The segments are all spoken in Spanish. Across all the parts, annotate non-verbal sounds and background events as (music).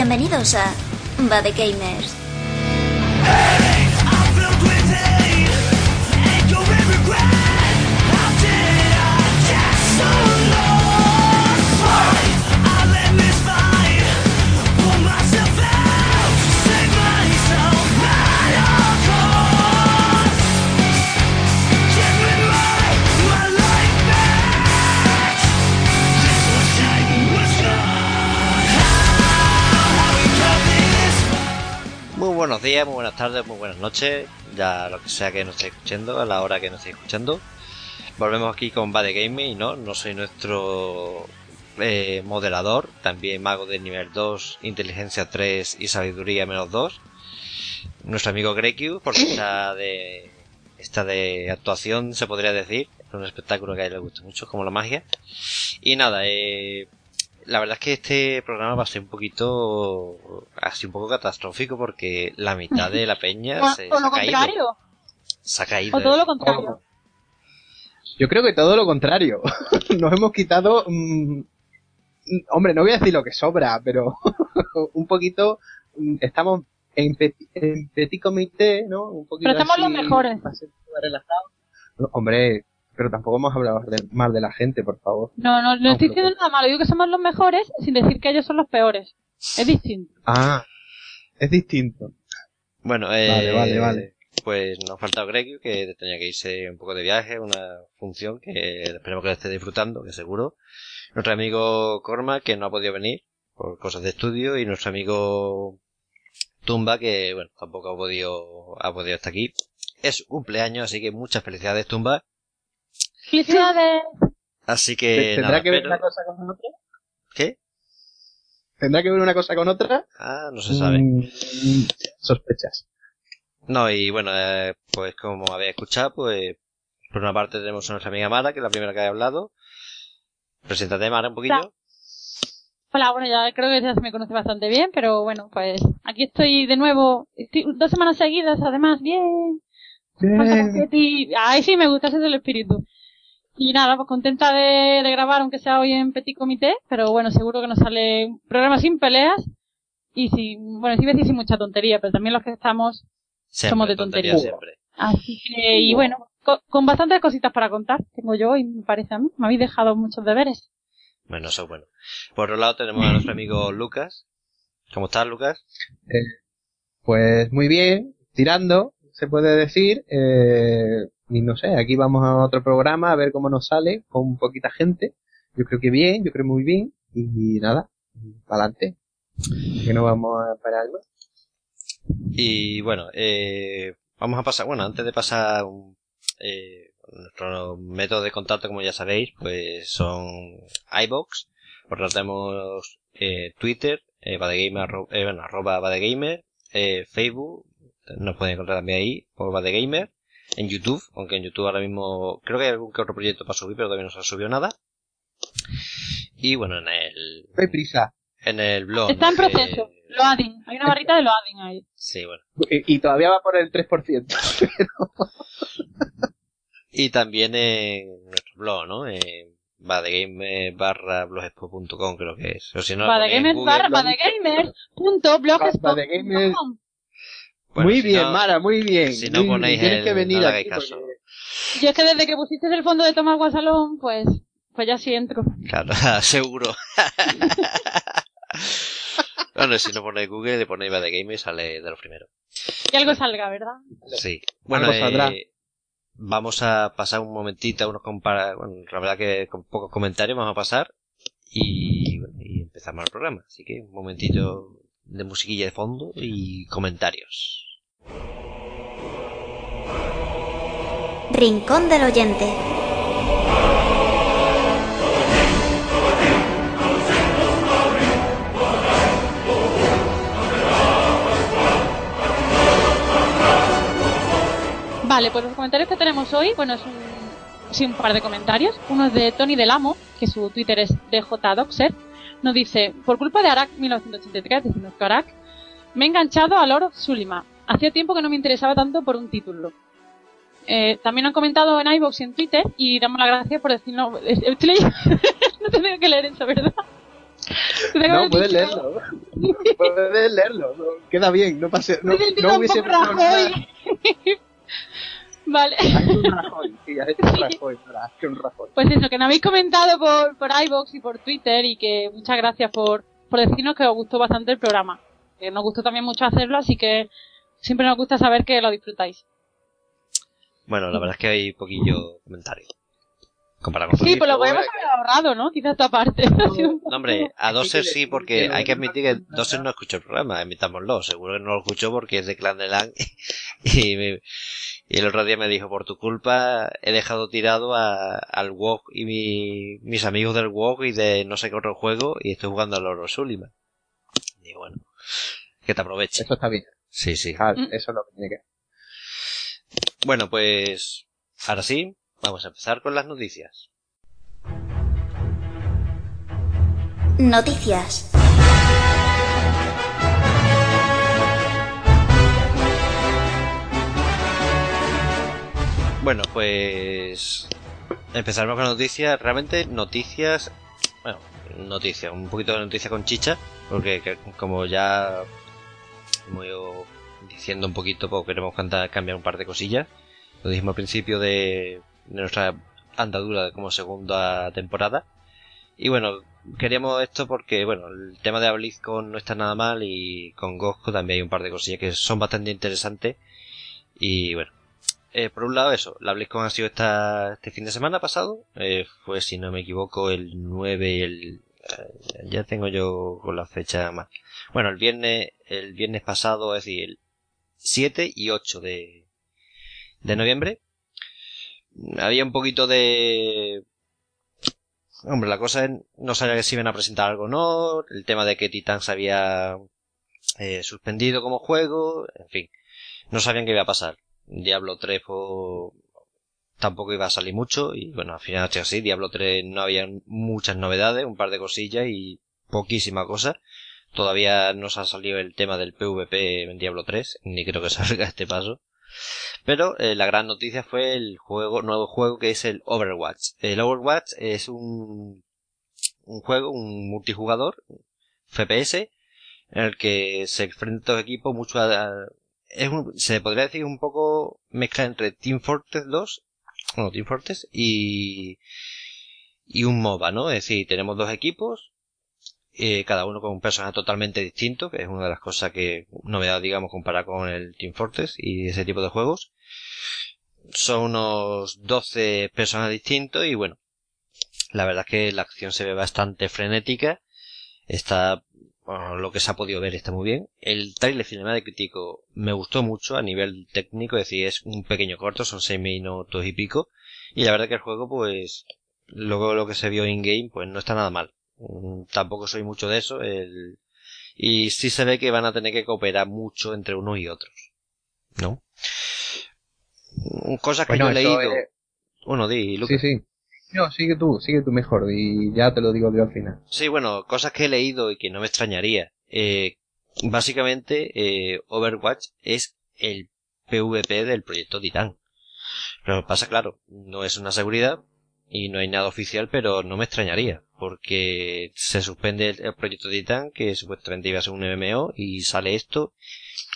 Bienvenidos a Bad Gamers. Buenos días, muy buenas tardes, muy buenas noches, ya lo que sea que nos esté escuchando, a la hora que nos esté escuchando. Volvemos aquí con Bad Gaming no, no soy nuestro eh, moderador, también mago de nivel 2, inteligencia 3 y sabiduría menos 2. Nuestro amigo Grekiu, porque está de, está de actuación, se podría decir, es un espectáculo que a él le gusta mucho, como la magia. Y nada, eh, la verdad es que este programa va a ser un poquito así un poco catastrófico porque la mitad de la peña O, se, o se lo ha caído. contrario. Se ha caído. O todo lo contrario. Yo creo que todo lo contrario. (laughs) Nos hemos quitado. mm, hombre, no voy a decir lo que sobra, pero (laughs) un poquito. mm, Estamos en, petit, en petit comité, ¿no? Un poquito Pero estamos así, los mejores. para ser todo relajado. No, hombre, pero tampoco hemos hablado de- mal de la gente, por favor. No, no, no No, estoy diciendo nada malo. Digo que somos los mejores sin decir que ellos son los peores. Es distinto. Ah, es distinto. Bueno, eh, Vale, vale, vale. Pues nos falta Grekiu que tenía que irse un poco de viaje, una función que esperemos que la esté disfrutando, que seguro. Nuestro amigo Corma que no ha podido venir por cosas de estudio y nuestro amigo Tumba que bueno tampoco ha podido ha podido estar aquí. Es cumpleaños, así que muchas felicidades Tumba. Felicidades. Así que ¿Tendrá nada, que ver pero- una cosa con otra? ¿Qué? ¿Tendrá que ver una cosa con otra? Ah, no se sabe. Mm, sospechas. No, y bueno, eh, pues como habéis escuchado, pues por una parte tenemos a nuestra amiga Mara, que es la primera que ha hablado. Preséntate, Mara, un poquillo. Hola, bueno, ya creo que ya se me conoce bastante bien, pero bueno, pues aquí estoy de nuevo. Estoy dos semanas seguidas, además, bien. Confeti. Ay, sí, me gusta ese del espíritu. Y nada, pues contenta de, de grabar, aunque sea hoy en Petit Comité, pero bueno, seguro que nos sale un programa sin peleas y sin, bueno, sí decir sin mucha tontería, pero también los que estamos Siempre, somos de tontería tontería. siempre. Así que, y bueno, co- con bastantes cositas para contar, tengo yo y me parece a mí. Me habéis dejado muchos deberes. Bueno, eso es bueno. Por otro lado tenemos a nuestro amigo Lucas. ¿Cómo estás, Lucas? Pues muy bien, tirando, se puede decir. Eh, y no sé, aquí vamos a otro programa a ver cómo nos sale con poquita gente. Yo creo que bien, yo creo muy bien. Y nada, para adelante. Que no vamos a parar más. Y bueno, eh, vamos a pasar, bueno, antes de pasar un, eh, nuestro método de contacto, como ya sabéis, pues son iBox. Tanto tenemos eh, Twitter, eh, Badegamer, eh, bueno, arroba Badegamer, eh, Facebook, nos pueden encontrar también ahí, por Badegamer, en YouTube, aunque en YouTube ahora mismo creo que hay algún que otro proyecto para subir, pero todavía no se ha subido nada. Y bueno, en el, hay prisa. en el blog. Está en ¿no? Que- proceso. Loading. Hay una barrita de loading ahí. sí, bueno. Y, y todavía va por el 3%. (laughs) Y también en nuestro blog, ¿no? En badegame barra blogspot.com creo que es. O si no, Google, barra. Bueno, muy si bien, no- Mara, muy bien. si no bien. ponéis Tienes el- que venir no aquí hagáis caso. porque- Yo es que desde que pusiste el fondo de Tomás Guasalón, pues, pues ya sí entro. Claro, (laughs) seguro. (laughs) bueno, si no ponéis Google, le ponéis badegame y sale de los primeros. Y algo salga, ¿verdad? Sí. Bueno, Algo saldrá. eh, vamos a pasar un momentito, unos compara bueno, la verdad que con pocos comentarios vamos a pasar y, bueno, y empezamos el programa. Así que un momentito de musiquilla de fondo y comentarios. Rincón del oyente. Vale, pues los comentarios que tenemos hoy, bueno, es un, sí, un par de comentarios. Uno es de Tony Del Amo, que su Twitter es DJDoxer. Nos dice, por culpa de Arak 1983, decimos nuestro Arak, me he enganchado a Lord Sulima. Hacía tiempo que no me interesaba tanto por un título. Eh, también han comentado en iVoox y en Twitter y damos las gracias por decirnos... Estoy leyendo- (laughs) no tengo que leer eso, ¿verdad? No, (laughs) puedes leerlo. puedes leerlo. Queda bien, no pase. No, no hubiese (laughs) Vale. un Rajoy, sí, has hecho un (laughs) Rajoy, un Rajoy. Pues eso, que nos habéis comentado por, por iVoox y por Twitter y que muchas gracias por, por decirnos que os gustó bastante el programa. Que nos gustó también mucho hacerlo, así que siempre nos gusta saber que lo disfrutáis. Bueno, la verdad es que hay poquillo comentario. Comparado con Sí, pues lo podemos haber ahorrado, ¿no? Quizás esta parte. (laughs) No, hombre, a Doser sí, porque hay que admitir que Doser no escuchó el programa, admitámoslo. Seguro que no lo escuchó porque es de Clan de Lang (laughs) y, me, y el otro día me dijo, por tu culpa he dejado tirado a, al WoW y mi, mis amigos del WoW y de no sé qué otro juego y estoy jugando al Oro Sullivan. Y bueno, que te aproveche. Eso está bien. Sí, sí. Mm. Eso es lo que tiene que Bueno, pues ahora sí, vamos a empezar con las noticias. Noticias. Bueno, pues empezaremos con noticias. Realmente noticias, bueno, noticias, un poquito de noticia con chicha, porque como ya ido diciendo un poquito, pues queremos cambiar un par de cosillas. Lo dijimos al principio de, nuestra andadura como segunda temporada. Y bueno, queríamos esto porque, bueno, el tema de BlizzCon no está nada mal y con Gosco también hay un par de cosillas que son bastante interesantes. Y bueno, eh, por un lado eso, la BlizzCon ha sido esta, este fin de semana pasado, eh, fue si no me equivoco el 9 y el... Eh, ya tengo yo con la fecha más. Bueno, el viernes, el viernes pasado, es decir, el 7 y 8 de, de noviembre. Había un poquito de... Hombre, la cosa es, no sabía si iban a presentar algo o no, el tema de que Titan se había eh, suspendido como juego, en fin, no sabían qué iba a pasar. Diablo 3 tampoco iba a salir mucho y bueno, al final hecho así, Diablo 3 no había muchas novedades, un par de cosillas y poquísima cosa. Todavía no se ha salido el tema del PvP en Diablo 3, ni creo que (laughs) salga este paso. Pero eh, la gran noticia fue el juego, nuevo juego que es el Overwatch. El Overwatch es un, un juego, un multijugador, FPS, en el que se enfrentan dos equipos mucho a, es un, se podría decir un poco mezcla entre Team Fortress 2, bueno, Team Fortress y, y un MOBA, ¿no? Es decir, tenemos dos equipos, eh, cada uno con un personaje totalmente distinto, que es una de las cosas que, novedad, digamos, comparada con el Team Fortress y ese tipo de juegos. Son unos 12 personajes distintos y bueno, la verdad es que la acción se ve bastante frenética. Está lo que se ha podido ver está muy bien. El trailer crítico me gustó mucho a nivel técnico, es decir, es un pequeño corto, son seis minutos y pico. Y la verdad que el juego, pues, luego lo que se vio in-game, pues no está nada mal. Mm, tampoco soy mucho de eso. El... Y sí se ve que van a tener que cooperar mucho entre unos y otros. ¿No? Cosas que yo he leído. Bueno, di, Lucas. Sí, sí. No, sigue tú, sigue tú mejor y ya te lo digo yo al final. Sí, bueno, cosas que he leído y que no me extrañaría. Eh, básicamente, eh, Overwatch es el PvP del proyecto Titan. Lo que pasa, claro, no es una seguridad y no hay nada oficial, pero no me extrañaría, porque se suspende el, proyecto Titan, que supuestamente iba a ser un MMO, y sale esto.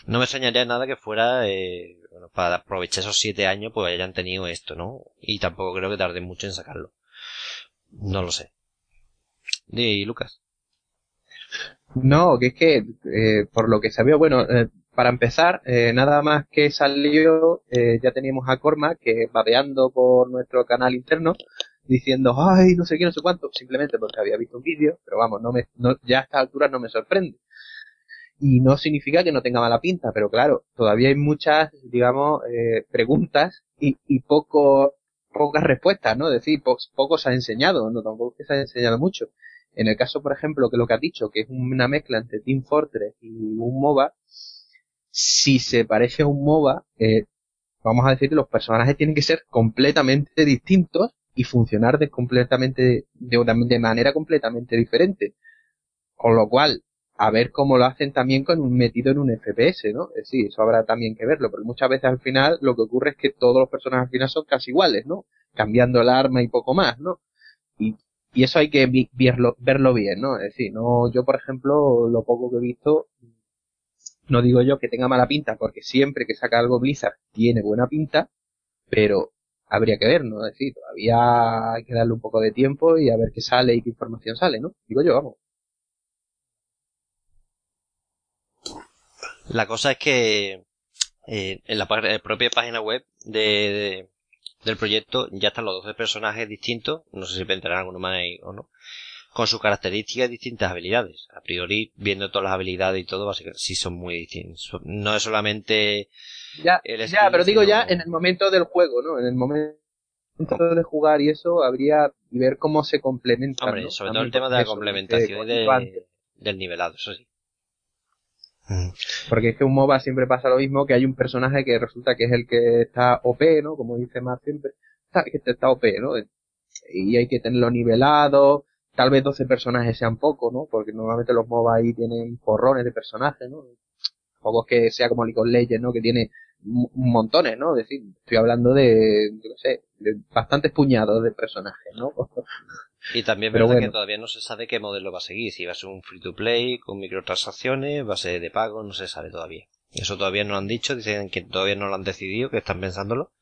No me extrañaría nada que fuera eh, para aprovechar esos siete años, pues hayan tenido esto, ¿no? Y tampoco creo que tarde mucho en sacarlo. No lo sé. ¿Y Lucas? No, que es que, eh, por lo que sabía, bueno, eh, para empezar, eh, nada más que salió, eh, ya teníamos a Corma que babeando por nuestro canal interno, diciendo, ay, no sé qué, no sé cuánto, simplemente porque había visto un vídeo, pero vamos, no me, no, ya a esta altura no me sorprende y no significa que no tenga mala pinta, pero claro, todavía hay muchas, digamos, eh, preguntas y, y poco, pocas respuestas, ¿no? Es decir, poco, se ha enseñado, no tampoco se ha enseñado mucho. En el caso, por ejemplo, que lo que ha dicho, que es una mezcla entre Team Fortress y un MOBA, si se parece a un MOBA, eh, vamos a decir que los personajes tienen que ser completamente distintos y funcionar de completamente, de manera completamente diferente. Con lo cual, a ver cómo lo hacen también con un metido en un FPS, ¿no? Es decir, eso habrá también que verlo, porque muchas veces al final lo que ocurre es que todos los personajes al final son casi iguales, ¿no? Cambiando el arma y poco más, ¿no? Y y eso hay que verlo, verlo bien, ¿no? Es decir, no, yo por ejemplo, lo poco que he visto, no digo yo que tenga mala pinta, porque siempre que saca algo Blizzard tiene buena pinta, pero habría que ver, ¿no? Es decir, todavía hay que darle un poco de tiempo y a ver qué sale y qué información sale, ¿no? Digo yo, vamos. La cosa es que eh, en la, propia página web de, del proyecto ya están los 12 personajes distintos, no sé si vendrán alguno más ahí o no, con sus características y distintas habilidades. A priori, viendo todas las habilidades y todo, básicamente sí son muy distintos. No es solamente... Ya, ya pero digo ya en el momento del juego, ¿no? En el momento de jugar y eso, habría ver cómo se complementan. Hombre, sobre todo el tema de la complementación y del nivelado, eso sí. Porque es que un MOBA siempre pasa lo mismo, que hay un personaje que resulta que es el que está OP, ¿no? Como dice más siempre, está, que está OP, ¿no? Y hay que tenerlo nivelado, tal vez 12 personajes sean poco, ¿no? Porque normalmente los MOBA ahí tienen porrones de personajes, ¿no? Es que sea como League of ¿no? Que tiene montones, ¿no? Es decir, estoy hablando de, no sé, de bastantes puñados de personajes, ¿no? Y también es verdad que todavía no se sabe qué modelo va a seguir, si va a ser un free to play, con microtransacciones, va a ser de pago, no se sabe todavía. Eso todavía no lo han dicho, dicen que todavía no lo han decidido, que están pensándolo,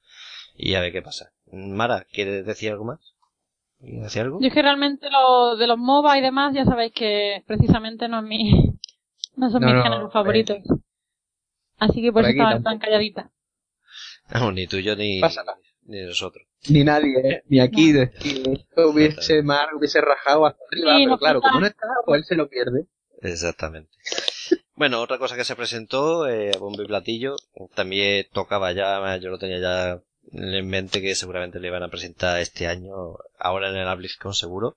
y a ver qué pasa. Mara, ¿quieres decir algo más? ¿Quieres decir algo? Yo es que realmente lo de los MOBA y demás, ya sabéis que precisamente no es mi, (laughs) no son mis géneros favoritos. Así que por, eso estaba tan calladita. No, ni tú yo ni, ni nosotros. Ni nadie, ¿eh? ni aquí, de, hubiese mar, hubiese rajado hasta arriba, pero claro, como no está, pues él se lo pierde. Exactamente. Bueno, otra cosa que se presentó, eh, bombo y platillo, también tocaba ya, yo lo tenía ya en mente que seguramente le van a presentar este año, ahora en el BlizzCon seguro,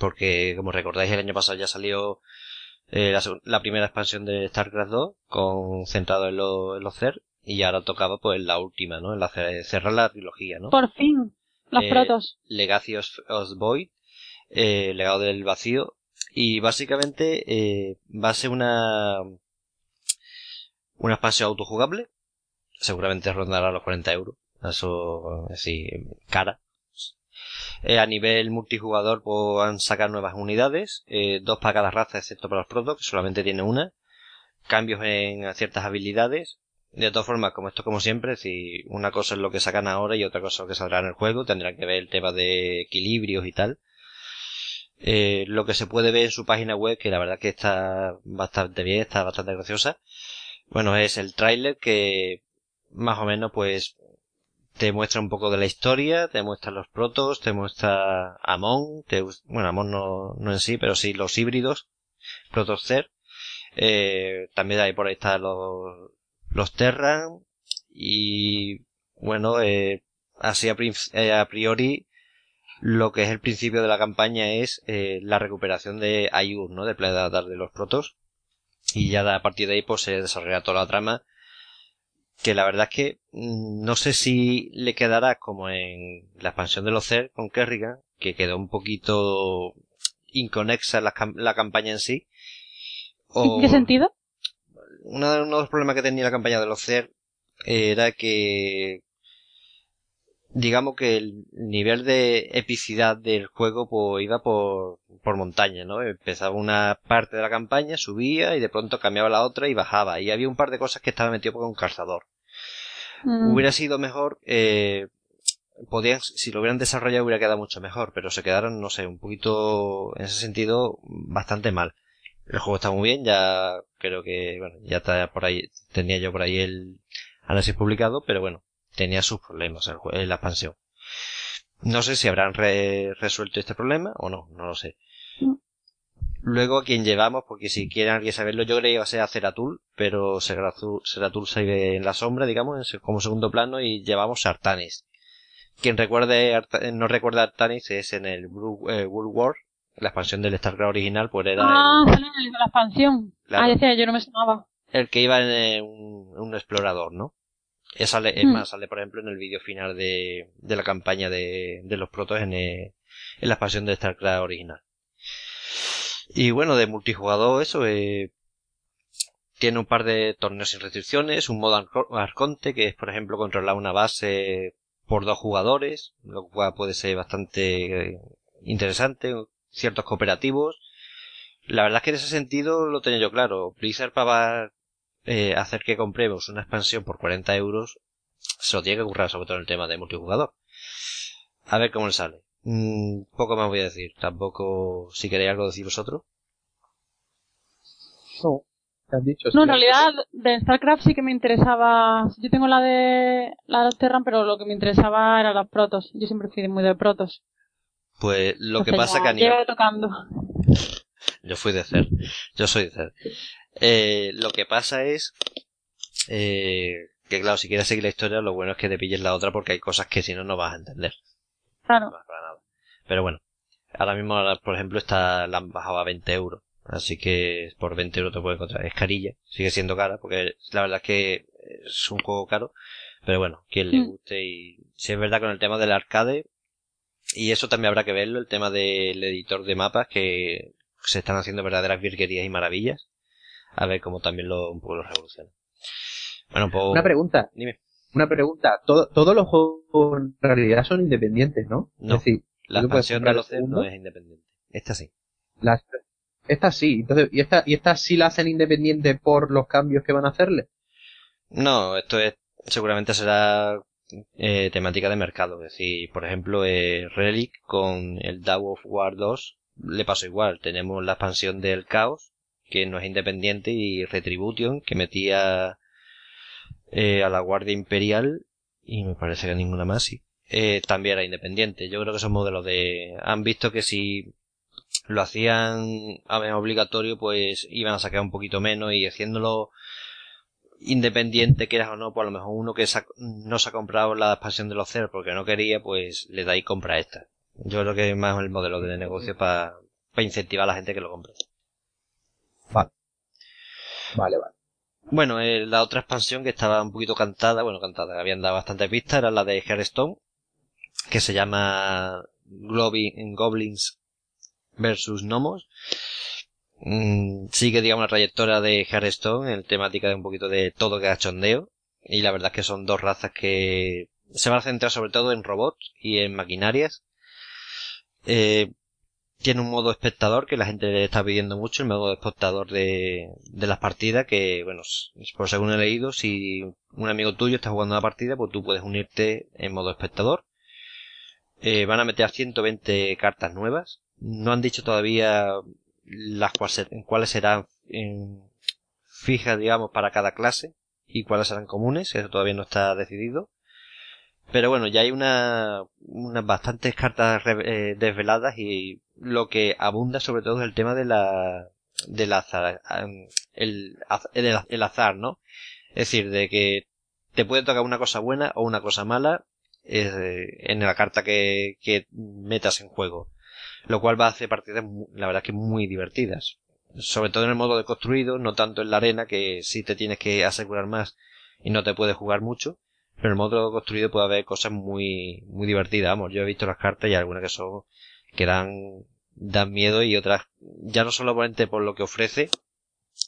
porque como recordáis el año pasado ya salió eh, la, primera expansión de StarCraft 2, con, centrado en, en los CER, y ahora tocaba pues la última, ¿no? En la, cerrar la trilogía, ¿no? Por fin, los eh, protos. Legacy of, Void, eh, Legado del Vacío, y básicamente eh, va a ser una una expansión autojugable, seguramente rondará los 40 euros, eso así, cara. Eh, a nivel multijugador pues, han sacado nuevas unidades, eh, dos para cada raza excepto para los protos, que solamente tiene una, cambios en ciertas habilidades, de todas formas, como esto como siempre, si una cosa es lo que sacan ahora y otra cosa es lo que saldrá en el juego, tendrán que ver el tema de equilibrios y tal. Eh, lo que se puede ver en su página web, que la verdad que está bastante bien, está bastante graciosa. Bueno, es el tráiler que más o menos pues te muestra un poco de la historia, te muestra los protos, te muestra Amon, te, bueno, Amon no, no en sí, pero sí los híbridos, protos eh, también hay por ahí están los, los Terran y bueno, eh, así eh, a, priori lo que es el principio de la campaña es eh, la recuperación de Ayur, ¿no? De Planeta de los protos y ya a partir de ahí pues se desarrolla toda la trama que la verdad es que mm, no sé si le quedará como en la expansión de los CER con Kerrigan, que quedó un poquito inconexa la, la campaña en sí. ¿En qué sentido? uno de los problemas que tenía la campaña de los CER era que digamos que el nivel de epicidad del juego pues iba por, por montaña, ¿no? Empezaba una parte de la campaña, subía y de pronto cambiaba la otra y bajaba. Y había un par de cosas que estaba metido con un calzador. Mm. Hubiera sido mejor, eh, podían, si lo hubieran desarrollado hubiera quedado mucho mejor, pero se quedaron, no sé, un poquito, en ese sentido, bastante mal. El juego está muy bien, ya creo que, bueno, ya está por ahí, tenía yo por ahí el análisis publicado, pero bueno, tenía sus problemas en la expansión. No sé si habrán resuelto este problema o no, no lo sé. Luego a quien llevamos, porque si quieren alguien saberlo, yo creo que iba a ser a Ceratul, pero Ceratul, se ve en la sombra, digamos, como segundo plano, y llevamos a Artanis. Quien recuerde, no recuerda a Artanis es en el World War, la expansión del StarCraft original, pues era. Ah, el, la expansión. Ah, decía, yo no me sonaba. El que iba en eh, un, explorador, ¿no? Es, sale, es hmm. más, sale por ejemplo en el vídeo final de, de la campaña de, de los protos en, eh, en la expansión de StarCraft original. Y bueno, de multijugador, eso, eh, tiene un par de torneos sin restricciones, un modo Arconte, que es por ejemplo controlar una base por dos jugadores, lo cual puede ser bastante interesante, ciertos cooperativos. La verdad es que en ese sentido lo tenía yo claro. Blizzard para eh, hacer que compremos una expansión por 40 euros se lo tiene que currar sobre todo en el tema de multijugador. A ver cómo le sale. Mm, poco más voy a decir. Tampoco, si queréis algo decir vosotros. No, te has dicho. No, en realidad de StarCraft sí que me interesaba. Yo tengo la de la de Terran, pero lo que me interesaba era las protos. Yo siempre fui muy de protos. Pues lo que pasa ya, que a nivel... tocando. (laughs) Yo fui de Cer. Yo soy de Cer. Eh, lo que pasa es eh, que, claro, si quieres seguir la historia, lo bueno es que te pilles la otra porque hay cosas que si no, no vas a entender. Claro. No vas para nada. Pero bueno, ahora mismo, por ejemplo, está, la han bajado a 20 euros. Así que por 20 euros te puedes encontrar. Es carilla, sigue siendo cara, porque la verdad es que es un juego caro. Pero bueno, quien le Mm. guste y si es verdad con el tema del arcade, y eso también habrá que verlo, el tema del editor de mapas, que se están haciendo verdaderas virguerías y maravillas. A ver cómo también lo, un poco lo revoluciona. Bueno, pues... Una pregunta, Dime. una pregunta. Todo, todos los juegos en realidad son independientes, ¿no? No. Es decir, La expansión de los no es independiente. Esta sí. las, estas sí. Entonces, ¿y esta, y esta sí la hacen independiente por los cambios que van a hacerle? No, esto es seguramente será eh, temática de mercado. Es decir, por ejemplo, eh, Relic con el Dawn of War 2 le pasó igual. Tenemos la expansión del Caos, que no es independiente, y Retribution, que metía eh, a la Guardia Imperial, y me parece que ninguna más, sí. Eh, también era independiente. Yo creo que son modelos de... Han visto que si lo hacían a ver, obligatorio, pues iban a sacar un poquito menos y haciéndolo independiente, quieras o no, pues a lo mejor uno que se ha- no se ha comprado la expansión de los ceros porque no quería, pues le da y compra esta. Yo creo que es más el modelo de negocio para incentivar a la gente que lo compre. Vale, vale. Bueno, eh, la otra expansión que estaba un poquito cantada, bueno, cantada, habían dado bastantes pistas, era la de Hearthstone, que se llama Globi- Goblins versus Gnomos. Mm, sigue, digamos, la trayectoria de Hearthstone en temática de un poquito de todo que cachondeo. Y la verdad es que son dos razas que se van a centrar sobre todo en robots y en maquinarias. Eh, tiene un modo espectador que la gente le está pidiendo mucho, el modo espectador de, de las partidas, que, bueno, por según he leído, si un amigo tuyo está jugando una partida, pues tú puedes unirte en modo espectador. Eh, van a meter 120 cartas nuevas. No han dicho todavía las cuáles serán en, fijas, digamos, para cada clase y cuáles serán comunes, eso todavía no está decidido. Pero bueno, ya hay una, unas bastantes cartas eh, desveladas y lo que abunda sobre todo es el tema de la, del azar, el, el, azar, ¿no? Es decir, de que te puede tocar una cosa buena o una cosa mala eh, en la carta que, que metas en juego. Lo cual va a hacer partidas, la verdad que muy divertidas. Sobre todo en el modo de construido, no tanto en la arena, que sí te tienes que asegurar más y no te puedes jugar mucho. Pero en el modo construido puede haber cosas muy, muy divertidas. Vamos, yo he visto las cartas y algunas que son, que dan, dan miedo y otras, ya no solamente por lo que ofrece,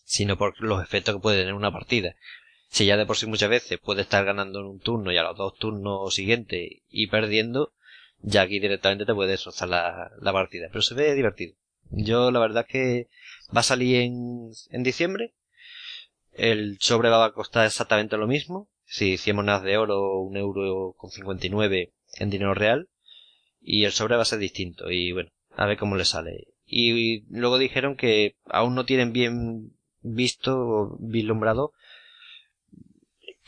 sino por los efectos que puede tener una partida. Si ya de por sí muchas veces puede estar ganando en un turno y a los dos turnos siguientes y perdiendo, ya aquí directamente te puede destrozar la, la partida. Pero se ve divertido. Yo la verdad es que va a salir en, en diciembre. El sobre va a costar exactamente lo mismo. Si 100 monedas de oro, un euro con 59 en dinero real. Y el sobre va a ser distinto. Y bueno, a ver cómo le sale. Y luego dijeron que aún no tienen bien visto o vislumbrado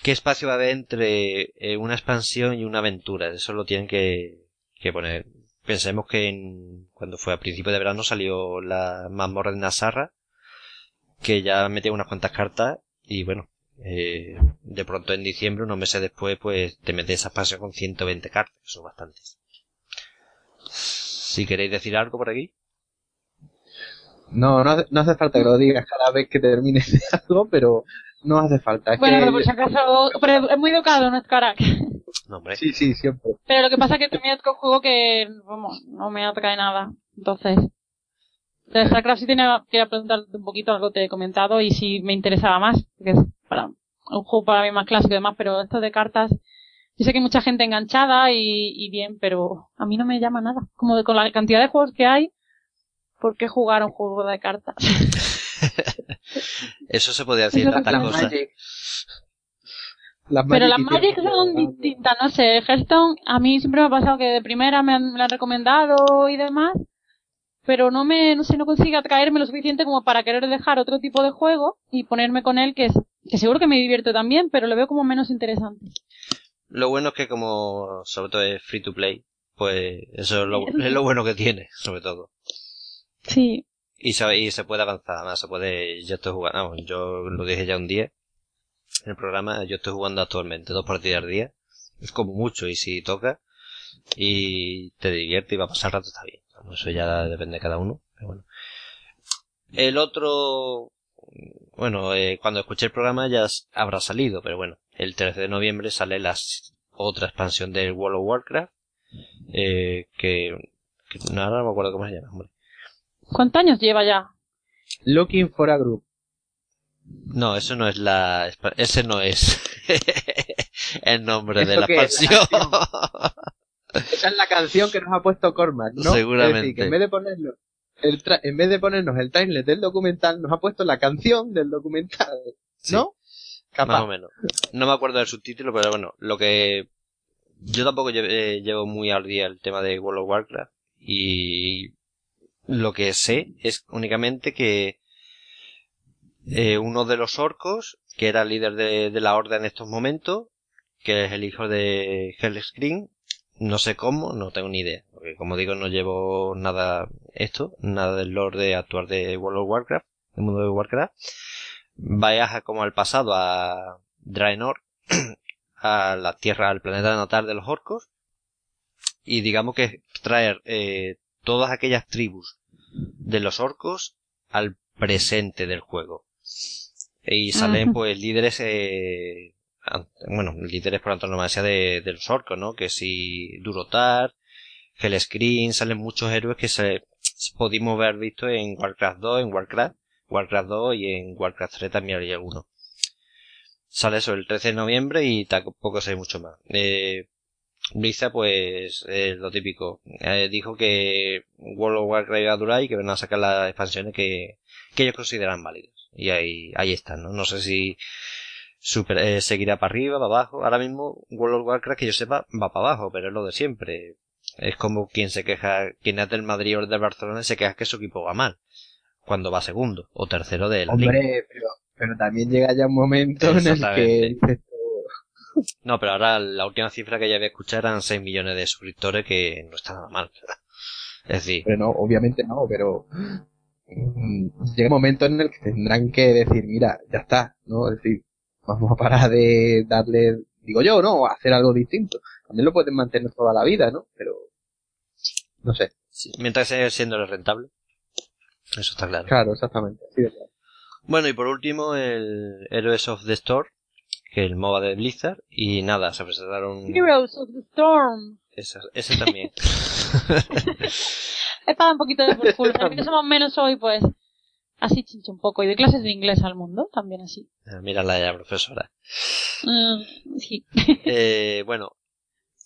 qué espacio va a haber entre eh, una expansión y una aventura. Eso lo tienen que, que poner. Pensemos que en, cuando fue a principio de verano salió la mazmorra de Nasarra, que ya metía unas cuantas cartas y bueno, eh, de pronto en diciembre, unos meses después, pues te metes esa expansión con 120 cartas, que son bastantes. Si queréis decir algo por aquí. No, no hace, no hace falta que lo digas cada vez que termines de (laughs) algo, pero no hace falta. Es Bueno, que- pero por si acaso, pero es muy educado nuestro carácter. No, hombre. Sí, sí, siempre. Pero lo que pasa es que también es un juego que, vamos, no me atrae nada. Entonces, de StarCraft sí tenía, quería preguntarte un poquito, algo te he comentado, y si me interesaba más, porque es para, un juego para mí más clásico y demás, pero esto de cartas, Yo sé que hay mucha gente enganchada y, y bien, pero a mí no me llama nada. Como de- con la cantidad de juegos que hay, ¿por qué jugar a un juego de cartas? (laughs) Eso se podía decir Las cosas. Magic. Las Pero las Magic son distintas, no sé. Hearthstone, a mí siempre me ha pasado que de primera me han, me la han recomendado y demás, pero no me, no sé, no consigue atraerme lo suficiente como para querer dejar otro tipo de juego y ponerme con él que es, que seguro que me divierte también, pero lo veo como menos interesante. Lo bueno es que como sobre todo es free to play, pues eso es lo, es lo bueno que tiene, sobre todo. Sí. Y se, y se puede avanzar, además se puede, yo estoy jugando, vamos, yo lo dije ya un día en el programa, yo estoy jugando actualmente dos partidas al día, es como mucho y si toca y te divierte y va a pasar rato está bien, eso ya depende de cada uno, pero bueno. El otro, bueno, eh, cuando escuché el programa ya habrá salido, pero bueno, el 13 de noviembre sale la otra expansión del World of Warcraft, eh, que, que no, ahora no me acuerdo cómo se llama, hombre. ¿Cuántos años lleva ya? Looking for a group. No, eso no es la, ese no es (laughs) el nombre de ¿Eso la expansión. (laughs) Esa (laughs) es la canción que nos ha puesto Cormac, ¿no? Seguramente. Es decir, que en vez de ponerlo, el tra- en vez de ponernos el trailer del documental, nos ha puesto la canción del documental, Sí, ¿no? Más o menos. No me acuerdo del subtítulo, pero bueno, lo que yo tampoco lle- llevo muy al día el tema de World of Warcraft y lo que sé es únicamente que eh, uno de los orcos, que era líder de, de la horda en estos momentos, que es el hijo de Hellscream, no sé cómo, no tengo ni idea, porque como digo no llevo nada esto, nada del lore de actuar de World of Warcraft, del mundo de Warcraft, viaja como al pasado a Draenor, (clears throat) a la tierra, al planeta natal de los orcos, y digamos que traer eh, todas aquellas tribus de los orcos al presente del juego. Y salen pues líderes, eh, bueno, líderes por antonomasia de, de los orcos, ¿no? Que si Durotar, Hellscream, salen muchos héroes que se pudimos haber visto en Warcraft 2, en Warcraft, Warcraft 2 y en Warcraft 3 también hay alguno. Sale eso el 13 de noviembre y tampoco sé mucho más. Eh, Blizzard, pues, es lo típico. Eh, dijo que World of Warcraft iba a durar y que van a sacar las expansiones que, ellos consideran válidas. Y ahí, ahí están, ¿no? No sé si super, eh, seguirá para arriba, para abajo. Ahora mismo World of Warcraft, que yo sepa, va para abajo, pero es lo de siempre. Es como quien se queja, quien es del Madrid o del Barcelona se queja que su equipo va mal. Cuando va segundo o tercero de la liga. Hombre, pero, pero también llega ya un momento en el que (laughs) No, pero ahora la última cifra que ya había escuchado eran 6 millones de suscriptores, que no está nada mal. Es decir, no, obviamente no, pero mm, llega un momento en el que tendrán que decir, mira, ya está, ¿no? Es decir, vamos a parar de darle, digo yo, ¿no? Hacer algo distinto. También lo pueden mantener toda la vida, ¿no? Pero, no sé. sí, mientras siga siendo rentable. Eso está claro. Claro, exactamente. claro. Bueno, y por último, el Heroes of the Storm, que es el MOBA de Blizzard, y nada, se presentaron... Heroes of the Storm. Esa- ese también. (laughs) (laughs) He pagado un poquito de por full, pero que somos menos hoy, pues, así chinche un poco. Y de clases de inglés al mundo, también así. Ah, Mírala ya, profesora. Mm, sí. (laughs) Eh, bueno,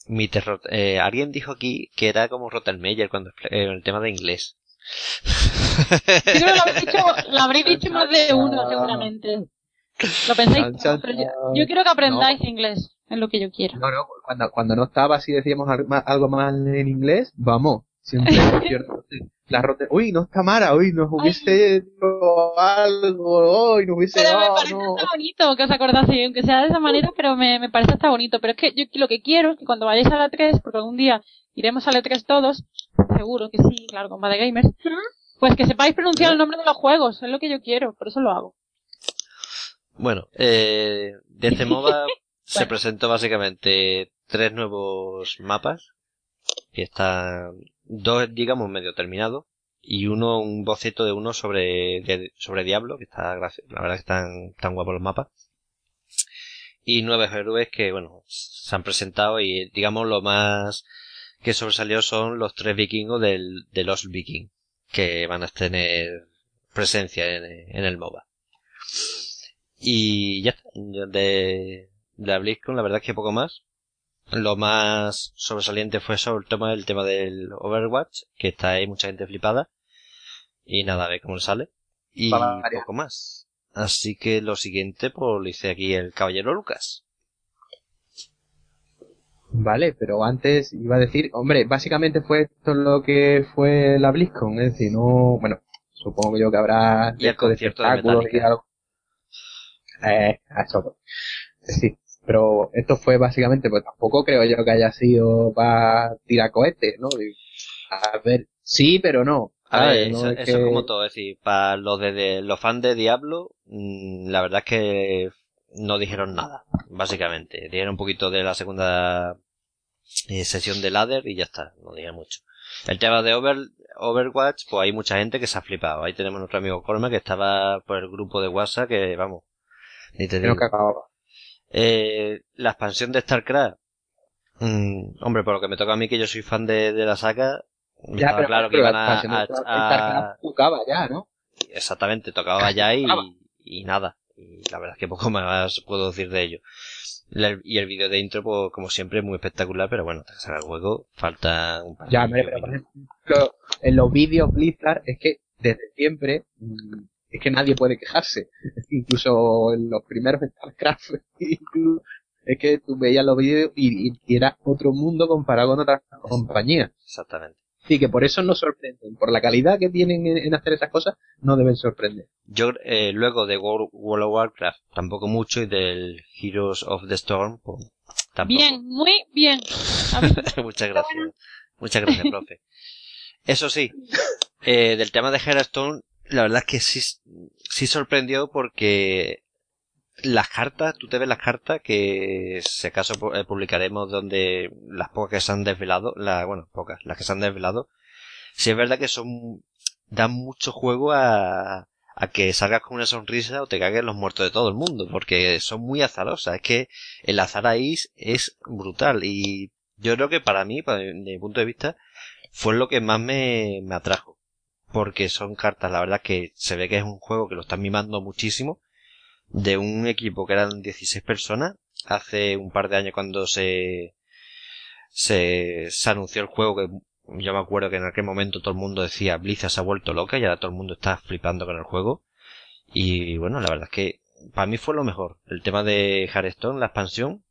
mi terror... Eh, alguien dijo aquí que era como Rottenmeier cuando eh, el tema de inglés. Yo creo que lo habréis dicho, lo habréis dicho más de uno, seguramente. Lo pensáis, Chan, yo, quiero que aprendáis inglés, es lo que yo quiero. No, no, cuando, cuando no estaba así decíamos algo más en inglés, vamos, siempre (laughs) la rote, uy, no está Mara, uy, nos hubiese dicho algo, hoy nos hubiese, Pero me parece no. hasta bonito que os acordaseis, aunque sea de esa manera, pero me, me parece hasta bonito. Pero es que yo lo que quiero es que cuando vayáis a la 3, porque algún día iremos a la 3 todos, seguro que sí, claro, con de Gamers, pues que sepáis pronunciar el nombre de los juegos, es lo que yo quiero, por eso lo hago. Bueno, eh, de este MOBA (laughs) se Bueno. presentó básicamente tres nuevos mapas, que están dos, digamos, medio terminados, y uno, un boceto de uno sobre, de- sobre Diablo, que está, la verdad que están, tan guapos los mapas. Y nueve héroes que, bueno, se han presentado y, digamos, lo más que sobresalió son los tres vikingos del, de los vikings, que van a tener presencia en, en el MOBA. Y ya está. De, de la BlizzCon, la verdad es que poco más. Lo más sobresaliente fue sobre el tema, el tema del Overwatch, que está ahí mucha gente flipada. Y nada, a ver cómo sale. Y poco más. Así que lo siguiente, pues lo hice aquí el caballero Lucas. Vale, pero antes iba a decir, hombre, básicamente fue esto lo que fue la BlizzCon, es decir, no, bueno, supongo yo que habrá y el concierto de, y algo. Eh, eso, sí, pero esto fue básicamente, pues tampoco creo yo que haya sido para tirar cohetes, ¿no? A ver, sí, pero no. A, ver, eso, es, como todo, es decir, para los de, los fans de Diablo, mm, la verdad es que no dijeron nada, básicamente. Dijeron un poquito de la segunda eh, sesión de ladder y ya está, no dijeron mucho. El tema de Over, Overwatch, pues hay mucha gente que se ha flipado. Ahí tenemos nuestro amigo Colma que estaba por el grupo de WhatsApp que, vamos, ni te digo. que acababa. Eh, la expansión de StarCraft. Mm, hombre, por lo que me toca a mí que yo soy fan de, de la saga, ya, pero, claro que iban a, a, tocaba ya, ¿no? Exactamente, tocaba ya y, y nada. Y la verdad es que poco más puedo decir de ello. Y el vídeo de intro, pues, como siempre, muy espectacular, pero bueno, salga el juego, falta un par de Ya, pero por ejemplo, en los vídeos Blizzard es que desde siempre mm, es que nadie puede quejarse. Incluso en los primeros StarCraft, (laughs) es que tú veías los vídeos y, era otro mundo comparado con otras compañías. Exactamente. Sí, que por eso no sorprenden. Por la calidad que tienen en, hacer esas cosas, no deben sorprender. Yo, eh, luego de World, of Warcraft, tampoco mucho, y del Heroes of the Storm, pues, tampoco. Bien, muy bien. (laughs) Muchas gracias. Muchas gracias, profe. Eso sí, eh, del tema de Hearthstone, la verdad es que sí, sí sorprendió porque las cartas, tú te ves las cartas que si acaso eh, publicaremos donde las pocas que se han desvelado, la, bueno, pocas, las que se han desvelado, si es verdad que son, dan mucho juego a, a que salgas con una sonrisa o te caguen los muertos de todo el mundo, porque son muy azarosas, es que el azar ahí es brutal y yo creo que para mí, desde mi punto de vista, fue lo que más me, me atrajo. Porque son cartas, la verdad que se ve que es un juego que lo están mimando muchísimo de un equipo que eran 16 personas hace un par de años cuando se, se, se anunció el juego que yo me acuerdo que en aquel momento todo el mundo decía Blizzard se ha vuelto loca y ahora todo el mundo está flipando con el juego y bueno la verdad es que para mí fue lo mejor el tema de Hearthstone la expansión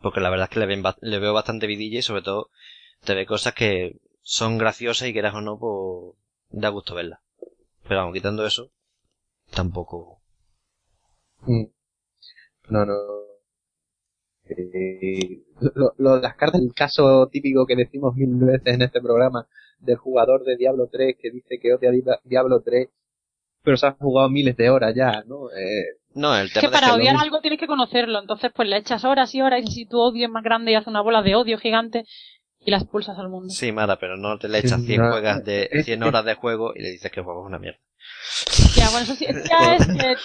porque la verdad es que le, le veo bastante vidilla y sobre todo te ve cosas que son graciosas y quieras o no pues da gusto verlas pero vamos quitando eso tampoco. No, no. Eh, lo, las cartas, el caso típico que decimos mil veces en este programa del jugador de Diablo 3 que dice que odia Diablo 3, pero se ha jugado miles de horas ya, ¿no? Eh, no, el tema es que para odiar algo tienes que conocerlo, entonces pues le echas horas y horas y si tu odio es más grande y hace una bola de odio gigante y las pulsas al mundo. Sí, Mara, pero no te le echas 100, juegas de, 100 horas de juego y le dices que el juego es una mierda. Ya, bueno, eso sí, ya es que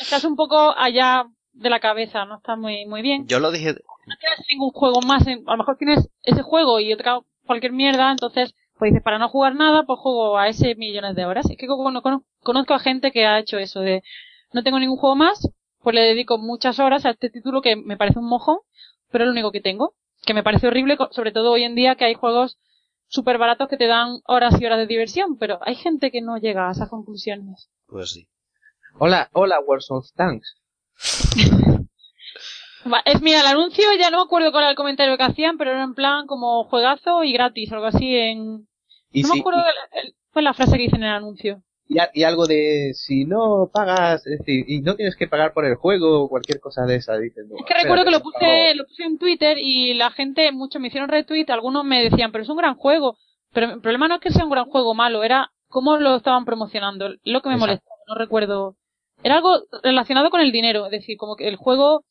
estás un poco allá de la cabeza, no está muy, muy bien. Yo lo dije. No tienes ningún juego más, a lo mejor tienes ese juego y otra cualquier mierda, entonces, pues dices, para no jugar nada, pues juego a ese millones de horas. Es que conozco a gente que ha hecho eso de, no tengo ningún juego más, pues le dedico muchas horas a este título que me parece un mojo, pero es lo único que tengo. Que me parece horrible, sobre todo hoy en día que hay juegos súper baratos que te dan horas y horas de diversión, pero hay gente que no llega a esas conclusiones. Pues sí. Hola, hola, World of Tanks. (laughs) es, mira, el anuncio ya no me acuerdo cuál era el comentario que hacían, pero era en plan como juegazo y gratis, algo así en... no me acuerdo, fue la frase que hice en el anuncio y, algo de si no pagas, es decir, y no tienes que pagar por el juego o cualquier cosa de esa, dicen. es que recuerdo que lo puse, lo puse en Twitter y la gente, muchos me hicieron retweet, algunos me decían, pero es un gran juego. Pero el problema no es que sea un gran juego malo, era cómo lo estaban promocionando, lo que me molestaba, no recuerdo. Era algo relacionado con el dinero, es decir, como que el juego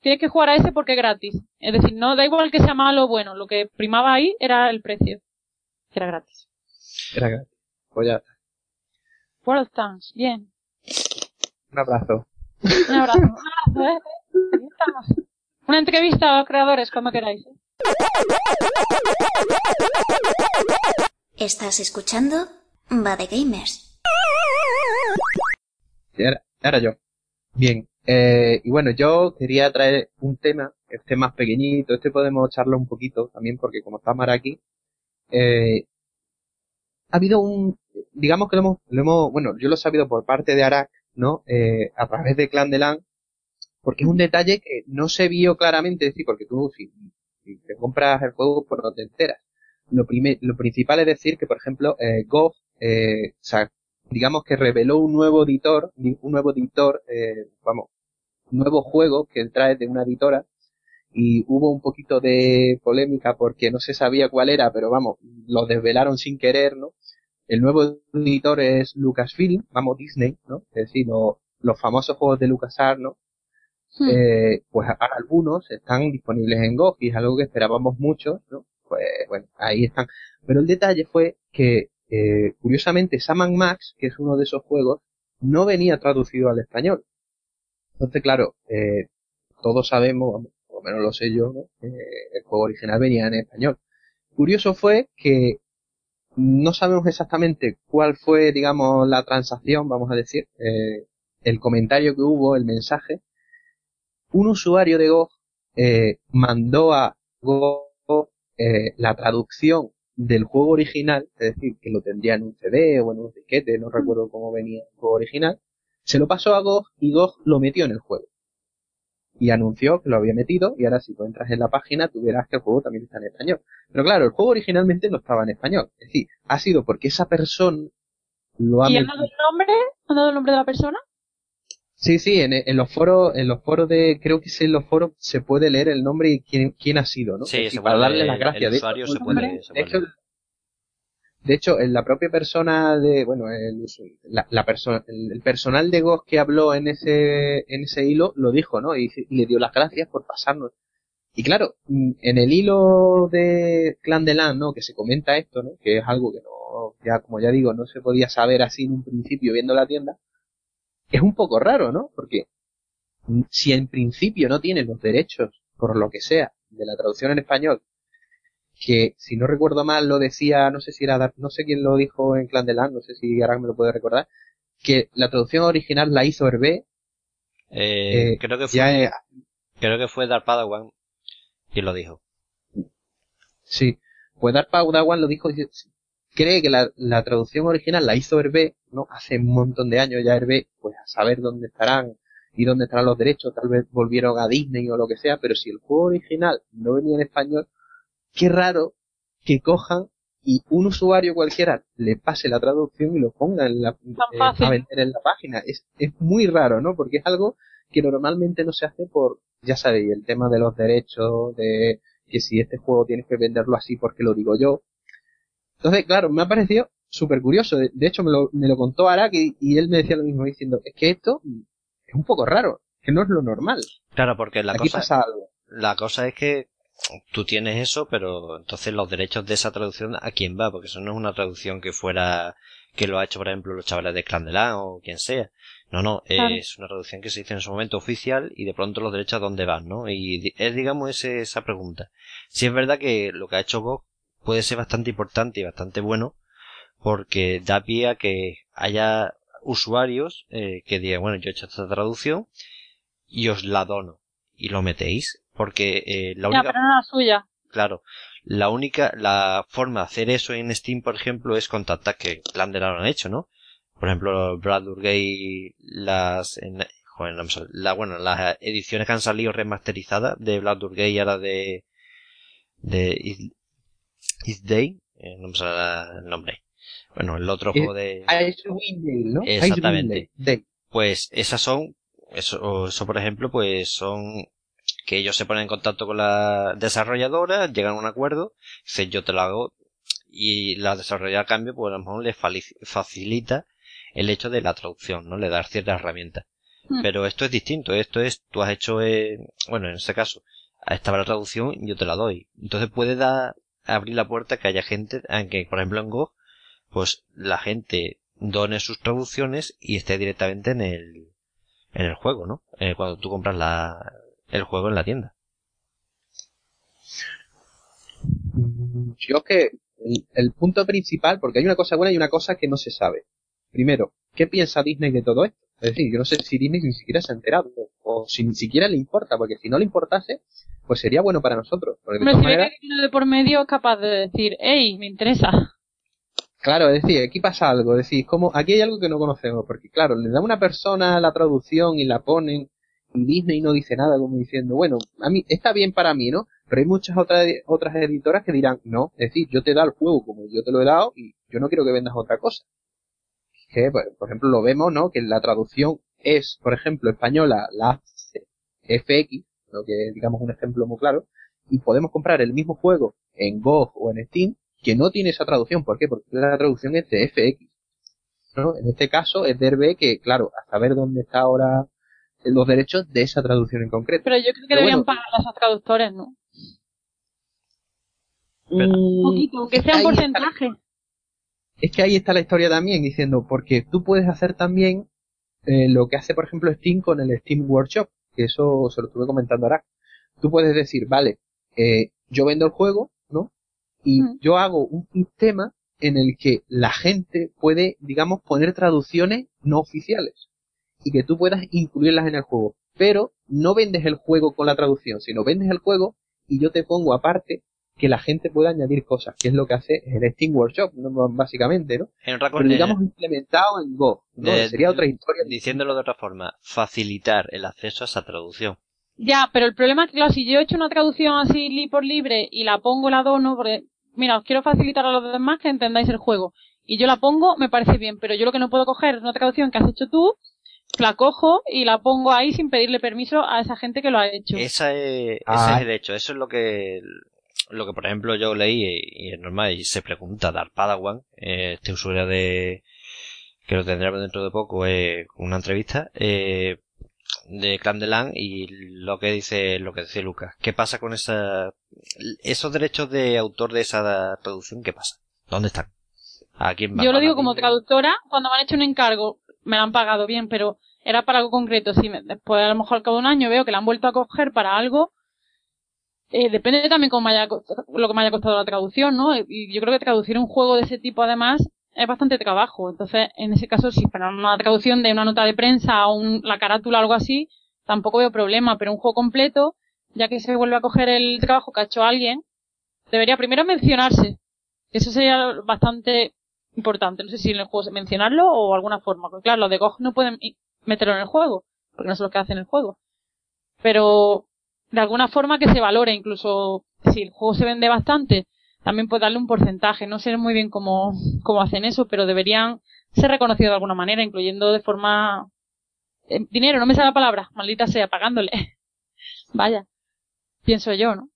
tiene que jugar a ese porque es gratis. Es decir, no da igual que sea malo o bueno, lo que primaba ahí era el precio. Era gratis. Era gratis. Pues ya World Tanks, bien. Un abrazo. Un abrazo, (laughs) un abrazo, ¿eh? estamos. Una entrevista a los creadores, como queráis. ¿eh? Estás escuchando Va de Gamers. Era, era yo. Bien. Eh, y bueno, yo quería traer un tema, este más pequeñito, este podemos echarlo un poquito también porque como está Mar aquí, eh, ha habido un, digamos que lo hemos, lo hemos, bueno, yo lo he sabido por parte de Arak, ¿no? Eh, a través de Clan de Lan, porque es un detalle que no se vio claramente, decir, porque tú si, te compras el juego, pues no te enteras. Lo, lo principal es decir que, por ejemplo, eh, GOG, eh, o sea, digamos que reveló un nuevo editor, un nuevo editor, eh, vamos, un nuevo juego que trae de una editora, y hubo un poquito de polémica porque no se sabía cuál era, pero vamos, lo desvelaron sin querer, ¿no? El nuevo editor es Lucasfilm, vamos, Disney, ¿no? Es decir, los famosos juegos de LucasArts, ¿no? Hmm. Eh, pues algunos están disponibles en GOG y es algo que esperábamos mucho, ¿no? Pues bueno, ahí están. Pero el detalle fue que, eh, curiosamente, Sam Max, que es uno de esos juegos, no venía traducido al español. Entonces, claro, eh, todos sabemos, por lo menos lo sé yo, ¿no? el juego original venía en español. Curioso fue que no sabemos exactamente cuál fue, digamos, la transacción, vamos a decir, eh, el comentario que hubo, el mensaje, un usuario de GOG eh, mandó a GOG eh, la traducción del juego original, es decir, que lo tendría en un CD o en un disquete, no recuerdo cómo venía el juego original, se lo pasó a GOG y GOG lo metió en el juego. Y anunció que lo había metido y ahora si tú entras en la página tú verás que el juego también está en español. Pero claro, el juego originalmente no estaba en español. Es decir, ha sido porque esa persona lo ha ¿Y ha dado el nombre? ¿Ha dado el nombre de la persona? Sí, sí, en, en, los foros, en los foros de, creo que en los foros se puede leer el nombre y quién, quién ha sido, ¿no? Sí, para darle las gracias. El usuario se puede, se puede. De hecho, en la propia persona de, bueno, el, la, la el, personal de Ghost que habló en ese, en ese hilo lo dijo, ¿no? Y, le dio las gracias por pasarnos. Y claro, en el hilo de Clan de Lan, ¿no? Que se comenta esto, ¿no? Que es algo que no, ya, como ya digo, no se podía saber así en un principio viendo la tienda es un poco raro, ¿no? Porque si en principio no tienes los derechos, por lo que sea, de la traducción en español, que si no recuerdo mal lo decía, no sé si era, no sé quién lo dijo en Clan de Land, no sé si ahora me lo puede recordar, que la traducción original la hizo Hervé. Eh, eh, creo que fue, creo que fue Dark Padawan quien lo dijo. Sí, pues Dark Padawan lo dijo, cree que la, la traducción original la hizo Hervé, ¿no? Hace un montón de años ya Hervé, pues a saber dónde estarán y dónde estarán los derechos, tal vez volvieron a Disney o lo que sea, pero si el juego original no venía en español, qué raro que cojan y un usuario cualquiera le pase la traducción y lo ponga en la, eh, a vender en la página. Es, es muy raro, ¿no? Porque es algo que normalmente no se hace por, ya sabéis, el tema de los derechos, de que si este juego tienes que venderlo así porque lo digo yo, entonces, claro, me ha parecido súper curioso. De, hecho, me lo, me lo contó Arak y, él me decía lo mismo diciendo, es que esto es un poco raro, que no es lo normal. Claro, porque la Aquí cosa, pasa algo. la cosa es que tú tienes eso, pero entonces los derechos de esa traducción a quién va, porque eso no es una traducción que fuera que lo ha hecho, por ejemplo, los chavales de Clandelán o quien sea. No, no, es una traducción que se hizo en su momento oficial y de pronto los derechos a dónde van, ¿no? Y es, digamos, ese, esa pregunta. Si es verdad que lo que ha hecho Vox puede ser bastante importante y bastante bueno porque da pie a que haya usuarios eh, que digan, bueno, yo he hecho esta traducción y os la dono y lo metéis porque eh, la única... pero no la suya. Claro, la única, la forma de hacer eso en Steam, por ejemplo, es contactar que Plander lo han hecho, ¿no? Por ejemplo, Brad Gay, las, en, joder, no me sale, la, bueno, las ediciones que han salido remasterizadas de Blood Gay ahora de, de Is Day, eh, no me sale el nombre. Bueno, el otro juego de... ¿no? Exactamente. Pues esas son, eso, eso por ejemplo, pues son que ellos se ponen en contacto con la desarrolladora, llegan a un acuerdo, dicen yo te lo hago y la desarrolladora a cambio, pues a lo mejor les facilita el hecho de la traducción, ¿no? Le dar ciertas herramientas. Hmm. Pero esto es distinto, esto es, tú has hecho, eh, bueno, en este caso, esta la traducción, yo te la doy. Entonces puede dar, abrir la puerta que haya gente, aunque por ejemplo en Go, pues la gente done sus traducciones y esté directamente en el, en el juego, ¿no? Eh, cuando tú compras la, el juego en la tienda. Yo que el, el, punto principal, porque hay una cosa buena y una cosa que no se sabe. Primero, ¿qué piensa Disney de todo esto? Es decir, yo no sé si Disney ni siquiera se ha enterado, o si ni siquiera le importa, porque si no le importase, pues sería bueno para nosotros. Porque de Hombre, todas si ve maneras- que hay uno de por medio es capaz de decir, hey, me interesa. Claro, es decir, aquí pasa algo, es decir, como aquí hay algo que no conocemos, porque claro, le da una persona la traducción y la ponen Disney no dice nada como diciendo, bueno, a mí está bien para mí, ¿no? Pero hay muchas otras otras editoras que dirán, no, es decir, yo te dado el juego como yo te lo he dado y yo no quiero que vendas otra cosa. Que, por ejemplo, lo vemos, ¿no? Que la traducción es, por ejemplo, española, la FX, ¿no? que digamos un ejemplo muy claro, y podemos comprar el mismo juego en GOG o en Steam que no tiene esa traducción. ¿Por qué? Porque la traducción es de FX. ¿no? En este caso es de RB que, claro, a saber dónde está ahora los derechos de esa traducción en concreto. Pero yo creo que Pero deberían bueno. pagar a esos traductores, ¿no? Pero- Un poquito, aunque sea un está- porcentaje. Es que ahí está la historia también, diciendo, porque tú puedes hacer también eh, lo que hace, por ejemplo, Steam con el Steam Workshop, que eso se lo estuve comentando ahora. Tú puedes decir, vale, eh, yo vendo el juego, ¿no? Y Mm. yo hago un sistema en el que la gente puede, digamos, poner traducciones no oficiales y que tú puedas incluirlas en el juego. Pero no vendes el juego con la traducción, sino vendes el juego y yo te pongo aparte que la gente pueda añadir cosas, que es lo que hace el Steam Workshop, ¿no? básicamente, ¿no? En otra Pero digamos implementado en Go, ¿no? de- Sería otra historia. diciéndolo de otra forma, facilitar el acceso a esa traducción. Ya, pero el problema es que, claro, si yo he hecho una traducción así li por libre y la pongo, la dono, porque, mira, os quiero facilitar a los demás que entendáis el juego. Y yo la pongo, me parece bien, pero yo lo que no puedo coger es una traducción que has hecho tú, la cojo y la pongo ahí sin pedirle permiso a esa gente que lo ha hecho. Esa es, ese Ah. es el hecho. Eso es lo que, lo que por ejemplo yo leí y, y es normal y se pregunta Dark Padawan, eh, este usuario de, que lo tendremos dentro de poco, eh, una entrevista, eh, de Clan de Lan y lo que dice, lo que dice Lucas. ¿Qué pasa con esa, esos derechos de autor de esa traducción? ¿Qué pasa? ¿Dónde están? ¿A quién van? Yo lo ¿Van a digo como traductora, cuando me han hecho un encargo, me lo han pagado bien, pero era para algo concreto. Si me- después, a lo mejor al cabo de un año, veo que la han vuelto a coger para algo, eh, depende también cómo lo que me haya costado la traducción, ¿no? Y yo creo que traducir un juego de ese tipo, además, es bastante trabajo. Entonces, en ese caso, si para una traducción de una nota de prensa o un- la carátula o algo así, tampoco veo problema, pero un juego completo, ya que se vuelve a coger el trabajo que ha hecho alguien, debería primero mencionarse. Eso sería bastante importante. No sé si en el juego mencionarlo o alguna forma. Porque claro, los de GOG no pueden meterlo en el juego, porque no es lo que hacen en el juego. Pero de alguna forma que se valore, incluso si el juego se vende bastante, también puede darle un porcentaje. No sé muy bien cómo, cómo hacen eso, pero deberían ser reconocidos de alguna manera, incluyendo de forma... eh, dinero, no me sale la palabra, maldita sea, pagándole. (laughs) Vaya, pienso yo, ¿no?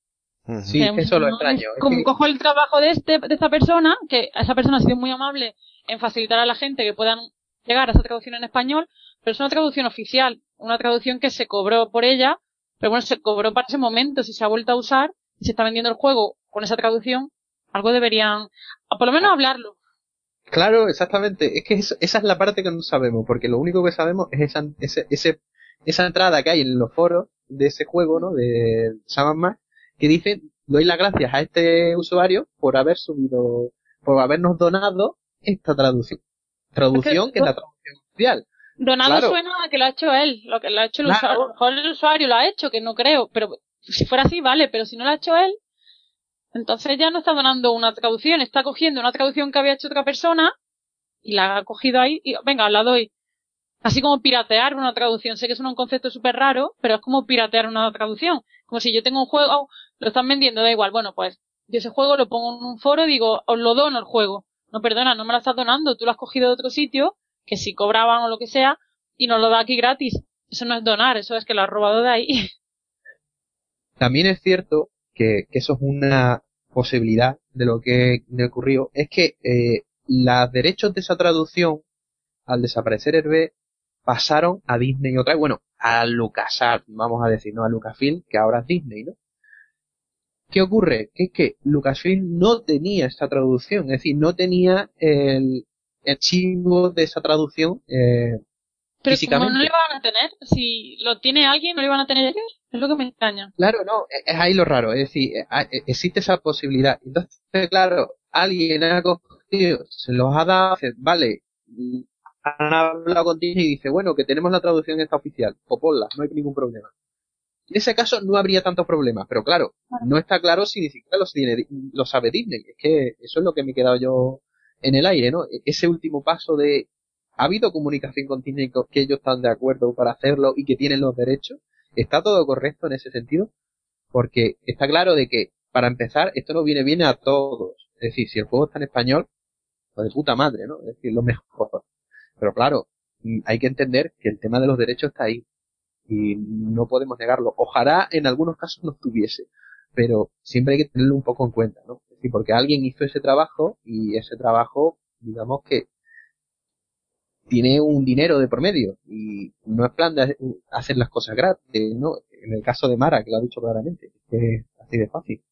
Sí, Que eso lo no extraño. es es como que- cojo el trabajo de este, de esta persona, que esa persona ha sido muy amable en facilitar a la gente que puedan llegar a esa traducción en español, pero es una traducción oficial, una traducción que se cobró por ella, pero bueno, se cobró para ese momento, si se ha vuelto a usar y se está vendiendo el juego con esa traducción, algo deberían, por lo menos hablarlo. Claro, exactamente. Es que eso- esa es la parte que no sabemos, porque lo único que sabemos es esa, ese, ese- esa entrada que hay en los foros de ese juego, ¿no? De Sam Max, que dice, doy las gracias a este usuario por haber subido, por habernos donado esta traducción. Traducción Es que- que es la traducción oficial. Donado Claro. suena a que lo ha hecho él, lo que lo ha hecho el Claro. usuario, a lo mejor el usuario lo ha hecho, que no creo, pero si fuera así, vale, pero si no lo ha hecho él, entonces ya no está donando una traducción, está cogiendo una traducción que había hecho otra persona y la ha cogido ahí y venga, la doy. Así como piratear una traducción. Sé que es un concepto súper raro, pero es como piratear una traducción. Como si yo tengo un juego, lo están vendiendo, da igual. Bueno, pues yo ese juego lo pongo en un foro y digo, os lo dono el juego. No, perdona, no me lo estás donando, tú lo has cogido de otro sitio, que si cobraban o lo que sea, y nos lo da aquí gratis. Eso no es donar, eso es que lo has robado de ahí. (laughs) También es cierto que, eso es una posibilidad de lo que me ocurrió, es que eh, los derechos de esa traducción, al desaparecer Hervé, pasaron a Disney otra vez, bueno, a LucasArts, vamos a decir, no a Lucasfilm, que ahora es Disney, ¿no? ¿Qué ocurre? Que es que Lucasfilm no tenía esta traducción, es decir, no tenía el archivo de esa traducción eh, Pero como no le van a tener, si lo tiene alguien, no le van a tener ellos. Es lo que me extraña. Claro, no, es es ahí lo raro, es decir, eh, ah, eh, existe esa posibilidad. Entonces, claro, alguien ha cogido, se los ha dado, dice, vale, mm, han hablado con Disney y dice, bueno, que tenemos la traducción esta oficial, o ponla, no hay ningún problema. En ese caso no habría tantos problemas, pero claro, no está claro si ni siquiera los tiene, lo sabe Disney. Es que eso es lo que me he quedado yo en el aire, ¿no? E-, ese último paso de, ¿ha habido comunicación con Disney que ellos están de acuerdo para hacerlo y que tienen los derechos? ¿Está todo correcto en ese sentido? Porque está claro de que, para empezar, esto no viene bien a todos. Es decir, si el juego está en español, pues de puta madre, ¿no? Es decir, lo mejor. Pero claro, hay que entender que el tema de los derechos está ahí y no podemos negarlo. Ojalá en algunos casos no estuviese, pero siempre hay que tenerlo un poco en cuenta, ¿no? Es decir, porque alguien hizo ese trabajo y ese trabajo, digamos que tiene un dinero de promedio y no es plan de hacer las cosas gratis, ¿no? En el caso de Mara, que lo ha dicho claramente, es así de fácil.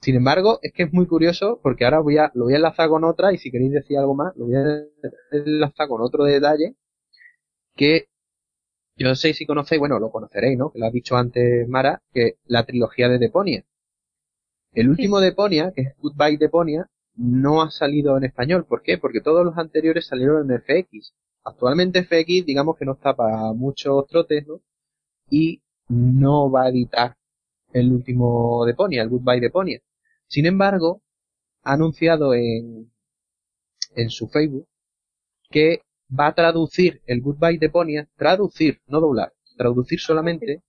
Sin embargo, es que es muy curioso porque ahora voy a, lo voy a enlazar con otra y si queréis decir algo más, lo voy a enlazar con otro detalle que yo no sé si conocéis, bueno, lo conoceréis, ¿no? Que lo ha dicho antes Mara, que la trilogía de Deponia. El último Deponia, que es Goodbye Deponia, no ha salido en español. ¿Por qué? Porque todos los anteriores salieron en FX. Actualmente FX, digamos que no está para muchos trotes, ¿no? Y no va a editar el último Deponia, el Goodbye Deponia. Sin embargo, ha anunciado en, en su Facebook que va a traducir el Goodbye de Ponia, traducir, no doblar, traducir solamente,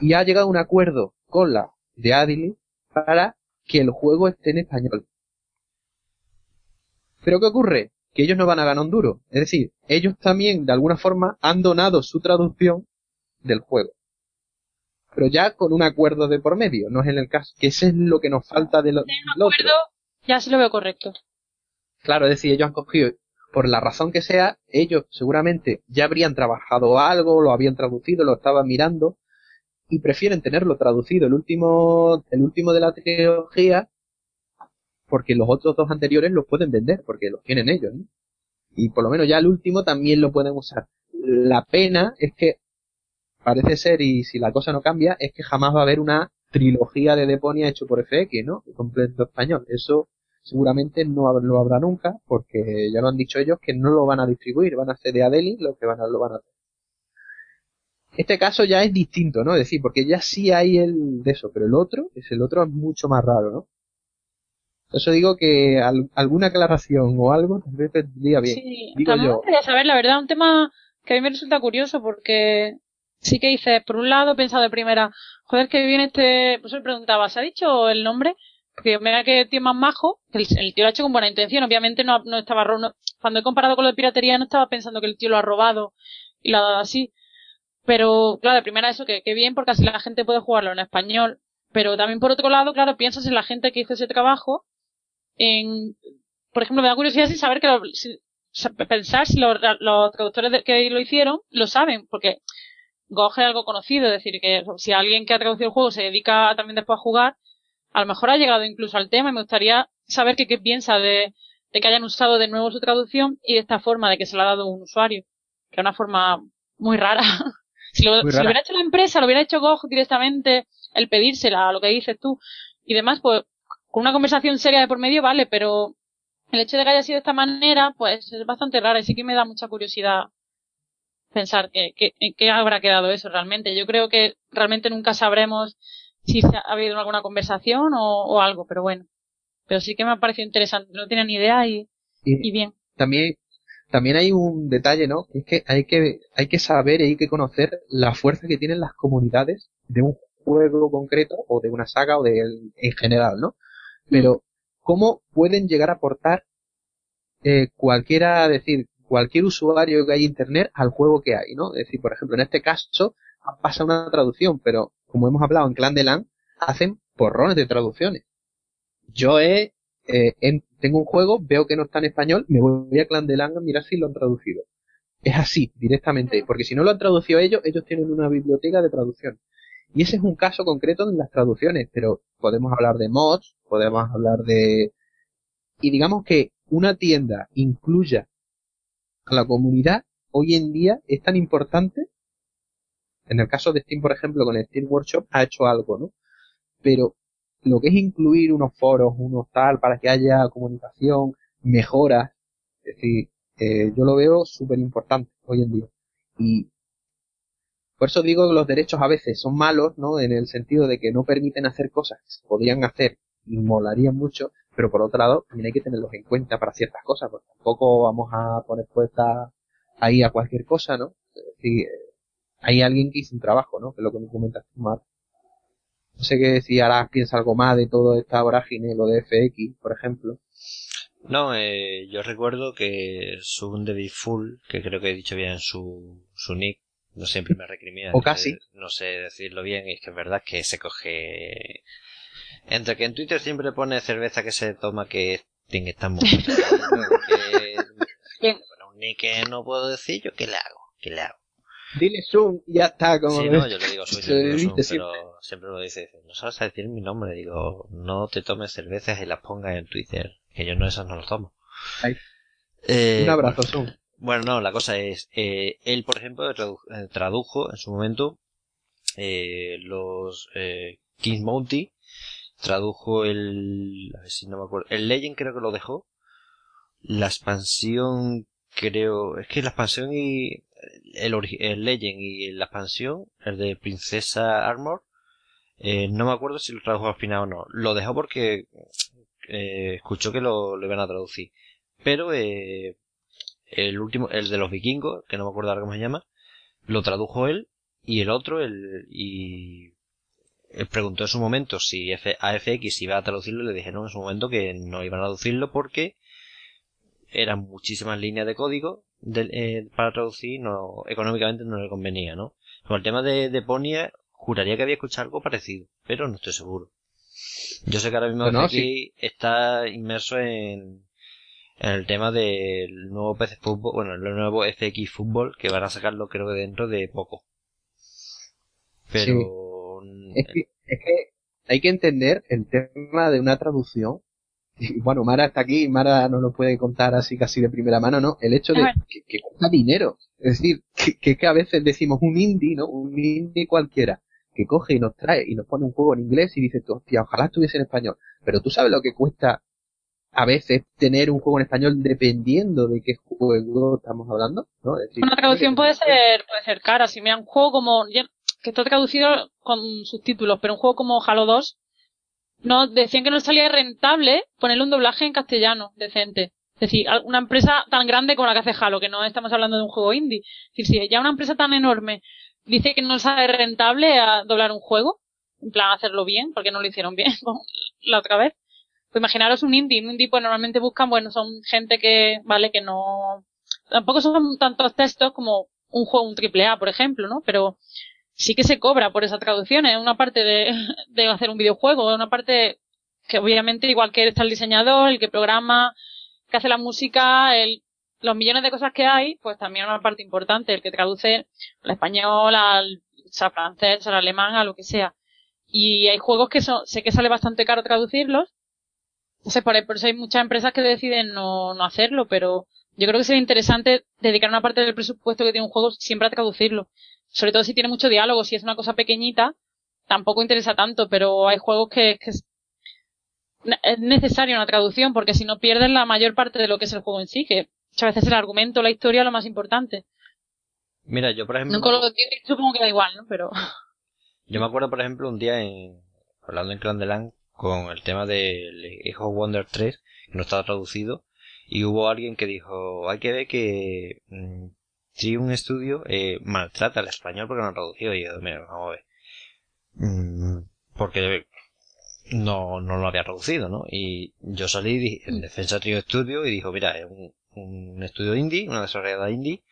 y ha llegado a un acuerdo con la de Adili para que el juego esté en español. Pero ¿qué ocurre? Que ellos no van a ganar un duro. Es decir, ellos también, de alguna forma, han donado su traducción del juego. Pero ya con un acuerdo de por medio, no es en el caso, que ese es lo que nos falta de lo, acuerdo, Ya sí lo veo correcto. Claro, es decir, ellos han cogido por la razón que sea, ellos seguramente ya habrían trabajado algo, lo habían traducido, lo estaban mirando y prefieren tenerlo traducido el último, el último de la trilogía porque los otros dos anteriores los pueden vender porque los tienen ellos, ¿no? Y por lo menos ya el último también lo pueden usar. La pena es que parece ser y si la cosa no cambia es que jamás va a haber una trilogía de Deponia hecho por FX, ¿no? Completo español. Eso seguramente no lo habrá nunca, porque ya lo han dicho ellos que no lo van a distribuir, van a hacer de Adeli lo que van a, lo van a hacer. Este caso ya es distinto, ¿no? Es decir, porque ya sí hay el de eso, pero el otro, es el otro es mucho más raro, ¿no? Eso digo que alguna aclaración o algo tal vez vendría bien. Sí, digo yo. quería saber, la verdad, un tema que a mí me resulta curioso porque sí que dices, por un lado he pensado de primera, joder, que viene este, pues él preguntaba, ¿se ha dicho el nombre? Porque mira que tío más majo, el, el, tío lo ha hecho con buena intención, obviamente no, no estaba no, cuando he comparado con lo de piratería no estaba pensando que el tío lo ha robado y lo ha dado así. Pero claro, de primera eso que, que bien porque así la gente puede jugarlo en español. Pero también por otro lado, claro, piensas en la gente que hizo ese trabajo, en, por ejemplo, me da curiosidad sin saber que lo, pensar si los, los traductores que lo hicieron lo saben, porque Goge es algo conocido, es decir, que si alguien que ha traducido el juego se dedica también después a jugar, a lo mejor ha llegado incluso al tema y me gustaría saber qué, qué piensa de, de, que hayan usado de nuevo su traducción y de esta forma de que se la ha dado un usuario, que es una forma muy rara. (laughs) si, lo, si lo hubiera hecho la empresa, lo hubiera hecho Gog directamente, el pedírsela, lo que dices tú y demás, pues con una conversación seria de por medio vale, pero el hecho de que haya sido de esta manera, pues es bastante raro y sí que me da mucha curiosidad pensar que, que, en qué habrá quedado eso realmente. Yo creo que realmente nunca sabremos si ha habido alguna conversación o, algo, pero bueno. Pero sí que me ha parecido interesante, no tenía ni idea y, y, bien. También, también hay un detalle, ¿no? Es que hay que, hay que saber y hay que conocer la fuerza que tienen las comunidades de un juego concreto o de una saga o de en general, ¿no? Pero, ¿cómo pueden llegar a aportar eh, cualquiera, decir, cualquier usuario que hay internet al juego que hay, ¿no? Es decir, por ejemplo, en este caso pasa una traducción, pero como hemos hablado en Clan de LAN, hacen porrones de traducciones. Yo he, eh, tengo un juego, veo que no está en español, me voy a Clan de LAN a mirar si lo han traducido. Es así, directamente, porque si no lo han traducido ellos, ellos tienen una biblioteca de traducción. Y ese es un caso concreto en las traducciones, pero podemos hablar de mods, podemos hablar de... Y digamos que una tienda incluya a la comunidad hoy en día es tan importante en el caso de Steam, por ejemplo, con el Steam Workshop ha hecho algo, ¿no? Pero lo que es incluir unos foros, unos tal, para que haya comunicación, mejoras, es decir, eh, yo lo veo súper importante hoy en día. Y por eso digo que los derechos a veces son malos, ¿no? En el sentido de que no permiten hacer cosas que se podrían hacer y molarían mucho, pero por otro lado también hay que tenerlos en cuenta para ciertas cosas, porque tampoco vamos a poner puesta ahí a cualquier cosa, ¿no? Es decir, hay alguien que hizo un trabajo, ¿no? Que es lo que me comentas Mar. No sé qué si ahora piensa algo más de toda esta vorágine, lo de FX, por ejemplo. No, eh, yo recuerdo que Sun de Full, que creo que he dicho bien su, su nick, no siempre me recrimina. o casi. no sé decirlo bien, y es que es verdad que se coge... Entre que en Twitter siempre pone cerveza que se toma que tiene que estar muy... (laughs) que, bueno, un nick que no puedo decir, ¿yo qué le hago? ¿Qué le hago? Dile Zoom y ya está. Como sí, no, yo le digo Zoom, (laughs) pero siempre lo dice, no sabes decir mi nombre. Digo, no te tomes cervezas y las pongas en Twitter, que yo no esas no las tomo. Eh, Un abrazo, Zoom. Bueno, no, la cosa es, eh, él, por ejemplo, eh, tradujo en su momento eh, los eh, Kings Mounty, tradujo el, a ver si no me acuerdo, el Legend creo que lo dejó, la expansión creo, es que la expansión y el, Legend y la expansión, el de Princesa Armor, eh, no me acuerdo si lo tradujo al final o no. Lo dejó porque eh, escuchó que lo, lo, iban a traducir. Pero eh, el último, el de los vikingos, que no me acuerdo ahora cómo se llama, lo tradujo él y el otro, el, y él preguntó en su momento si F, AFX iba a traducirlo y le dijeron en su momento que no iban a traducirlo porque eran muchísimas líneas de código eh, para traducir, no, económicamente no le convenía, ¿no? Con el tema de, de Ponia, juraría que había escuchado algo parecido, pero no estoy seguro. Yo sé que ahora mismo aquí está inmerso en, en el tema del nuevo PC Fútbol, bueno, el nuevo FX Fútbol, que van a sacarlo creo que dentro de poco. Pero... Es, que, es que hay que entender el tema de una traducción. Y (laughs) bueno, Mara está aquí, Mara no lo puede contar así casi de primera mano, ¿no? El hecho de que, que cuesta dinero. Es decir, que, que, a veces decimos un indie, ¿no? Un indie cualquiera, que coge y nos trae y nos pone un juego en inglés y dice, hostia, ojalá estuviese en español. Pero tú sabes lo que cuesta a veces tener un juego en español dependiendo de qué juego estamos hablando, ¿no? Una traducción (laughs) puede ser, puede ser cara. Si me un juego como, que está traducido con subtítulos, pero un juego como Halo 2, no, decían que no salía rentable ponerle un doblaje en castellano decente. Es decir, una empresa tan grande como la que hace Halo, que no estamos hablando de un juego indie. Es decir, si ya una empresa tan enorme dice que no sale rentable a doblar un juego, en plan hacerlo bien, porque no lo hicieron bien (laughs) la otra vez, pues imaginaros un indie, un indie pues normalmente buscan, bueno, son gente que, vale, que no, tampoco son tantos textos como un juego, un triple A, por ejemplo, ¿no? Pero sí que se cobra por esa traducción, es una parte de, hacer un videojuego, es una parte que obviamente igual que está el diseñador, el que programa, que hace la música, el, los millones de cosas que hay, pues también es una parte importante, el que traduce al español, al, francés, al alemán, a lo que sea. Y hay juegos que son, sé que sale bastante caro traducirlos, sé, por, eso hay muchas empresas que deciden no, no hacerlo, pero yo creo que sería interesante dedicar una parte del presupuesto que tiene un juego siempre a traducirlo. Sobre todo si tiene mucho diálogo, si es una cosa pequeñita, tampoco interesa tanto, pero hay juegos que, que es necesaria una traducción, porque si no pierdes la mayor parte de lo que es el juego en sí, que muchas veces el argumento, la historia es lo más importante. Mira, yo por ejemplo... No con los supongo que da igual, ¿no? Pero... (laughs) Yo me acuerdo, por ejemplo, un día en... Hablando en Clan de Land, con el tema de Echo Wonder 3, que no estaba traducido, y hubo alguien que dijo, hay que ver que mmm, si un estudio eh, maltrata al español porque no ha traducido, y yo, mira, vamos a ver. Mm, porque no, no lo había traducido, ¿no? Y yo salí en defensa de Trio Studio y dijo, mira, es un, estudio indie, una desarrolladora indie,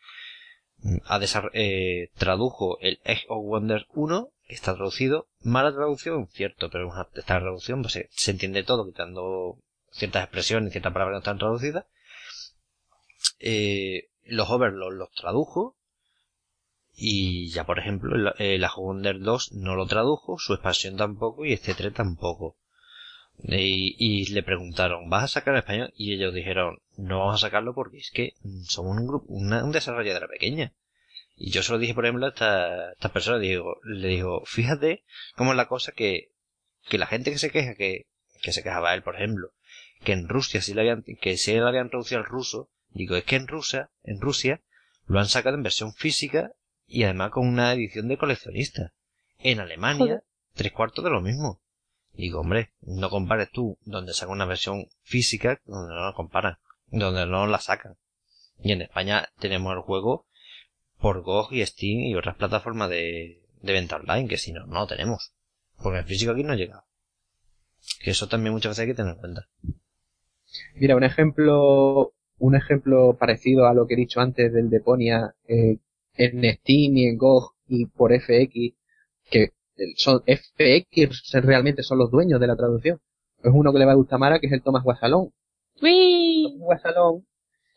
ha eh, tradujo el Edge of Wonder 1 está traducido. Mala traducción, cierto, pero esta traducción pues, se, entiende todo, quitando ciertas expresiones y ciertas palabras que no están traducidas. Eh, los Overlords los tradujo. Y ya, por ejemplo, eh, la Wonder 2 no lo tradujo, su expansión tampoco y este 3 tampoco. Y, le preguntaron, ¿vas a sacar en español? Y ellos dijeron, no vamos a sacarlo porque es que somos un grupo, una, un desarrolladora pequeña. Y yo se lo dije, por ejemplo, a esta, esta persona, digo, le digo, fíjate cómo es la cosa que, que la gente que se queja, que, que se quejaba él, por ejemplo, que en Rusia sí le habían, que sí le habían traducido al ruso, Digo, es que en Rusia, en Rusia, lo han sacado en versión física y además con una edición de coleccionista. En Alemania, tres cuartos de lo mismo. Digo, hombre, no compares tú donde sacan una versión física donde no la comparan, donde no la sacan. Y en España tenemos el juego por GOG y Steam y otras plataformas de, de venta online, que si no, no lo tenemos. Porque el físico aquí no llega. Que eso también muchas veces hay que tener en cuenta. Mira, un ejemplo, un ejemplo parecido a lo que he dicho antes del Deponia, eh, en Steam y en GOG y por FX, que son FX realmente son los dueños de la traducción. Es uno que le va a gustar Mara, que es el Thomas Guasalón. ¡Uy! Thomas Guasalón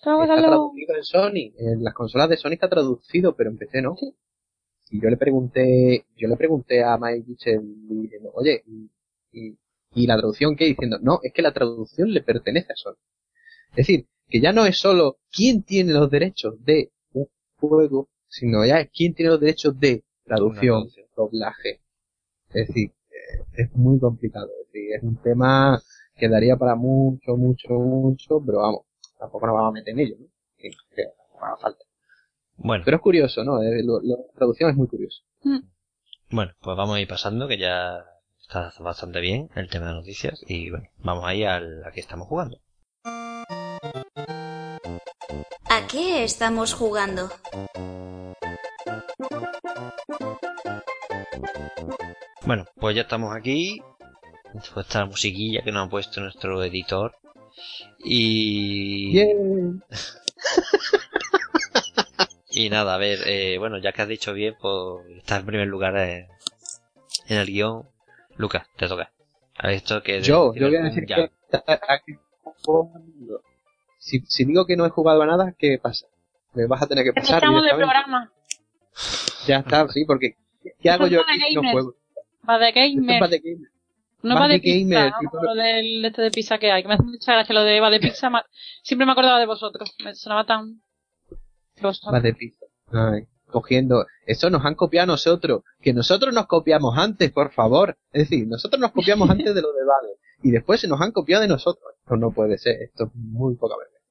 Thomas está Guasalón. traducido en Sony. En las consolas de Sony está traducido, pero en PC no. Y yo le pregunté, yo le pregunté a Mike Mitchell diciendo, oye, y, y, y la traducción qué? Diciendo, no, es que la traducción le pertenece a Sony. Es decir, que ya no es solo quién tiene los derechos de un juego, sino ya es quién tiene los derechos de traducción, doblaje. Es decir, eh, es muy complicado. Es decir, es un tema que daría para mucho, mucho, mucho, pero vamos, tampoco nos vamos a meter en ello, ¿no? Que, que haga falta. Bueno, Pero es curioso, ¿no? Lo- lo- la traducción es muy curioso. bueno, pues vamos a ir pasando, que ya está bastante bien el tema de noticias. Y bueno, vamos ahí al, a que estamos jugando. Qué estamos jugando? Bueno, pues ya estamos aquí. Después de esta musiquilla que nos ha puesto nuestro editor. Y... Bien. (laughs) Y nada, a ver, eh, bueno, ya que has dicho bien, pues estás en primer lugar eh, en el guion. Lucas, te toca. A ver, esto que... Yo, yo voy a decir ya. que. Si, si digo que no he jugado a nada, ¿qué pasa? Me vas a tener que pasar del directamente. programa. Ya está, sí, porque ¿qué hago yo aquí si no gamers. juego? Va de gamer. va de gamer. No va va de de gamer, pizza, tipo- como lo del este de pizza que hay. Que me hace mucha gracia lo de va de pizza. ma- Siempre me acordaba de vosotros. Me sonaba tan... Vosotros. Va de pizza. Ay, cogiendo. Eso nos han copiado a nosotros. Que nosotros nos copiamos antes, por favor. Es decir, nosotros nos copiamos (laughs) antes de lo de Vale. Y después se nos han copiado de nosotros. Esto no puede ser. Esto es muy poca vergüenza.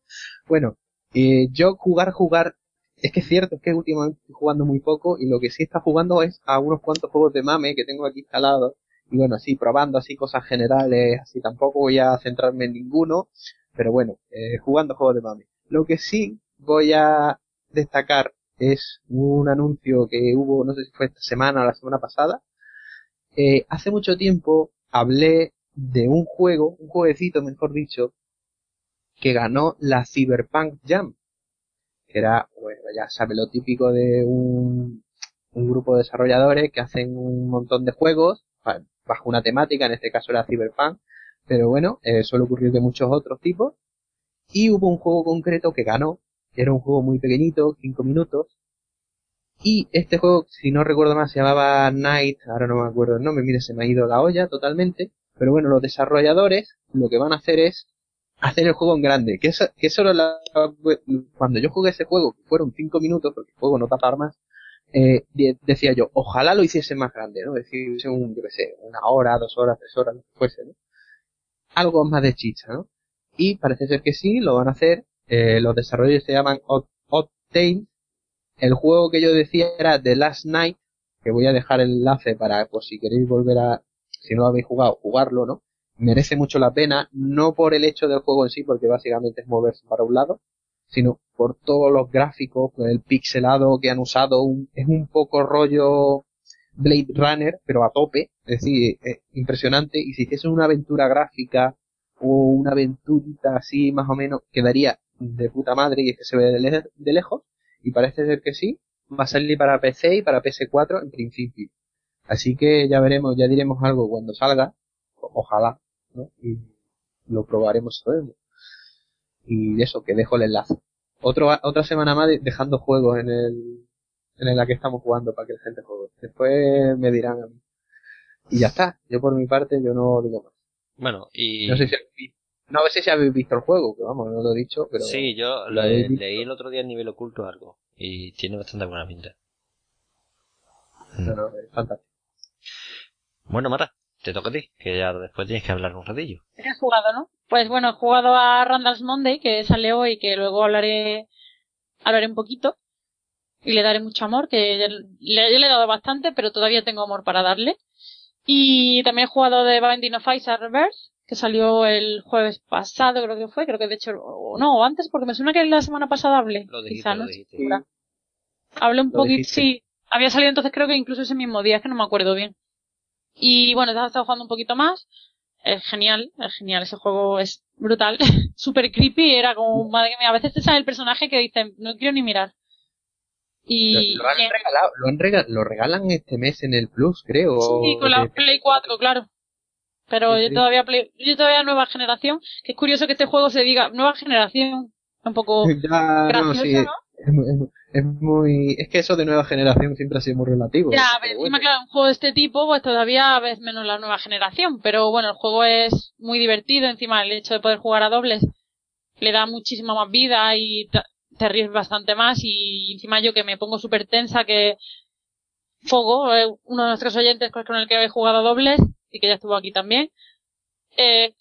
Bueno, eh, yo jugar, jugar. Es que es cierto, es que últimamente estoy jugando muy poco. Y lo que sí está jugando es a unos cuantos juegos de mame que tengo aquí instalados. Y bueno, así probando así cosas generales. Así tampoco voy a centrarme en ninguno. Pero bueno, eh, jugando juegos de mame. Lo que sí voy a destacar es un anuncio que hubo, no sé si fue esta semana o la semana pasada. Eh, hace mucho tiempo hablé de un juego, un jueguecito mejor dicho, que ganó la Cyberpunk Jam. Que era, bueno, ya sabe lo típico de un, grupo de desarrolladores que hacen un montón de juegos ba- bajo una temática, en este caso era Cyberpunk, pero bueno, eh, suele ocurrir de muchos otros tipos. Y hubo un juego concreto que ganó, era un juego muy pequeñito, 5 minutos. Y este juego, si no recuerdo mal, se llamaba Night, ahora no me acuerdo el nombre, mire, se me ha ido la olla totalmente. Pero bueno, los desarrolladores lo que van a hacer es hacer el juego en grande. Que eso, que la, cuando yo jugué ese juego, que fueron 5 minutos, porque el juego no tapar más, eh, de- decía yo, ojalá lo hiciese más grande, ¿no? Es decir, un, yo sé, una hora, dos horas, tres horas, lo que fuese, ¿no? Algo más de chicha, ¿no? Y parece ser que sí, lo van a hacer. Eh, los desarrolladores se llaman Octane. El juego que yo decía era The Last Night, que voy a dejar el enlace para, por si queréis volver a, si no lo habéis jugado, jugarlo, ¿no? Merece mucho la pena, no por el hecho del juego en sí, porque básicamente es moverse para un lado, sino por todos los gráficos, por el pixelado que han usado, un- es un poco rollo Blade Runner, pero a tope, es decir, es impresionante, y si hiciesen una aventura gráfica, o una aventurita así más o menos, quedaría de puta madre y es que se ve de, de lejos, y parece ser que sí, va a salir para PC y para PS4 en principio. Así que ya veremos, ya diremos algo cuando salga, ojalá, ¿no? Y lo probaremos todo. Y eso, que dejo el enlace. Otro, otra semana más de- dejando juegos en el, en la que estamos jugando para que la gente juegue. Después me dirán a mí. Y ya está. Yo por mi parte, yo no digo más. Bueno, y... No sé si habéis no sé si habéis visto el juego, que vamos, no lo he dicho, pero Sí, yo ¿Lo visto? leí el otro día en nivel oculto algo. Y tiene bastante buena pinta. no, no, es fantástico. Bueno, Mara, te toca a ti, que ya después tienes que hablar un ratillo. ¿Qué has jugado, no? Pues bueno, he jugado a Randall's Monday, que sale hoy, que luego hablaré, hablaré un poquito. Y le daré mucho amor, que ya le, le he dado bastante, pero todavía tengo amor para darle. Y también he jugado de Binding of Isaac Reverse, que salió el jueves pasado, creo que fue, creo que de hecho, o no, o antes, porque me suena que la semana pasada hablé. Lo dijiste, quizá, lo no dijiste. estoy segura. Hablé un poquito, sí. Había salido entonces creo que incluso ese mismo día, es que no me acuerdo bien. Y bueno, he estado jugando un poquito más. Es genial, es genial, ese juego es brutal. (laughs) Súper creepy, era como, madre mía, a veces te sale el personaje que dice, no quiero ni mirar. Y, Lo, han regalado, lo, han lo regalan este mes en el Plus, creo. Sí, con la Play 4, claro. Pero Sí, yo todavía Play, yo todavía nueva generación, que es curioso que este juego se diga nueva generación, un poco (laughs) Ya, no, gracioso, sí, ¿no? Es, muy- es muy- es muy... Es que eso de nueva generación siempre ha sido muy relativo. Ya, pero pero bueno. encima, claro, un juego de este tipo, pues todavía ves menos la nueva generación. Pero bueno, el juego es muy divertido. Encima, el hecho de poder jugar a dobles le da muchísima más vida y te, ríes bastante más. Y encima, yo que me pongo súper tensa, que Fogo, eh, uno de nuestros oyentes con el que he jugado a dobles y que ya estuvo aquí también, eh,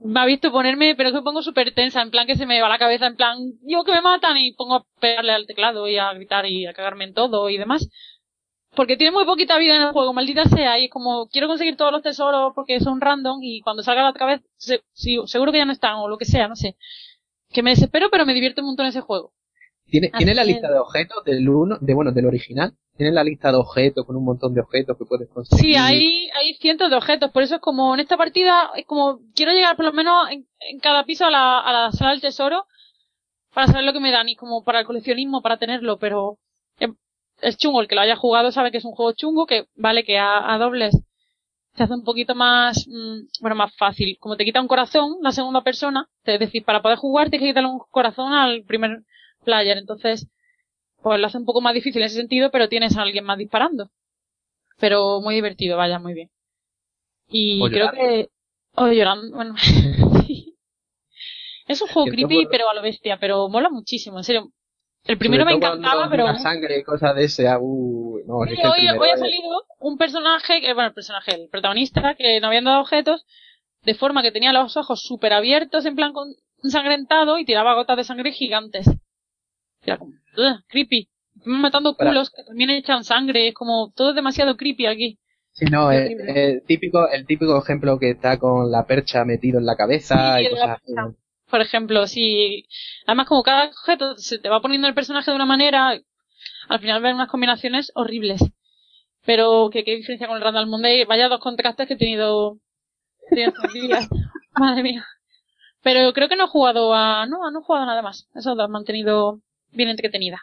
me ha visto ponerme, pero que me pongo súper tensa, en plan que se me va la cabeza, en plan, yo que me matan y pongo a pegarle al teclado y a gritar y a cagarme en todo y demás. Porque tiene muy poquita vida en el juego, maldita sea, y es como, quiero conseguir todos los tesoros porque son random y cuando salga la otra vez, se- sí, seguro que ya no están o lo que sea, no sé. Que me desespero, pero me divierte un montón ese juego. ¿Tiene, Así ¿tiene la lista de objetos del uno, de bueno, del original? ¿Tiene la lista de objetos con un montón de objetos que puedes conseguir? Sí, hay, hay cientos de objetos, por eso es como, en esta partida, es como, quiero llegar por lo menos en, cada piso a la, a la sala del tesoro para saber lo que me dan y como para el coleccionismo, para tenerlo, pero es chungo, el que lo haya jugado sabe que es un juego chungo, que vale que a, a dobles se hace un poquito más, mm, bueno, más fácil. Como te quita un corazón la segunda persona, es decir, para poder jugar tienes que quitarle un corazón al primer player, entonces, pues lo hace un poco más difícil en ese sentido, pero tienes a alguien más disparando. Pero muy divertido, vaya, muy bien. Y O creo llorando. que, o llorando, bueno, (laughs) sí. Es un juego creepy, pero a lo bestia, pero mola muchísimo, en serio. El primero me encantaba, pero... La sangre y cosas de ese, uh, no, es Sí, que el hoy, primero hoy ha es- salido un personaje, que, bueno, el personaje, el protagonista, que no habían dado objetos, de forma que tenía los ojos súper abiertos, en plan con ensangrentado, y tiraba gotas de sangre gigantes. Era como, ugh, creepy. Matando Para- culos que también echan sangre, es como, todo es demasiado creepy aquí. Sí, no, el, Horrible. el típico, el típico ejemplo que está con la percha metido en la cabeza Sí, y cosas así. Por ejemplo, si, además como cada objeto se te va poniendo el personaje de una manera, al final ven unas combinaciones horribles. Pero que qué diferencia con el Randall Monday, vaya dos contrastes que he tenido, he tenido estos días. (laughs) Madre mía. Pero creo que no he jugado a, no, no he jugado a nada más. Eso lo han mantenido bien entretenida.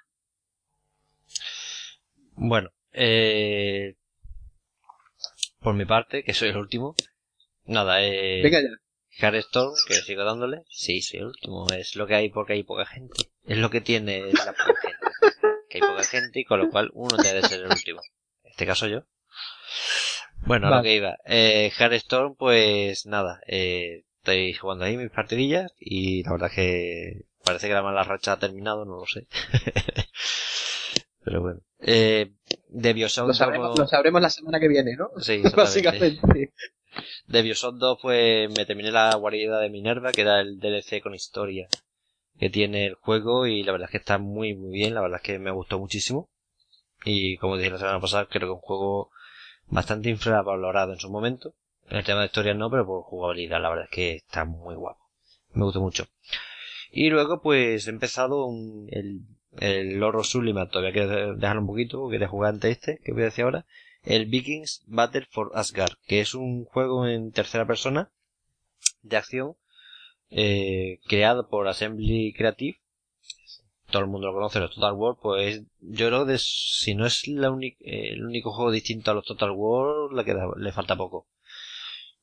Bueno, eh, por mi parte, que soy el último, nada, eh, Venga ya. Hearthstone, que sigo dándole, sí, soy el último, es lo que hay porque hay poca gente, es lo que tiene la poca gente, que hay poca gente y con lo cual uno debe ser el último, en este caso yo. Bueno, a lo Vale. que iba, eh, Hearthstone, pues nada, eh, estoy jugando ahí mis partidillas y la verdad es que parece que la mala racha ha terminado, no lo sé. (laughs) Pero bueno. Eh, de Bioshock Lo sabremos, como- lo sabremos la semana que viene, ¿no? Sí. (laughs) Básicamente. De Bioshock 2 pues me terminé la guarida de Minerva, que era el DLC con historia que tiene el juego y la verdad es que está muy muy bien, la verdad es que me gustó muchísimo. Y como dije la semana pasada, creo que un juego bastante infravalorado en su momento. En el tema de historia no, pero por jugabilidad la verdad es que está muy guapo. Me gustó mucho. Y luego pues he empezado un- el, el Loro Sublimat, todavía quiero dejarlo un poquito, porque quería jugar antes este, que voy a decir ahora el Vikings Battle for Asgard, que es un juego en tercera persona de acción eh, creado por Assembly Creative. Todo el mundo lo conoce, los Total War, pues yo creo que si no es la el único juego distinto a los Total War, le, queda, le falta poco.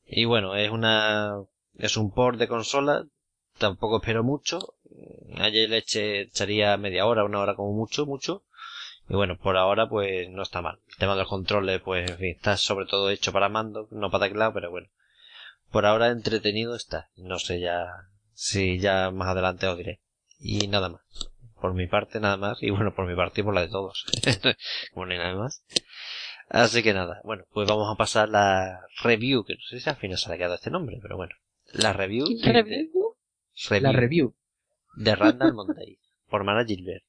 Y bueno, es una es un port de consola, tampoco espero mucho. Ayer le eché, echaría media hora, una hora como mucho, mucho. Y bueno, por ahora pues no está mal. El tema de los controles, pues en fin, está sobre todo hecho para mando, no para teclado, pero bueno. Por ahora entretenido está. No sé ya si ya más adelante os diré. Y nada más. Por mi parte nada más. Y bueno, por mi parte y por la de todos. (laughs) Como no hay nada más. Así que nada, bueno, pues vamos a pasar la review, que no sé si al final se ha quedado este nombre, pero bueno. La review. de- ¿Review? La review. de Randall Monday, por Mana Gilbert.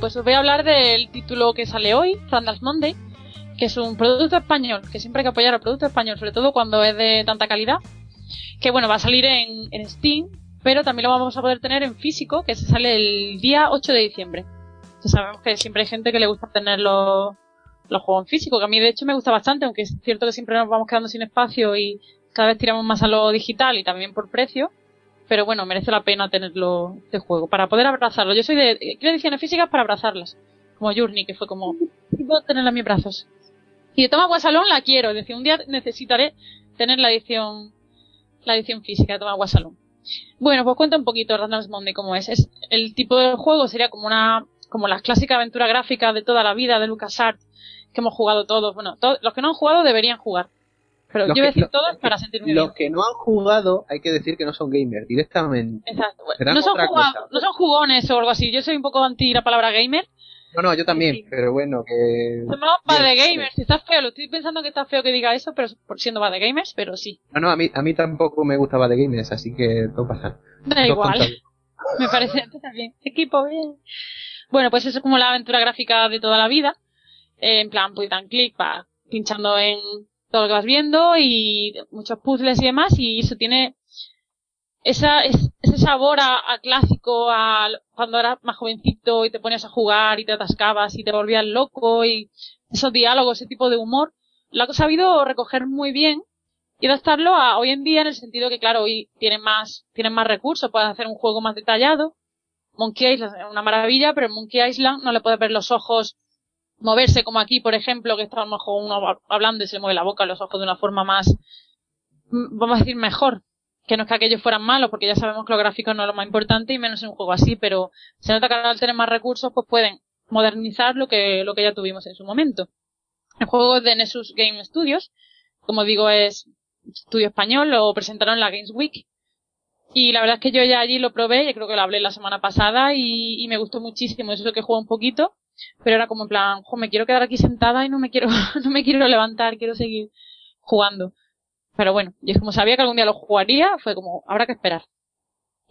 Pues os voy a hablar del título que sale hoy, Randall's Monday, que es un producto español, que siempre hay que apoyar al producto español, sobre todo cuando es de tanta calidad. Que bueno, va a salir en, en Steam, pero también lo vamos a poder tener en físico, que se sale el día 8 de diciembre. Que sabemos que siempre hay gente que le gusta tener los, los juegos en físico, que a mí de hecho me gusta bastante, aunque es cierto que siempre nos vamos quedando sin espacio y cada vez tiramos más a lo digital y también por precio. Pero bueno, merece la pena tenerlo este juego para poder abrazarlo. Yo soy de quiero ediciones físicas para abrazarlas, como Journey, que fue como puedo tenerla en mis brazos. Y de Toma Guasalón la quiero, es decir, un día necesitaré tener la edición la edición física de Toma Guasalón. Bueno, pues cuenta un poquito Randall's Monday cómo es. es. El tipo de juego sería como una como las clásicas aventuras gráficas de toda la vida de LucasArts que hemos jugado todos. Bueno, todos, los que no han jugado deberían jugar. Pero Los yo voy a que- decir todos para sentirme Los bien. que no han jugado, hay que decir que no son gamers directamente. Exacto. bueno, no, son otra jugado- cosa. no son jugones o algo así. Yo soy un poco anti la palabra gamer. No, no, yo también, Sí. pero bueno, que... Somos bad de Bien, gamers. Está feo. Lo estoy pensando que está feo que diga eso, pero por siendo bad de gamers, pero sí. No, no, a mí, a mí tampoco me gustaba de gamers, así que todo pasa. Da Dos igual. (laughs) Me parece está bien. Equipo, bien. Bueno, pues eso es como la aventura gráfica de toda la vida. Eh, en plan, point and click, va pinchando en todo lo que vas viendo y muchos puzzles y demás. Y eso tiene esa, es- ese sabor a, a clásico, a cuando eras más jovencito y te ponías a jugar y te atascabas y te volvías loco y esos diálogos, ese tipo de humor. Lo ha sabido recoger muy bien y adaptarlo a hoy en día en el sentido que, claro, hoy tienen más, tienen más recursos, pueden hacer un juego más detallado. Monkey Island es una maravilla, pero Monkey Island no le puedes ver los ojos moverse como aquí, por ejemplo, que está a lo mejor uno hablando y se mueve la boca, los ojos de una forma más, vamos a decir, mejor. Que no es que aquellos fueran malos, porque ya sabemos que lo gráfico no es lo más importante y menos en un juego así, pero se nota que al tener más recursos, pues pueden modernizar lo que, lo que ya tuvimos en su momento. El juego de Nessus Game Studios, como digo, es estudio español, lo presentaron en la Games Week. Y la verdad es que yo ya allí lo probé, y creo que lo hablé la semana pasada y, y me gustó muchísimo. Eso es lo que jugué un poquito, pero era como en plan, jo, me quiero quedar aquí sentada y no me quiero, (laughs) no me quiero levantar, quiero seguir jugando. Pero bueno, yo como sabía que algún día lo jugaría, fue como, habrá que esperar.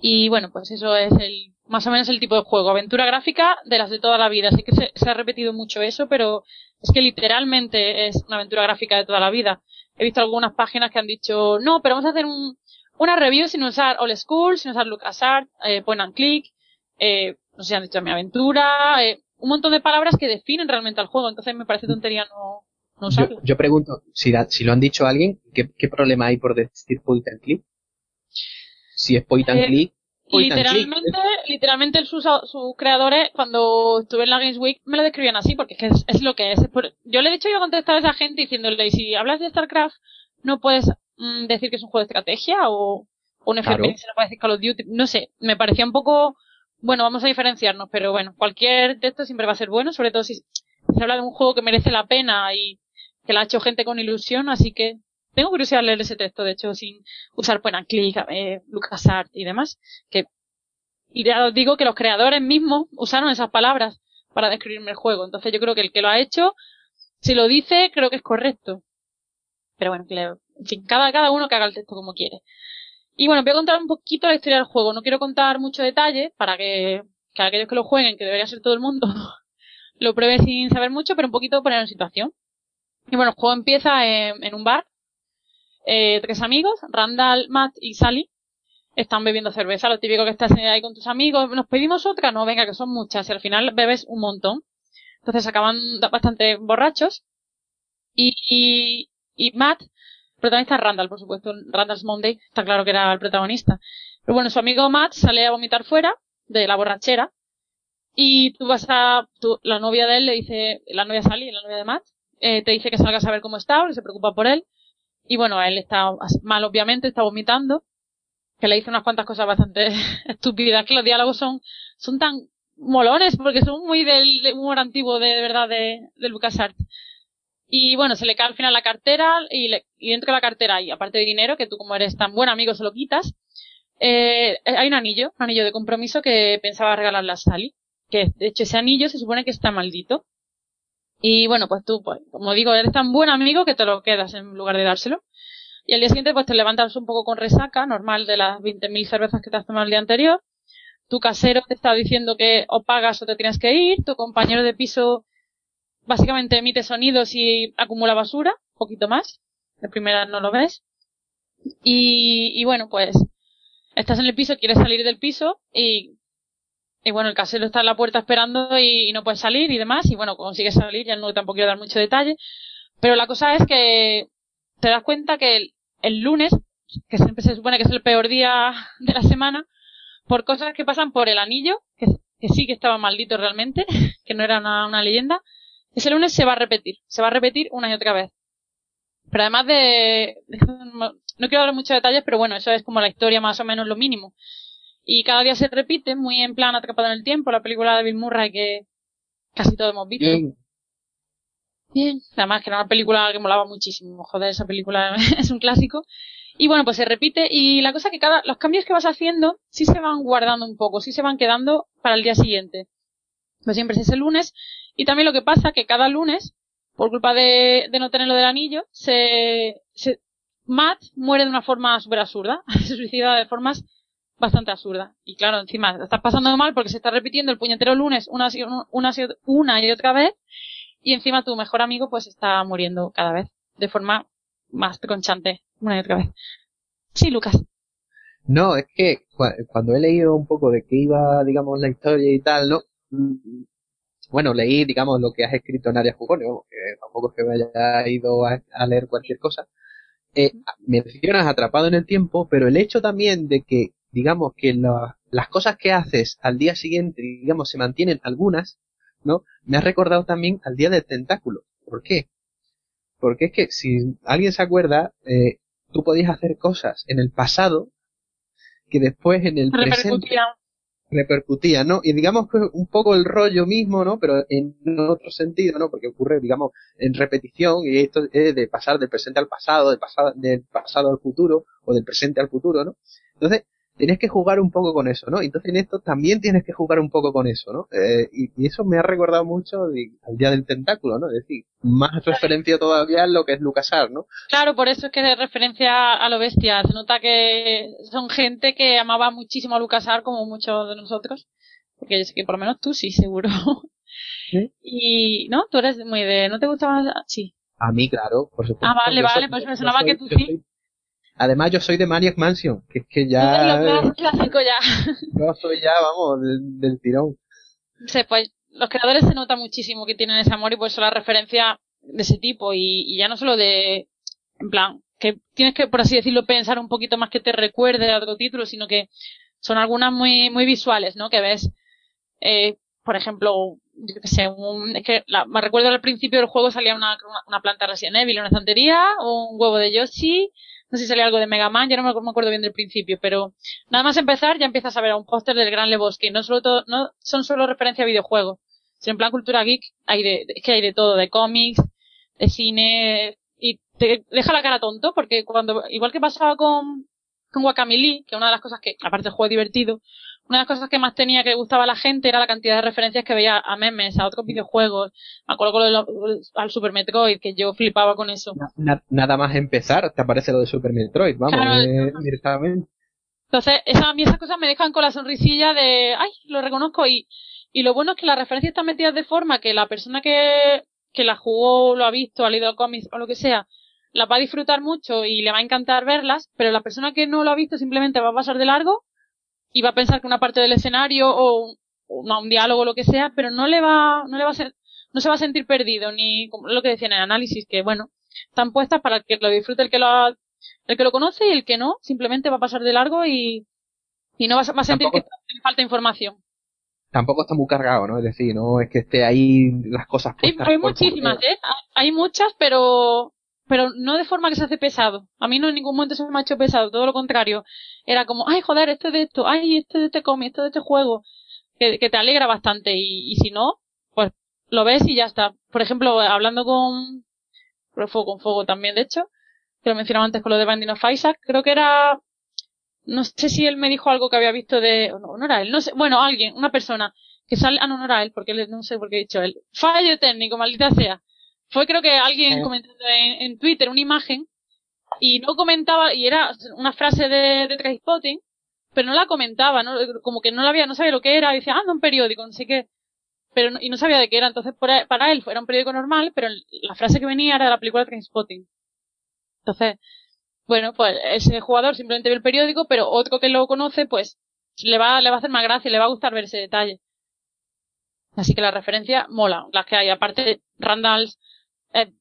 Y bueno, pues eso es el, más o menos el tipo de juego. Aventura gráfica de las de toda la vida. Así que se, ha repetido mucho eso, pero es que literalmente es una aventura gráfica de toda la vida. He visto algunas páginas que han dicho, no, pero vamos a hacer un, una review sin usar Old School, sin usar LucasArts, eh, Point and Click, eh, no sé si han dicho mi aventura, eh, un montón de palabras que definen realmente al juego. Entonces me parece tontería no, no usarlo. yo pregunto, si, si lo han dicho a alguien, ¿qué, qué problema hay por decir point and click? Si es point and Eh, click, point and click. Literalmente, literalmente sus, sus creadores, cuando estuve en la Games Week, me lo describían así, porque es, que es, es lo que es. Yo le he dicho yo a contestar a esa gente diciéndole, si hablas de StarCraft, no puedes mm, decir que es un juego de estrategia o, o un Claro. FPS, no puedes decir Call of Duty, no sé, me parecía un poco, bueno, vamos a diferenciarnos, pero bueno, cualquier texto siempre va a ser bueno, sobre todo si se habla de un juego que merece la pena y que lo ha hecho gente con ilusión, así que tengo curiosidad de leer ese texto, de hecho, sin usar point and click, eh, LucasArts y demás, que y ya os digo que los creadores mismos usaron esas palabras para describirme el juego. Entonces yo creo que el que lo ha hecho, si lo dice, creo que es correcto. Pero bueno, que le- en fin, cada, cada uno que haga el texto como quiere. Y bueno, voy a contar un poquito la historia del juego. No quiero contar mucho detalle para que, que aquellos que lo jueguen, que debería ser todo el mundo, (laughs) lo pruebe sin saber mucho, pero un poquito poner en situación. Y bueno, el juego empieza en, en un bar. Eh, tres amigos, Randall, Matt y Sally, están bebiendo cerveza, lo típico que estás ahí con tus amigos, nos pedimos otra, no, venga, que son muchas, y al final bebes un montón. Entonces acaban bastante borrachos. Y, y, y Matt, protagonista es Randall, por supuesto, Randall's Monday, está claro que era el protagonista. Pero bueno, su amigo Matt sale a vomitar fuera de la borrachera. Y tú vas a, la novia de él le dice, la novia Sally, la novia de Matt, eh, te dice que salgas a ver cómo está, que se preocupa por él. Y bueno, él está mal, obviamente, está vomitando. que le dice unas cuantas cosas bastante (laughs) estúpidas, que los diálogos son, son tan molones porque son muy del humor antiguo de, verdad de, de LucasArts. Y bueno, se le cae al final la cartera y, le, y dentro de la cartera hay, aparte de dinero, que tú como eres tan buen amigo se lo quitas, eh, hay un anillo, un anillo de compromiso que pensaba regalarle a Sally. Que de hecho ese anillo se supone que está maldito. Y bueno, pues tú, pues, como digo, eres tan buen amigo que te lo quedas en lugar de dárselo. Y al día siguiente, pues te levantas un poco con resaca, normal de las 20.000 cervezas que te has tomado el día anterior. Tu casero te está diciendo que o pagas o te tienes que ir. Tu compañero de piso básicamente emite sonidos y acumula basura, un poquito más. De primera no lo ves. Y, bueno, pues estás en el piso, quieres salir del piso y, bueno, el casero está en la puerta esperando y, no puedes salir y demás. Y bueno, consigues salir, ya no tampoco quiero dar mucho detalle. Pero la cosa es que te das cuenta que el, lunes, que siempre se supone que es el peor día (laughs) de la semana, por cosas que pasan por el anillo, que, que sí que estaba maldito realmente, (laughs) que no era una, una leyenda, ese lunes se va a repetir, se va a repetir una y otra vez. Pero además de, (laughs) no quiero dar muchos detalles, pero bueno, eso es como la historia más o menos lo mínimo. Y cada día se repite, muy en plan atrapado en el tiempo, la película de Bill Murray que casi todos hemos visto. Bien. Bien. Además que era una película que molaba muchísimo, joder, esa película (laughs) es un clásico. Y bueno, pues se repite y la cosa que cada, los cambios que vas haciendo sí se van guardando un poco, sí se van quedando para el día siguiente. Pues siempre es ese lunes. Y también lo que pasa que cada lunes, por culpa de, de no tener lo del anillo, se, Matt muere de una forma súper absurda. (laughs) se suicida de formas bastante absurdas. Y claro, encima estás pasando mal porque se está repitiendo el puñetero lunes una, una, una y otra vez. Y encima tu mejor amigo pues está muriendo cada vez de forma más conchante una y otra vez. Sí, Lucas. No, es que cuando he leído un poco de qué iba, digamos, la historia y tal, ¿no? Bueno, leí, digamos, lo que has escrito en Arias Jugones, que tampoco es que me haya ido a leer cualquier cosa eh, mencionas atrapado en el tiempo, pero el hecho también de que, digamos, que las cosas que haces al día siguiente, digamos, se mantienen algunas, ¿no? Me ha recordado también al día del tentáculo. ¿Por qué? Porque es que si alguien se acuerda, eh, tú podías hacer cosas en el pasado que después en el presente repercutía, ¿no? Y digamos que un poco el rollo mismo, ¿no? Pero en otro sentido, ¿no? Porque ocurre, digamos, en repetición y esto es de pasar del presente al pasado, del pasado, del pasado al futuro o del presente al futuro, ¿no? Entonces, tienes que jugar un poco con eso, ¿no? Entonces en esto también tienes que jugar un poco con eso, ¿no? Eh, y, eso me ha recordado mucho al Día del Tentáculo, ¿no? Es decir, más referencia todavía a lo que es LucasArts, ¿no? Claro, por eso es que de referencia a lo bestia. Se nota que son gente que amaba muchísimo a LucasArts como muchos de nosotros. Porque yo sé que por lo menos tú sí, seguro. (laughs) ¿Sí? Y, ¿no? Tú eres muy de, ¿no te gustaba? Sí. A mí, claro, por supuesto. Ah, vale, vale, pues me sonaba que tú sí. Además, yo soy de Maniac Mansion, que es que ya. clásico ya. (laughs) Yo soy ya, vamos, del, tirón. Sí, pues los creadores se nota muchísimo que tienen ese amor y por eso la referencia de ese tipo y, ya no solo de, en plan, que tienes que, por así decirlo, pensar un poquito más que te recuerde a otro título, sino que son algunas muy, muy visuales, ¿no? Que ves, eh, por ejemplo, yo qué sé, un, es que la, me recuerdo al principio del juego salía una, una, planta Resident Evil, una estantería, un huevo de Yoshi, no sé si salía algo de Mega Man, ya no me, acuerdo bien del principio, pero nada más empezar ya empiezas a ver a un póster del Gran Lebowski, no solo todo, no son solo referencia a videojuegos, sino en plan cultura geek hay de, es que hay de todo, de cómics, de cine, y te deja la cara tonto, porque cuando, igual que pasaba con, con Guacamole, que una de las cosas que, aparte del juego divertido, una de las cosas que más tenía que gustaba a la gente era la cantidad de referencias que veía a memes, a otros videojuegos. Me acuerdo con al Super Metroid, que yo flipaba con eso. nada más empezar, te aparece lo de Super Metroid, vamos, eh, directamente. Entonces, esa, a mí esas cosas me dejan con la sonrisilla de, ay, lo reconozco y, y lo bueno es que las referencias están metidas de forma que la persona que, que la jugó, lo ha visto, ha leído cómics o lo que sea, la va a disfrutar mucho y le va a encantar verlas, pero la persona que no lo ha visto simplemente va a pasar de largo y va a pensar que una parte del escenario o, un diálogo o lo que sea, pero no le va, no le va a ser, no se va a sentir perdido, ni como lo que decía en el análisis, que bueno, están puestas para que lo disfrute el que lo, el que lo conoce y el que no, simplemente va a pasar de largo y, y no va a, sentir que le falta información. Tampoco está muy cargado, ¿no? Es decir, no es que esté ahí las cosas puestas. Hay, hay muchísimas, ¿eh? Hay muchas, pero pero no de forma que se hace pesado. A mí no en ningún momento se me ha hecho pesado, todo lo contrario. Era como, ay, joder, esto es de esto, ay, esto es de este cómic, esto es de este juego, que, te alegra bastante. Y, y si no, pues lo ves y ya está. Por ejemplo, hablando con, fuego con fuego también, de hecho, que lo mencionaba antes con lo de Binding of creo que era, no sé si él me dijo algo que había visto de, no, no era él, no sé, bueno, alguien, una persona, que sale, ah, no, no era él, porque no sé por qué he dicho él, fallo técnico, maldita sea. Fue creo que alguien comentando en, Twitter una imagen y no comentaba, y era una frase de, de Trainspotting, pero no la comentaba, ¿no? como que no la había, no sabía lo que era, y decía, ah, no, un periódico, no sé qué, pero no, y no sabía de qué era, entonces para él era un periódico normal, pero la frase que venía era de la película Trainspotting. Entonces, bueno, pues ese jugador simplemente ve el periódico, pero otro que lo conoce, pues le va, le va a hacer más gracia, le va a gustar ver ese detalle. Así que la referencia mola, las que hay. Aparte, Randalls, eh,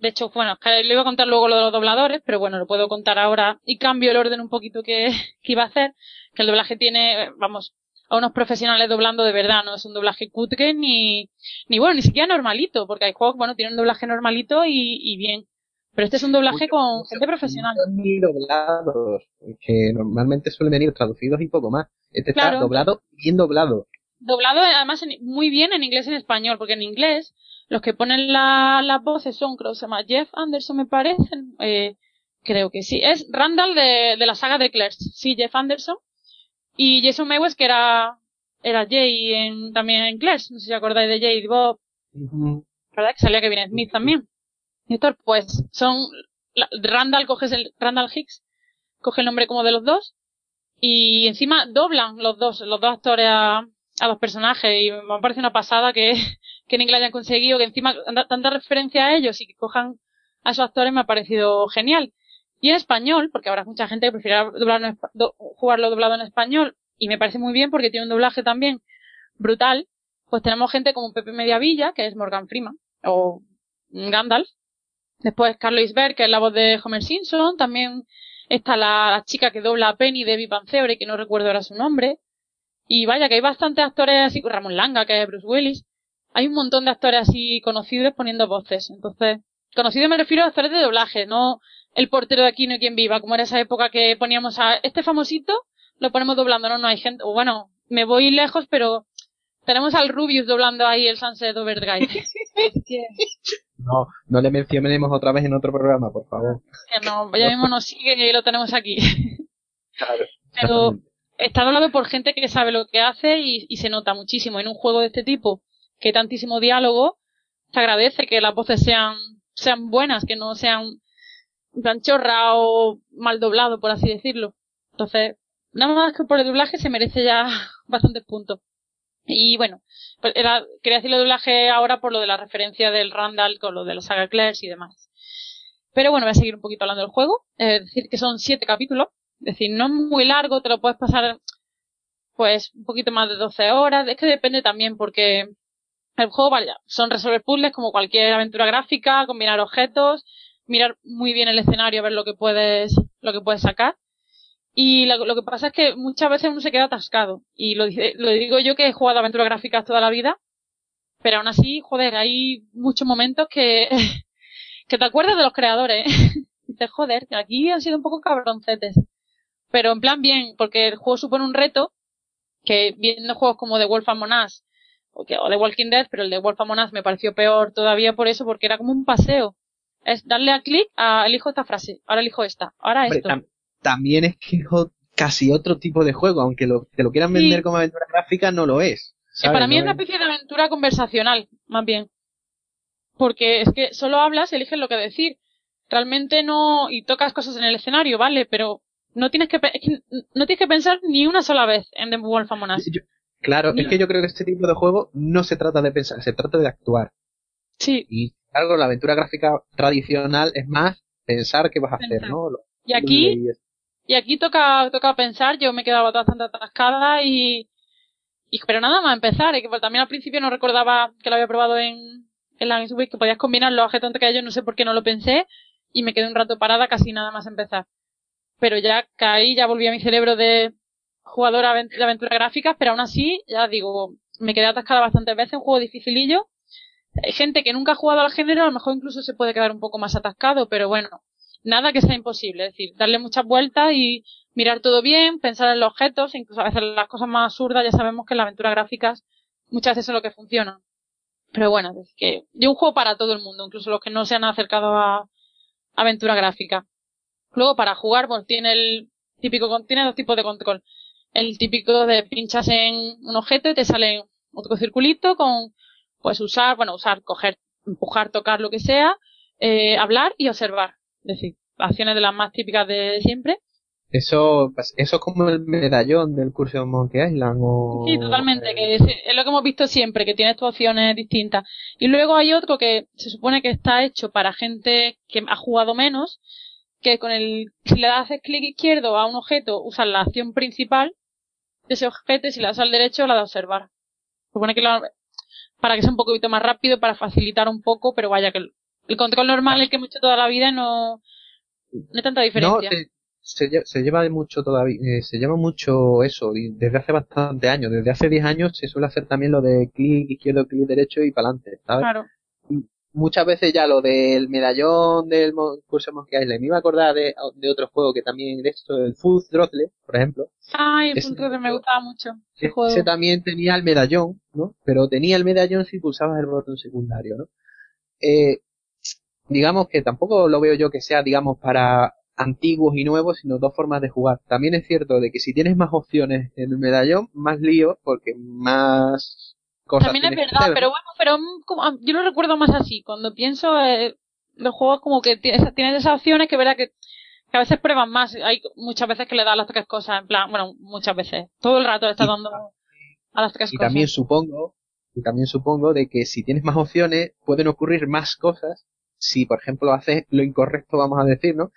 de hecho, bueno, le iba a contar luego lo de los dobladores, pero bueno, lo puedo contar ahora y cambio el orden un poquito que, (laughs) que iba a hacer, que el doblaje tiene, vamos, a unos profesionales doblando de verdad, no es un doblaje cutre ni, ni bueno, ni siquiera normalito, porque hay juegos, bueno, tienen un doblaje normalito y, y bien. Pero este es un doblaje con gente profesional. Ni doblados, que normalmente suelen venir traducidos y poco más. Este está doblado, bien doblado doblado además muy bien en inglés y en español, porque en inglés los que ponen la, las voces son, creo que se llama Jeff Anderson, me parece, eh, creo que sí, es Randall de, de la saga de Claire, sí, Jeff Anderson, y Jason Mewes que era, era Jay en, también en Claire, no sé si acordáis de Jay y Bob, ¿verdad? Que salía Kevin Smith también. Y esto, pues, son, Randall coge el, Randall Hicks, coge el nombre como de los dos, y encima doblan los dos, los dos actores a, a los personajes y me parece una pasada que, (laughs) que en inglés hayan conseguido que encima tanta referencia a ellos y que cojan a esos actores me ha parecido genial. Y en español, porque habrá mucha gente que prefiera jugarlo doblado en español y me parece muy bien porque tiene un doblaje también brutal, pues tenemos gente como Pepe Mediavilla, que es Morgan Freeman, o Gandalf. Después Carlos Isberg, que es la voz de Homer Simpson. También está la, chica que dobla a Penny de Vivan que no recuerdo ahora su nombre. Y vaya, que hay bastantes actores así, Ramón Langa, que es Bruce Willis. Hay un montón de actores así conocidos poniendo voces. Entonces, conocido me refiero a actores de doblaje, no el portero de aquí no hay quien viva, como era esa época que poníamos a este famosito, lo ponemos doblando, no, no hay gente, o bueno, me voy lejos, pero tenemos al Rubius doblando ahí el Sunset Overdrive. (laughs) no, no le mencionemos otra vez en otro programa, por favor. Que no, ya mismo nos sigue y lo tenemos aquí. Claro. Pero está doblado por gente que sabe lo que hace y, se nota muchísimo. En un juego de este tipo, que hay tantísimo diálogo, se agradece que las voces sean, sean buenas, que no sean tan chorra o mal doblado, por así decirlo. Entonces, nada más que por el doblaje se merece ya (laughs) bastantes puntos. Y bueno, pues era, quería decirlo doblaje ahora por lo de la referencia del Randall con lo de los saga Clairs y demás. Pero bueno, voy a seguir un poquito hablando del juego. Es decir, que son siete capítulos. Es decir, no es muy largo, te lo puedes pasar pues un poquito más de 12 horas. Es que depende también porque el juego, vaya, son resolver puzzles como cualquier aventura gráfica, combinar objetos, mirar muy bien el escenario, ver lo que puedes, lo que puedes sacar. Y lo, que pasa es que muchas veces uno se queda atascado. Y lo, lo digo yo que he jugado aventuras gráficas toda la vida. Pero aún así, joder, hay muchos momentos que, (laughs) que te acuerdas de los creadores. (laughs) y te joder, que aquí han sido un poco cabroncetes pero en plan bien, porque el juego supone un reto que viendo juegos como The Wolf Among Us o, The Walking Dead, pero el de Wolf Among Us me pareció peor todavía por eso, porque era como un paseo. Es darle a clic a elijo esta frase, ahora elijo esta, ahora esto. también es que casi otro tipo de juego, aunque lo, te lo quieran vender como aventura gráfica, no lo es. para mí es una especie de aventura conversacional, más bien. Porque es que solo hablas, eliges lo que decir. Realmente no, y tocas cosas en el escenario, vale, pero no tienes que, no tienes que pensar ni una sola vez en The Wolf Among Us. claro, es que yo creo que este tipo de juego no se trata de pensar, se trata de actuar. Sí. Y algo, la aventura gráfica tradicional es más pensar qué vas a hacer, ¿no? y aquí, y aquí toca, toca pensar, yo me quedaba bastante atascada y, y, pero nada más empezar, y que pues también al principio no recordaba que lo había probado en, en la Week, que podías combinar los objetos entre ellos, no sé por qué no lo pensé, y me quedé un rato parada casi nada más empezar pero ya caí, ya volví a mi cerebro de jugadora de aventura gráfica, pero aún así, ya digo, me quedé atascada bastantes veces, un juego dificilillo, hay gente que nunca ha jugado al género, a lo mejor incluso se puede quedar un poco más atascado, pero bueno, nada que sea imposible. Es decir, darle muchas vueltas y mirar todo bien, pensar en los objetos, incluso a veces las cosas más absurdas, ya sabemos que en las aventuras gráficas muchas veces es lo que funciona. Pero bueno, es que yo un juego para todo el mundo, incluso los que no se han acercado a aventura gráfica. Luego para jugar, pues tiene el típico, tiene dos tipos de control. El típico de pinchas en un objeto y te sale otro circulito con, pues usar, bueno, usar, coger, empujar, tocar, lo que sea, eh, hablar y observar. Es decir, acciones de las más típicas de siempre. Eso, pues, eso es como el medallón del curso de Monkey Island o... Sí, totalmente, que es, es, lo que hemos visto siempre, que tiene estas opciones distintas. Y luego hay otro que se supone que está hecho para gente que ha jugado menos, que con el, si le das clic izquierdo a un objeto, usas la acción principal de ese objeto y si le das al derecho la de observar. Se supone que lo, para que sea un poquito más rápido, para facilitar un poco, pero vaya que el, el control normal, el que hemos hecho toda la vida, no, no hay tanta diferencia. No, se, se, lleva mucho todavía, eh, se lleva mucho eso, y desde hace bastante años, desde hace 10 años se suele hacer también lo de clic izquierdo, clic derecho y para adelante, ¿sabes? Claro. Y muchas veces ya lo del medallón del curso Monkey Island, me iba a acordar de, de otro juego que también de esto, el Full Throttle, por ejemplo. Ay, el Full Throttle me gustaba mucho. Ese, ese juego. también tenía el medallón, ¿no? Pero tenía el medallón si pulsabas el botón secundario, ¿no? Eh, digamos que tampoco lo veo yo que sea, digamos, para antiguos y nuevos, sino dos formas de jugar. También es cierto de que si tienes más opciones en el medallón, más lío, porque más cosas. También es verdad, pero bueno, pero como, yo lo recuerdo más así. Cuando pienso eh, los juegos como que tienes, tienes esas opciones que verá que, que, a veces prueban más. Hay muchas veces que le das las tres cosas, en plan, bueno, muchas veces. Todo el rato le estás dando a las tres y cosas. también supongo, y también supongo de que si tienes más opciones, pueden ocurrir más cosas si, por ejemplo, haces lo incorrecto, vamos a decir, ¿no?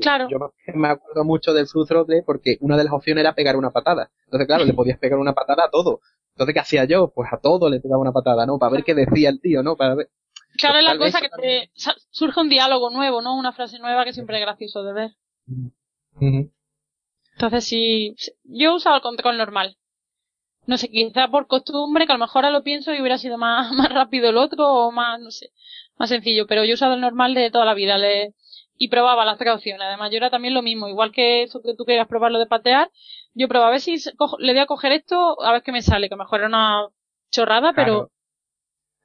Claro. Yo me acuerdo mucho del Full Throttle porque una de las opciones era pegar una patada. Entonces, claro, le (laughs) podías pegar una patada a todo. Entonces, ¿qué hacía yo? Pues a todo le pegaba una patada, ¿no? Para ver qué decía el tío, ¿no? Para ver. Claro, es la cosa que te surge un diálogo nuevo, ¿no? Una frase nueva que siempre es gracioso de ver. Uh -huh. Entonces, sí, yo usaba el control normal. No sé, quizá por costumbre, que a lo mejor ahora lo pienso y hubiera sido más, (laughs) más rápido el otro o más, no sé, más sencillo, pero yo he usado el normal de toda la vida. Le, y probaba las tres opciones. Además, yo era también lo mismo. Igual que eso que tú querías probar lo de patear, yo probaba a ver si cojo, le voy a coger esto, a ver qué me sale, que mejor era una chorrada, pero, Claro.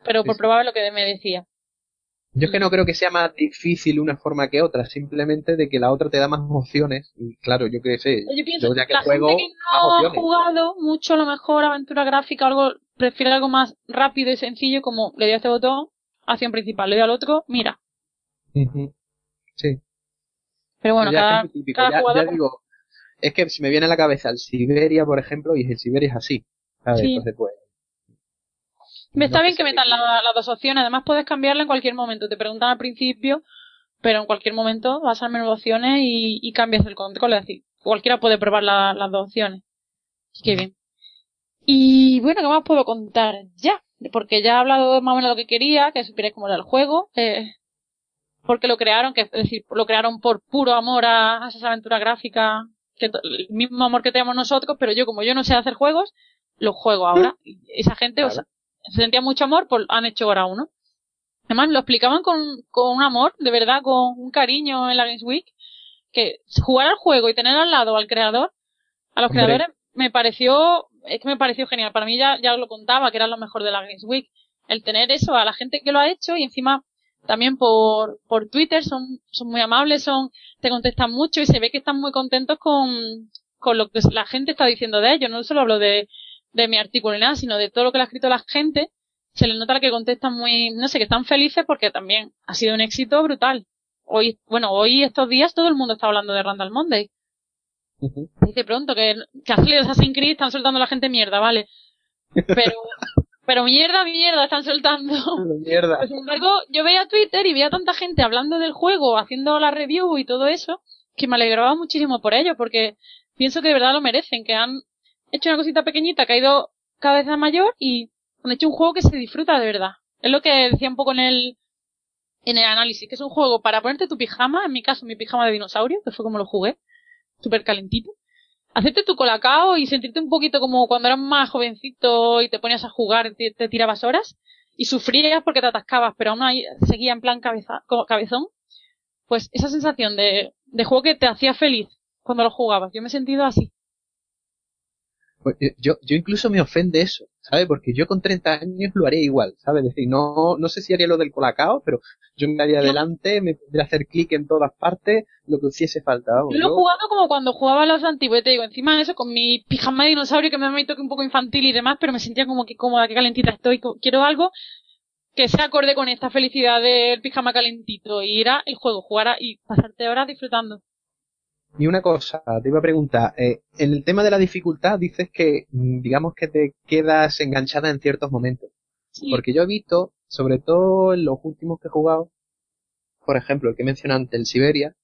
pero Sí, por probar lo que me decía. Yo es que no creo que sea más difícil una forma que otra, simplemente de que la otra te da más opciones. Y claro, yo qué sé, Yo pienso yo ya que la juego, gente que más no ha jugado mucho, a lo mejor aventura gráfica algo, prefiere algo más rápido y sencillo, como le doy a este botón, acción principal, le doy al otro, mira. Sí. Pero bueno, Ya que cada, cada Ya- ya jugador digo, es que si me viene a la cabeza el Siberia, por ejemplo, y el Siberia es así. ¿sabes? Sí. Entonces, pues, Me está No bien que metan la- las dos opciones, además puedes cambiarla en cualquier momento. Te preguntan al principio, pero en cualquier momento vas al menú opciones y, y cambias el control. Es decir, cualquiera puede probar la- las dos opciones. Así que bien. Y bueno, ¿qué más puedo contar? Ya, porque ya he hablado más o menos de lo que quería, que supierais cómo era el juego. Eh, porque lo crearon, que es decir, lo crearon por puro amor a, a esas aventuras gráficas, que el mismo amor que tenemos nosotros, pero yo como yo no sé hacer juegos, los juego ahora. Y esa gente, o sea, se sentía mucho amor, pues han hecho ahora uno. Además, lo explicaban con, con un amor, de verdad, con un cariño en la Games Week, que jugar al juego y tener al lado al creador, a los Hombre. creadores, me pareció, es que me pareció genial. Para mí ya, ya lo contaba, que era lo mejor de la Games Week. El tener eso a la gente que lo ha hecho y encima también por, por Twitter son, son muy amables, son, te contestan mucho y se ve que están muy contentos con, con lo que la gente está diciendo de ellos. No solo hablo de, de mi artículo ni nada, sino de todo lo que le ha escrito la gente. Se les nota que contestan muy, no sé, que están felices porque también ha sido un éxito brutal. Hoy, bueno, hoy estos días todo el mundo está hablando de Randall Monday. Dice pronto que, que ha salido Assassin's Creed, están soltando a la gente mierda, vale. Pero, (laughs) pero mierda, mierda están soltando. mierda. Pues, sin embargo, yo veía Twitter y veía tanta gente hablando del juego, haciendo la review y todo eso, que me alegraba muchísimo por ello, porque pienso que de verdad lo merecen, que han hecho una cosita pequeñita que ha ido cada vez a mayor y han hecho un juego que se disfruta de verdad. Es lo que decía un poco en el, en el análisis, que es un juego para ponerte tu pijama, en mi caso mi pijama de dinosaurio, que fue como lo jugué, súper calentito, hacerte tu colacao y sentirte un poquito como cuando eras más jovencito y te ponías a jugar, te, te tirabas horas, y sufrías porque te atascabas, pero aún ahí seguía en plan cabeza, cabezón, pues esa sensación de, de juego que te hacía feliz cuando lo jugabas, yo me he sentido así. Pues, eh, yo, yo incluso me ofende eso, ¿sabes? Porque yo con 30 años lo haría igual, ¿sabes? Es decir, no, no sé si haría lo del colacao, pero yo me haría adelante, me pondría a hacer clic en todas partes, lo que hiciese falta. yo lo he jugado como cuando jugaba a los antiguos, te digo, encima de eso, con mi pijama de dinosaurio que me ha visto que un poco infantil y demás, pero me sentía como que cómoda, que calentita estoy, quiero algo que se acorde con esta felicidad del pijama calentito y ir a el juego, jugar y pasarte horas disfrutando. Y una cosa, te iba a preguntar, eh, en el tema de la dificultad dices que, mm, digamos que te quedas enganchada en ciertos momentos. Porque yo he visto, sobre todo en los últimos que he jugado, por ejemplo, el que mencioné antes, el Siberia,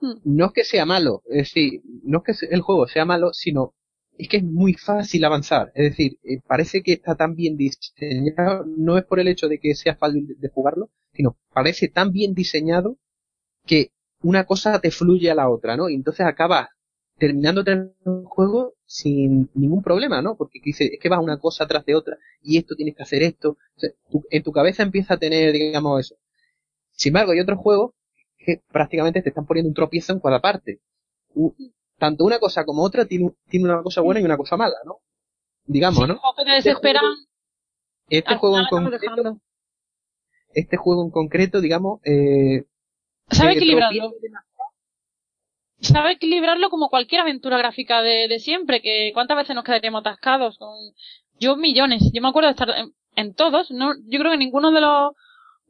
hmm. no es que sea malo, es decir, no es que el juego sea malo, sino es que es muy fácil avanzar. Es decir, eh, parece que está tan bien diseñado, no es por el hecho de que sea fácil de jugarlo, sino parece tan bien diseñado que una cosa te fluye a la otra, ¿no? Y entonces acabas terminando el juego sin ningún problema, ¿no? Porque dice, es que vas una cosa tras de otra y esto tienes que hacer esto. en tu cabeza empieza a tener, digamos, eso. Sin embargo, hay otros juegos que prácticamente te están poniendo un tropiezo en cada parte. tanto una cosa como otra tiene, tiene una cosa buena y una cosa mala, ¿no? Digamos, ¿no? Este juego, este juego en concreto, este juego en concreto, digamos, eh, Sabe equilibrarlo. Sabe equilibrarlo como cualquier aventura gráfica de, de siempre, que cuántas veces nos quedaríamos atascados con, yo millones, yo me acuerdo de estar en, todos, no, yo creo que ninguno de los,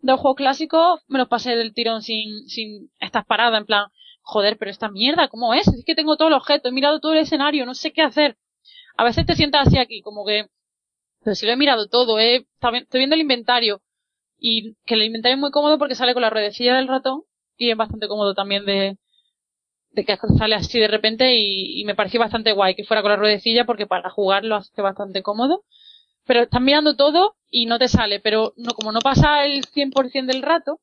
de los juegos clásicos me los pasé del tirón sin, sin estas paradas, en plan, joder, pero esta mierda, ¿cómo es? Es que tengo todo el objeto, he mirado todo el escenario, no sé qué hacer. A veces te sientas así aquí, como que, pero si lo he mirado todo, eh, estoy viendo el inventario, y que el inventario es muy cómodo porque sale con la ruedecilla del ratón, y es bastante cómodo también de, que sale así de repente y, me pareció bastante guay que fuera con la ruedecilla porque para jugar lo hace bastante cómodo. Pero estás mirando todo y no te sale, pero no, como no pasa el 100% del rato,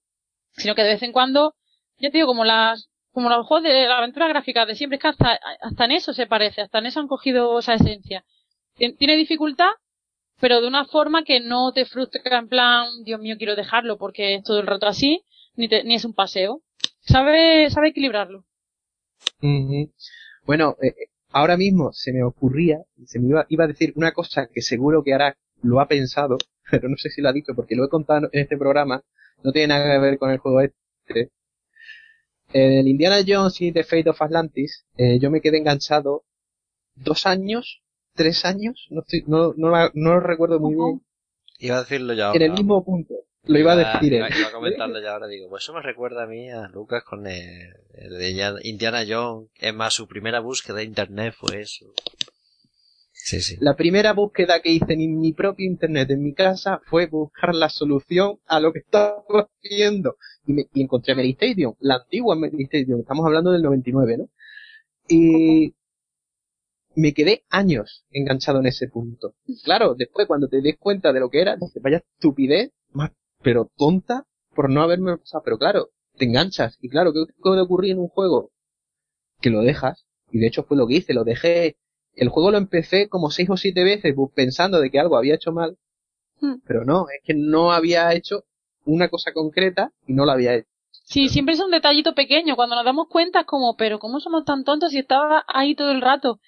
sino que de vez en cuando, ya te digo, como las, como los juegos de la aventura gráfica de siempre, es que hasta, hasta en eso se parece, hasta en eso han cogido esa esencia. Tiene dificultad, pero de una forma que no te frustra en plan, Dios mío, quiero dejarlo porque es todo el rato así, ni, ni es un paseo. Sabe, sabe equilibrarlo. Bueno, eh, eh, ahora mismo se me ocurría, se me iba, iba a decir una cosa que seguro que ahora lo ha pensado, (laughs) pero no sé si lo ha dicho porque lo he contado en este programa, no tiene nada que ver con el juego este. En el Indiana Jones y The Fate of Atlantis, eh, yo me quedé enganchado dos años, tres años, no, estoy, no, no, no lo recuerdo muy bien. Iba a decirlo ya. En el mismo punto. Lo iba, a decir. Iba, iba, a comentarlo ya ahora, digo, pues eso me recuerda a mí, a Lucas, con el, de Indiana Jones. Es más, su primera búsqueda de internet fue eso. Sí, sí. La primera búsqueda que hice en mi propio internet en mi casa fue buscar la solución a lo que estaba haciendo. Y, me, y encontré Mary Stadium, la antigua Mary Stadium, estamos hablando del 99, ¿no? Y me quedé años enganchado en ese punto. Claro, después cuando te des cuenta de lo que era, dices, vaya estupidez más pero tonta por no haberme pasado. Pero claro, te enganchas. Y claro, ¿qué puede ocurrir en un juego? Que lo dejas. Y de hecho fue lo que hice, lo dejé. El juego lo empecé como seis o siete veces pensando de que algo había hecho mal. Hmm. Pero no, es que no había hecho una cosa concreta y no la había hecho. Sí, siempre es un detallito pequeño. Cuando nos damos cuenta es como, pero ¿cómo somos tan tontos si estaba ahí todo el rato?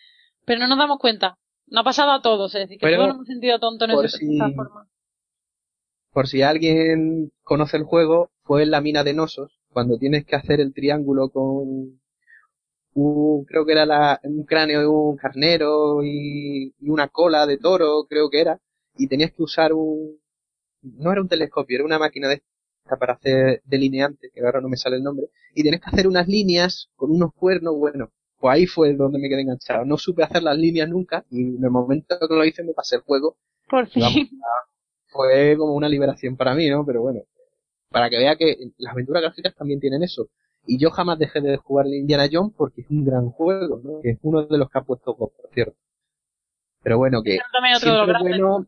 Pero no nos damos cuenta. No ha pasado a todos, es decir, que todos nos hemos sentido tontos en esa forma por si alguien conoce el juego, fue en la mina de Nosos, cuando tienes que hacer el triángulo con un, creo que era la, un cráneo de un carnero y, una cola de toro, creo que era, y tenías que usar un, no era un telescopio, era una máquina de esta para hacer delineante, que ahora no me sale el nombre, y tienes que hacer unas líneas con unos cuernos, bueno, pues ahí fue donde me quedé enganchado. No supe hacer las líneas nunca, y en el momento que lo hice me pasé el juego. Por fin fue como una liberación para mí, ¿no? Pero bueno, para que vea que las aventuras gráficas también tienen eso. Y yo jamás dejé de jugar Indiana Jones porque es un gran juego, ¿no? Que es uno de los que ha puesto por cierto. Pero bueno, que siempre es bueno,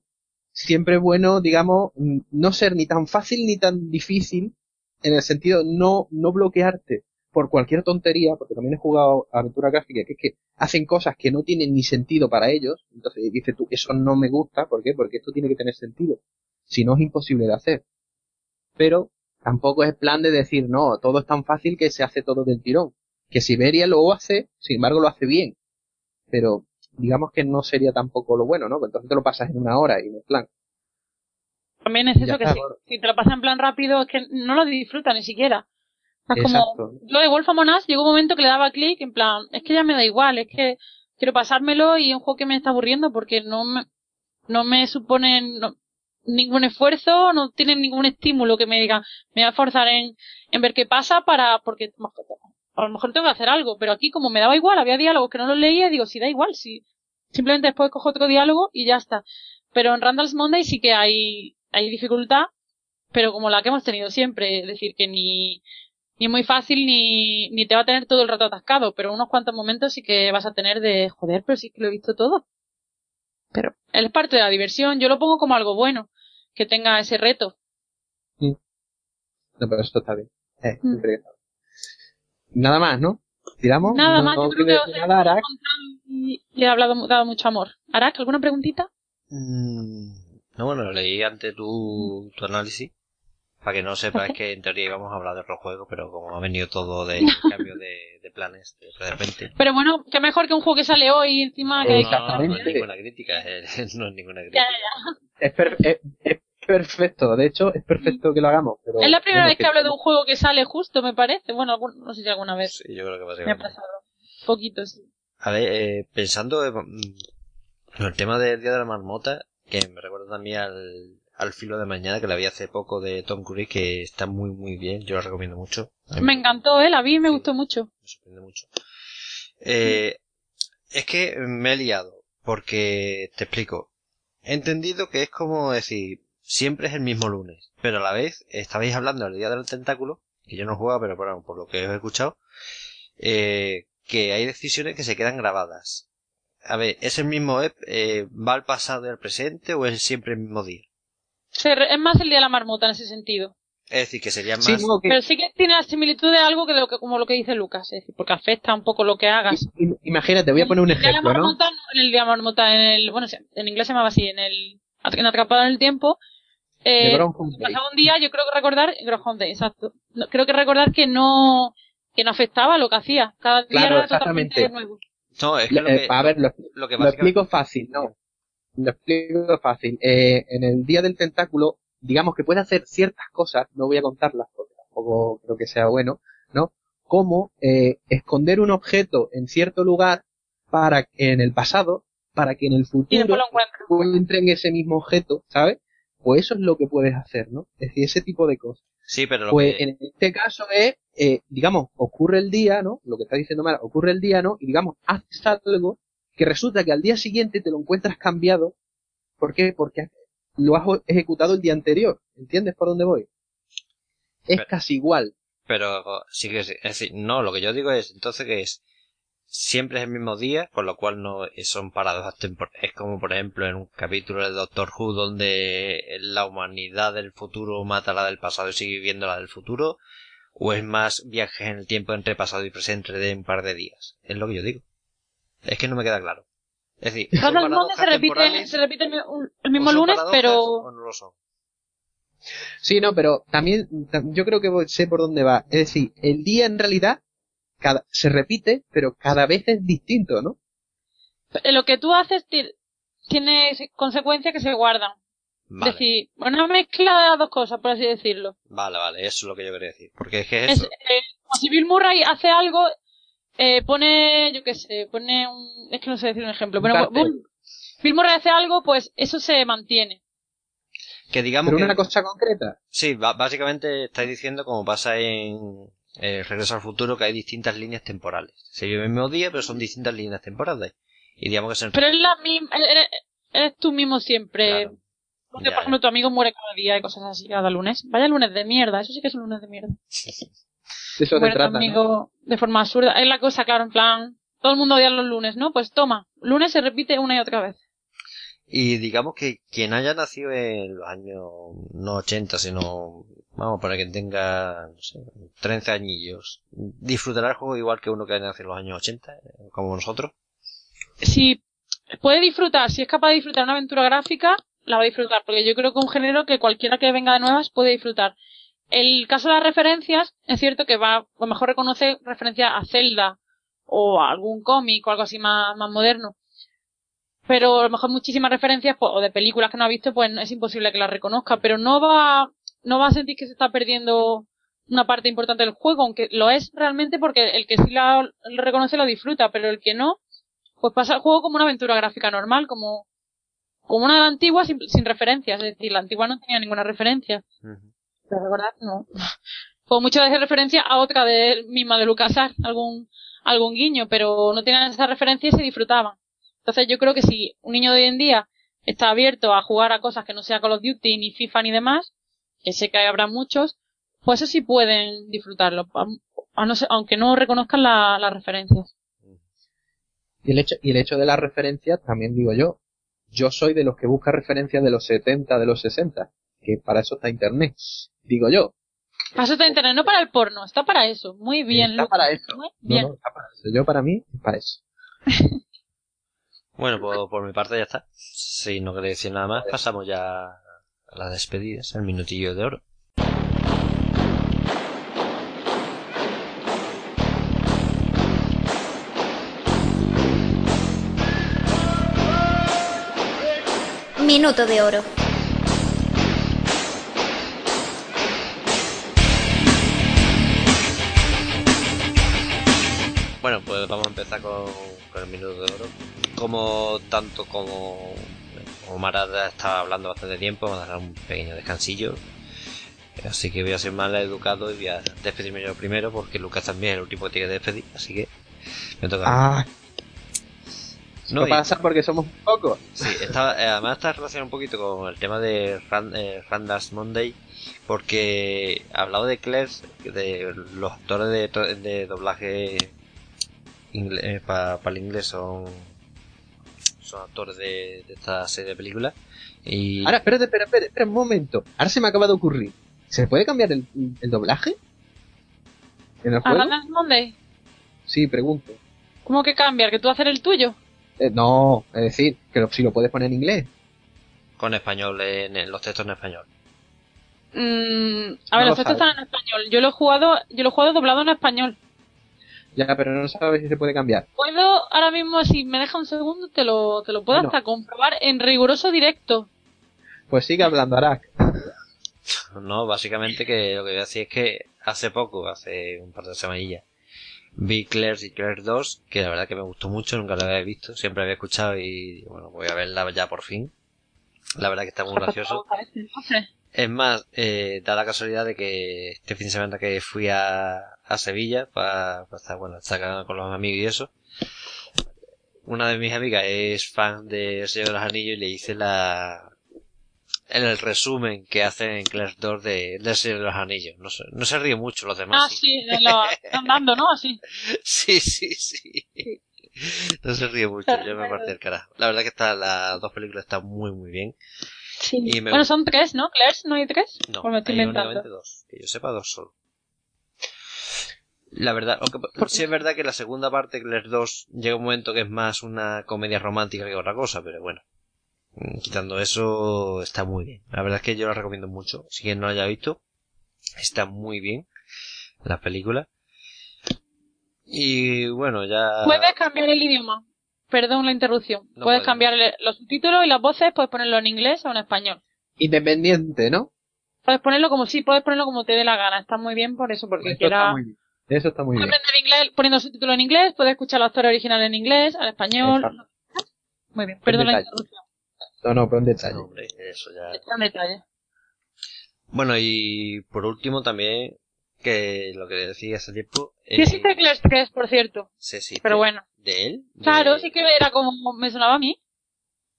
siempre bueno, digamos, no ser ni tan fácil ni tan difícil, en el sentido no, no bloquearte por cualquier tontería, porque también he jugado aventura gráfica, que es que hacen cosas que no tienen ni sentido para ellos, entonces dices tú, eso no me gusta, ¿por qué? Porque esto tiene que tener sentido. si no es imposible de hacer. Pero tampoco es plan de decir, no, todo es tan fácil que se hace todo del tirón. Que Siberia lo hace, sin embargo lo hace bien. Pero digamos que no sería tampoco lo bueno, ¿no? Entonces te lo pasas en una hora y no es plan. También es eso que si, si, te lo pasas en plan rápido es que no lo disfruta ni siquiera. Es como, lo de Wolf Among Us llegó un momento que le daba clic en plan, es que ya me da igual, es que quiero pasármelo y es un juego que me está aburriendo porque no me, no me supone ningún esfuerzo, no tiene ningún estímulo que me diga, me va a forzar en, en ver qué pasa para, porque a lo mejor tengo que hacer algo, pero aquí como me daba igual, había diálogos que no los leía, digo, si da igual, si simplemente después cojo otro diálogo y ya está. Pero en Randall's Monday sí que hay, hay dificultad, pero como la que hemos tenido siempre, es decir, que ni, ni es muy fácil ni, ni te va a tener todo el rato atascado, pero unos cuantos momentos sí que vas a tener de joder, pero sí que lo he visto todo. Pero él es parte de la diversión, yo lo pongo como algo bueno, que tenga ese reto. Mm. No, pero esto está bien. Eh, mm. Nada más, ¿no? ¿Tiramos? Nada más, yo creo que nada, y le he hablado, dado mucho amor. Arak, ¿alguna preguntita? Mm, no, bueno, leí ante tu, tu análisis para que no sepas que en teoría íbamos a hablar de otro juego, pero como ha venido todo de (laughs) cambio de, planes de repente. Pero bueno, qué mejor que un juego que sale hoy encima que... No, no, es ninguna crítica, no es ninguna crítica. Es, perfecto, de hecho es perfecto que lo hagamos. Pero es la primera vez que, hablo de un juego que sale justo, me parece. Bueno, no sé si alguna vez. Sí, yo creo que básicamente. Me ha pasado. Poquito, sí. A ver, eh, pensando en el tema del Día de la Marmota, que me recuerda también al, al filo de mañana que la vi hace poco de Tom Cruise que está muy muy bien. Yo la recomiendo mucho. Me, encantó eh la vi y me gustó mucho. Me sorprende mucho. Eh, es que me he liado porque te explico. He entendido que es como decir siempre es el mismo lunes pero a la vez estabais hablando del día del tentáculo que yo no jugaba pero bueno, por lo que he escuchado eh, que hay decisiones que se quedan grabadas. A ver, ¿es el mismo eh, va al pasado y al presente o es siempre el mismo día? Es más el día de la marmota en ese sentido. Es decir, que sería más... Pero sí que tiene la similitud de algo que, lo que como lo que dice Lucas, es decir, porque afecta un poco lo que hagas. Imagínate, voy a poner un ejemplo, ¿no? En el día de la marmota, en el, bueno, en inglés se llamaba así, en el, en Atrapado en el Tiempo, eh, pasaba un día, yo creo que recordar, Groundhog Day, exacto. creo que recordar que no, que no afectaba lo que hacía. Cada día era totalmente nuevo. No, es que lo eh, que, a ver, lo, lo, que lo explico fácil, ¿no? Lo explico fácil. Eh, en el día del tentáculo, digamos que puede hacer ciertas cosas, no voy a contarlas porque tampoco creo que sea bueno, ¿no? Como eh, esconder un objeto en cierto lugar para que en el pasado, para que en el futuro encuentren ese mismo objeto, ¿sabes? Pues eso es lo que puedes hacer, ¿no? Es decir, ese tipo de cosas. Sí, pero lo pues en este caso es, eh, digamos, ocurre el día, ¿no? Lo que está diciendo Mara, ocurre el día, ¿no? Y digamos, haces algo que resulta que al día siguiente te lo encuentras cambiado. ¿Por qué? Porque lo has ejecutado el día anterior. ¿Entiendes por dónde voy? Es casi igual. Pero sí que es, decir, no, lo que yo digo es entonces que es siempre es el mismo día, con lo cual no son paradojas temporales. Es como por ejemplo en un capítulo de Doctor Who donde la humanidad del futuro mata a la del pasado y sigue viviendo la del futuro, o es más viajes en el tiempo entre pasado y presente de un par de días. Es lo que yo digo. Es que no me queda claro. Es decir, cada se repite, se repite el, mismo lunes, pero... no lo son. Sí, no, pero también yo creo que sé por dónde va. Es decir, el día en realidad cada, se repite, pero cada vez es distinto, ¿no? Lo que tú haces tiene consecuencias que se guardan. Vale. Es decir, una mezcla de las dos cosas, por así decirlo. Vale, vale, eso es lo que yo quería decir. Porque es que es eso. Eh, si Bill Murray hace algo, eh, pone, yo qué sé, pone un, es que no sé decir un ejemplo, pero Bill Murray hace algo, pues eso se mantiene. Que digamos ¿Pero una cosa concreta? Sí, básicamente estáis diciendo como pasa en eh, Regreso al Futuro que hay distintas líneas temporales. Se vive el mismo día, pero son distintas líneas temporales. Y digamos que se... Pero es la misma, eres, tú mismo siempre. Porque, por ejemplo, tu amigo muere cada día y cosas así, cada lunes. Vaya lunes de mierda, eso sí que es un lunes de mierda. (laughs) eso se trata, amigo de forma absurda. Es la cosa, claro, en plan, todo el mundo odia los lunes, ¿no? Pues toma, lunes se repite una y otra vez. Y digamos que quien haya nacido en los años no 80, sino, vamos, para que tenga, no sé, 13 añillos, ¿disfrutará el juego igual que uno que haya nacido en los años 80, como nosotros? Si puede disfrutar, si es capaz de disfrutar una aventura gráfica, la va a disfrutar, porque yo creo que un género que cualquiera que venga de nuevas puede disfrutar. El caso de las referencias, es cierto que va, a lo mejor reconoce referencia a Zelda o a algún cómic o algo así más, más moderno. Pero a lo mejor muchísimas referencias pues, o de películas que no ha visto, pues es imposible que las reconozca, pero no va, no va a sentir que se está perdiendo una parte importante del juego, aunque lo es realmente porque el que sí la reconoce lo disfruta, pero el que no, pues pasa el juego como una aventura gráfica normal, como, como una de la antigua sin, sin referencias, es decir, la antigua no tenía ninguna referencia. De verdad, no. Como mucho de referencia a otra de misma de LucasArts, algún, algún guiño, pero no tenían esa referencia y se disfrutaban. Entonces yo creo que si un niño de hoy en día está abierto a jugar a cosas que no sea Call of Duty, ni FIFA, ni demás, que sé que habrá muchos, pues eso sí pueden disfrutarlo, aunque no reconozcan la- las referencias. Y el hecho, y el hecho de las referencias, también digo yo, yo soy de los que busca referencias de los 70, de los 60, que para eso está internet, digo yo. Para eso está internet, no para el porno, está para eso. Muy bien, está para eso. Muy No, bien. no, está para eso. Yo para mí, es para eso. Bueno, pues por mi parte ya está. Si no queréis decir nada más, pasamos ya a las despedidas, al minutillo de oro. Minuto de oro. Bueno, pues vamos a empezar con, con el minuto de oro. Como tanto como, Mara estaba hablando bastante tiempo, vamos a dar un pequeño descansillo. Así que voy a ser más educado y voy a despedirme yo primero, porque Lucas también es el último que tiene que despedir, así que me toca. Ah, No, pasa porque somos pocos. Sí, está, eh, además está relacionado un poquito con el tema de Ran, eh, Randas Monday, porque ha hablado de Claire, de los actores de, to- de doblaje para el inglés son, son actores de, de esta serie de películas. Y Ahora, espérate, espera, espera, espera un momento. Ahora se me acaba de ocurrir. ¿Se puede cambiar el, el doblaje? ¿En el ¿A juego? Monday? Sí, pregunto. ¿Cómo que cambiar? ¿Que tú hacer el tuyo? Eh, no, es decir, que lo- si lo puedes poner en inglés. con español, en, en los textos en español. Mm, No a ver, lo los textos están en español. Yo lo he jugado, yo lo he jugado doblado en español. Ya, pero no sabes si se puede cambiar. Puedo, ahora mismo, si me deja un segundo, te lo, te lo puedo Bueno. hasta comprobar en riguroso directo. Pues sigue hablando, Arak. No, básicamente que lo que voy a decir es que hace poco, hace un par de semanillas, vi Claire y Claire 2, que la verdad que me gustó mucho, nunca la había visto, siempre la había escuchado y bueno, voy a verla ya por fin. La verdad que está muy gracioso. Entonces, Es más, eh, da la casualidad de que este fin de semana que fui a, a Sevilla para estar, bueno, estar con los amigos y eso, una de mis amigas es fan de El Señor de los Anillos y le hice la, el, el resumen que hacen en Claire 2 de, del Señor de los Anillos. No se, no se ríe mucho los demás. Ah, sí, de lo están dando, ¿no? Así. (laughs) sí, sí, sí. No se ríe mucho, yo me partí el carajo. La verdad que está, las dos películas están muy, muy bien. Sí. Y me Bueno, son tres, ¿no? Claire, ¿no hay tres? No, hay únicamente dos. Que yo sepa, dos solo. La verdad, aunque sí es verdad que la segunda parte, Claire 2, llega un momento que es más una comedia romántica que otra cosa, pero bueno. Mm, Quitando eso, está muy bien. La verdad es que yo la recomiendo mucho. Si quien no la haya visto, está muy bien la película. Y bueno, ya... Puedes cambiar el idioma. Perdón la interrupción. No puedes cambiar el- los subtítulos y las voces, puedes ponerlo en inglés o en español. Independiente, ¿no? Puedes ponerlo como sí, puedes ponerlo como te dé la gana. Está muy bien por eso, porque quiera está muy bien. Eso está muy bien. aprender inglés poniendo subtítulos en inglés, puedes escuchar los actores originales en inglés, al español. Exacto. Muy bien, perdón la interrupción. No, no, pero un detalle. No, hombre, eso ya... En detalle. Bueno, y por último también, que lo que decía hace tiempo... Sí existe Claire 3, por cierto. Sí, sí. Pero bueno. ¿De él? De- Claro, sí que era como me sonaba a mí.